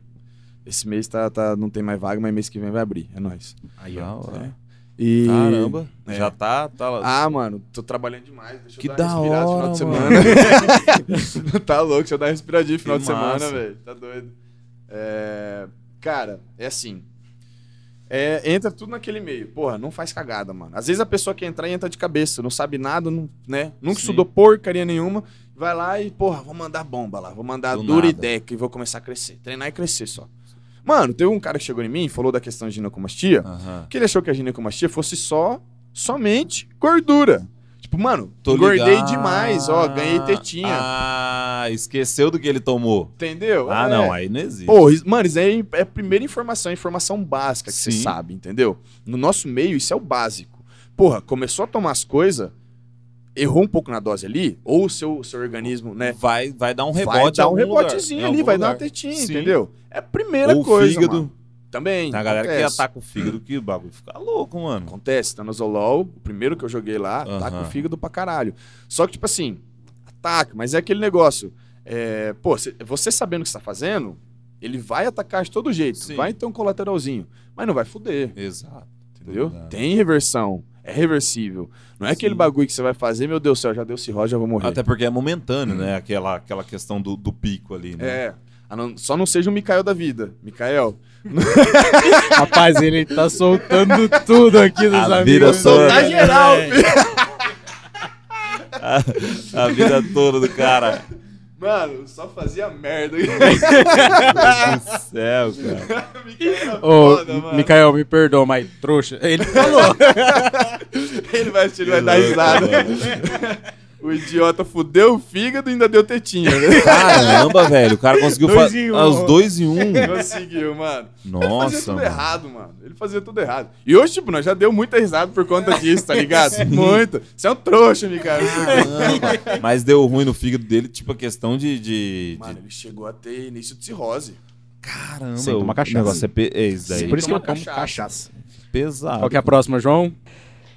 Esse mês tá, tá, não tem mais vaga, mas mês que vem vai abrir. É nóis. Aí, ó. hora. E... Caramba. É. Já tá. tá lá. Ah, mano, tô trabalhando demais. Deixa eu Que dar uma da respirada no final hora, de semana. tá louco, deixa eu dar uma respiradinha no final Que de semana, massa. velho. Tá doido. É, Cara, é assim. É, entra tudo naquele meio. Porra, não faz cagada, mano. Às vezes a pessoa quer entrar e entra de cabeça, não sabe nada, não, né? Nunca Sim. estudou porcaria nenhuma. Vai lá e, porra, vou mandar bomba lá. Vou mandar Do dura e deca e vou começar a crescer. Treinar e crescer só. Mano, teve um cara que chegou em mim e falou da questão de ginecomastia. Aham. Que ele achou que a ginecomastia fosse só, somente gordura. Tipo, mano, Tô engordei ligado. demais, ó, ganhei tetinha. Ah, esqueceu do que ele tomou. Entendeu? Ah, É. não, aí não existe. Pô, mano, isso aí é a primeira informação, informação básica que você sabe, entendeu? No nosso meio, isso é o básico. Porra, começou a tomar as coisas, errou um pouco na dose ali, ou o seu, seu organismo, né? vai, vai dar um rebote vai dar um rebotezinho lugar, ali, vai dar uma lugar. tetinha, Sim. entendeu? É a primeira Ou coisa, fígado. mano. Também. Tem a galera que acontece. ataca o fígado que o bagulho fica louco, mano. Acontece, tá no Zolol, o primeiro que eu joguei lá, tá com Aham. o fígado pra caralho. Só que, tipo assim, ataca, mas é aquele negócio. É, pô, cê- você sabendo o que você tá fazendo, ele vai atacar de todo jeito. Sim. Vai ter um colateralzinho, mas não vai fuder, Exato. entendeu? Tem reversão, é reversível. Não é aquele Sim. bagulho que você vai fazer, meu Deus do céu, já deu cirrose, já vou morrer. Até porque é momentâneo, né? Aquela, aquela questão do, do pico ali, né? É. a não- só não seja o Mikael da vida. Mikael, Rapaz, ele tá soltando tudo aqui dos A amigos. vida toda. Tá geral, É. A vida toda do cara. Mano, só fazia merda. Meu Deus do céu, cara. Mikael é Ô, foda, mano. Mikael, me perdoa, mas trouxa. Ele falou. Ele vai ele vai dar risada. O idiota fudeu o fígado e ainda deu tetinha, né? Caramba, velho. O cara conseguiu Dois fazer em um. os dois em um. Conseguiu, mano. ele fazia Nossa, tudo mano. errado, mano. Ele fazia tudo errado. E hoje, tipo, nós já deu muita risada por conta disso, tá ligado? Muito. Você é um trouxa, Mikael. Caramba. Mas deu ruim no fígado dele, tipo a questão de. de, de- Mano, ele chegou a ter início de cirrose. Caramba, Sem tomar o cachaça. negócio é, pe... é isso daí. Sem Por isso que eu tomo cachaça. cachaça. pesado. Qual que é a próxima, João?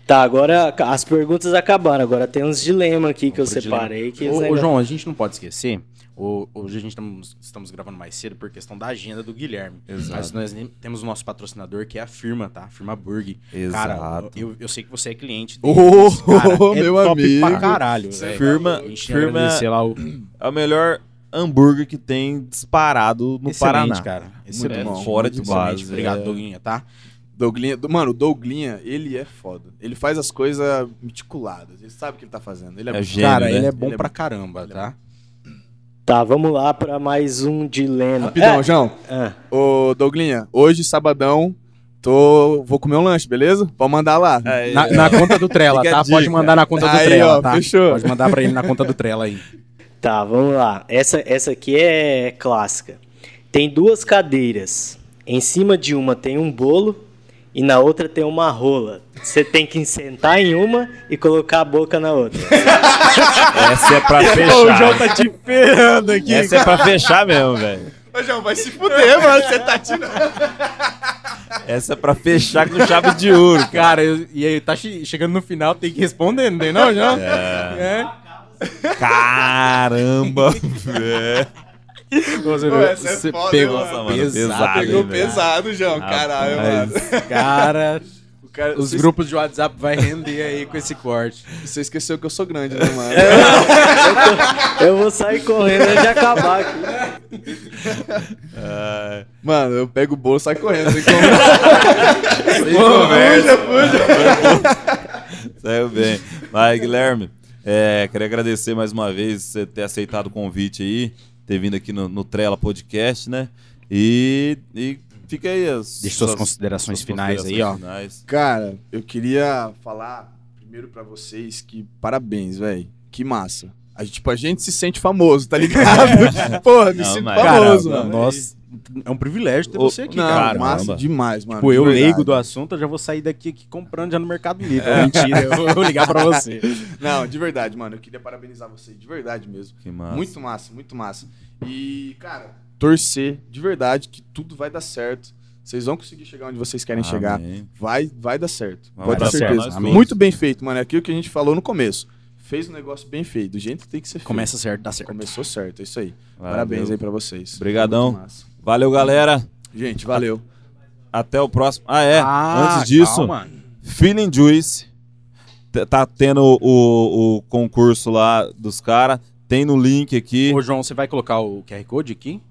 Tá, agora as perguntas acabaram. Agora tem uns dilemas aqui que eu separei. Que Ô, João, a gente não pode esquecer. hoje a gente estamos, estamos gravando mais cedo por questão da agenda do Guilherme. Exato. Mas nós temos o nosso patrocinador, que é a firma, tá? A firma Burg. Exato. Cara, eu, eu sei que você é cliente Ô, deles, cara, é meu top amigo. pra caralho. velho. Firma, A gente firma agradecer lá o é o melhor hambúrguer que tem disparado no Excelente, Paraná. cara. Muito Excelente. bom, fora de base, Obrigado, é. Doguinha, tá? Douglinha, do- mano, o Douglinha, ele é foda. Ele faz as coisas meticuladas. Ele sabe o que ele tá fazendo. Ele é, É muito- gênio, Cara, né? ele é bom Ele é pra bom. caramba, tá? Tá, vamos lá pra mais um dilema. Rapidão, É, João. ah, Ô, Douglinha, hoje, sabadão, tô... vou comer um lanche, beleza? Pode mandar lá. Aí, Na, na conta do Trela, tá? Pode mandar na conta do Aí, Trela, ó, tá? fechou. Pode mandar pra ele na conta do Trela aí. Tá, vamos lá. Essa, essa aqui é clássica. Tem duas cadeiras. Em cima de uma tem um bolo e na outra tem uma rola. Você tem que sentar em uma e colocar a boca na outra. Essa é pra o fechar. João tá te ferrando aqui. Essa é pra fechar mesmo, velho. Ô, João, vai se fuder, mano. Você tá tirando. Essa é pra fechar com chave de ouro, cara. Eu- e aí tá che- chegando no final, tem que responder, não tem não, João? É. Caramba, velho. Você, Pô, essa é você foda, pegou mano. Nossa, mano, pesado. pesado, Pegou pesado, João. Caralho, mano. Cara, cara- os grupos de WhatsApp vai render aí com esse corte. Você esqueceu que eu sou grande, né, mano? Eu vou sair correndo antes de acabar aqui. Ai, Mano, eu pego o bolo e saio correndo. Sem conversa. Puxa, Saiu bem. Vai, Guilherme. É, queria agradecer mais uma vez você ter aceitado o convite aí, ter vindo aqui no, no Trela Podcast, né? E, e fica aí as Deixa suas considerações finais aí, ó. finais. Cara, eu queria falar primeiro pra vocês que parabéns, velho. Que massa. A gente, tipo, a gente se sente famoso, tá ligado? Porra, me Não, sinto mas- famoso, Cara, mano. nós, é um privilégio ter Ô, você aqui, Não, cara. Caramba. massa demais, mano. Tipo, eu de verdade. leigo do assunto, eu já vou sair daqui aqui comprando já no Mercado Livre. Mentira, eu vou ligar pra você. Não, de verdade, mano. Eu queria parabenizar vocês, de verdade mesmo. Que massa. Muito massa, muito massa. E, cara, torcer de verdade que tudo vai dar certo. Vocês vão conseguir chegar onde vocês querem chegar. Amém. Vai, vai dar certo. Pode ter abraço pra certeza. todos. Muito bem feito, mano. É aquilo que a gente falou no começo. Fez um negócio bem feito, do jeito que tem que ser feito. Começa certo, dá certo. Começou certo, é isso aí. Valeu. Parabéns aí pra vocês. Obrigadão. Valeu, galera. Gente, valeu. Até o próximo. Ah, é. Ah, Antes disso, calma. Feeling Juice. Tá tendo o, o concurso lá dos caras. Tem no link aqui Ô, João, você vai colocar o QR Code aqui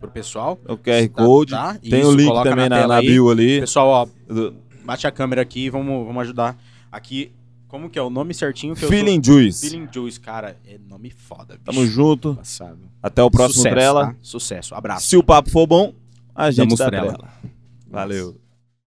pro pessoal? o QR Tá- Code. tá, Tem isso, o link também na na, na bio ali. Pessoal, ó, bate a câmera aqui e vamos, vamos ajudar. Aqui, como que é o nome certinho que eu Feeling tô... Juice. Feeling Juice, cara, é nome foda, bicho. Tamo junto. Passado. Até o próximo Sucesso, Trela. tá? Sucesso, abraço. Se o papo for bom, a gente Damos tá Trela. Trela. Valeu.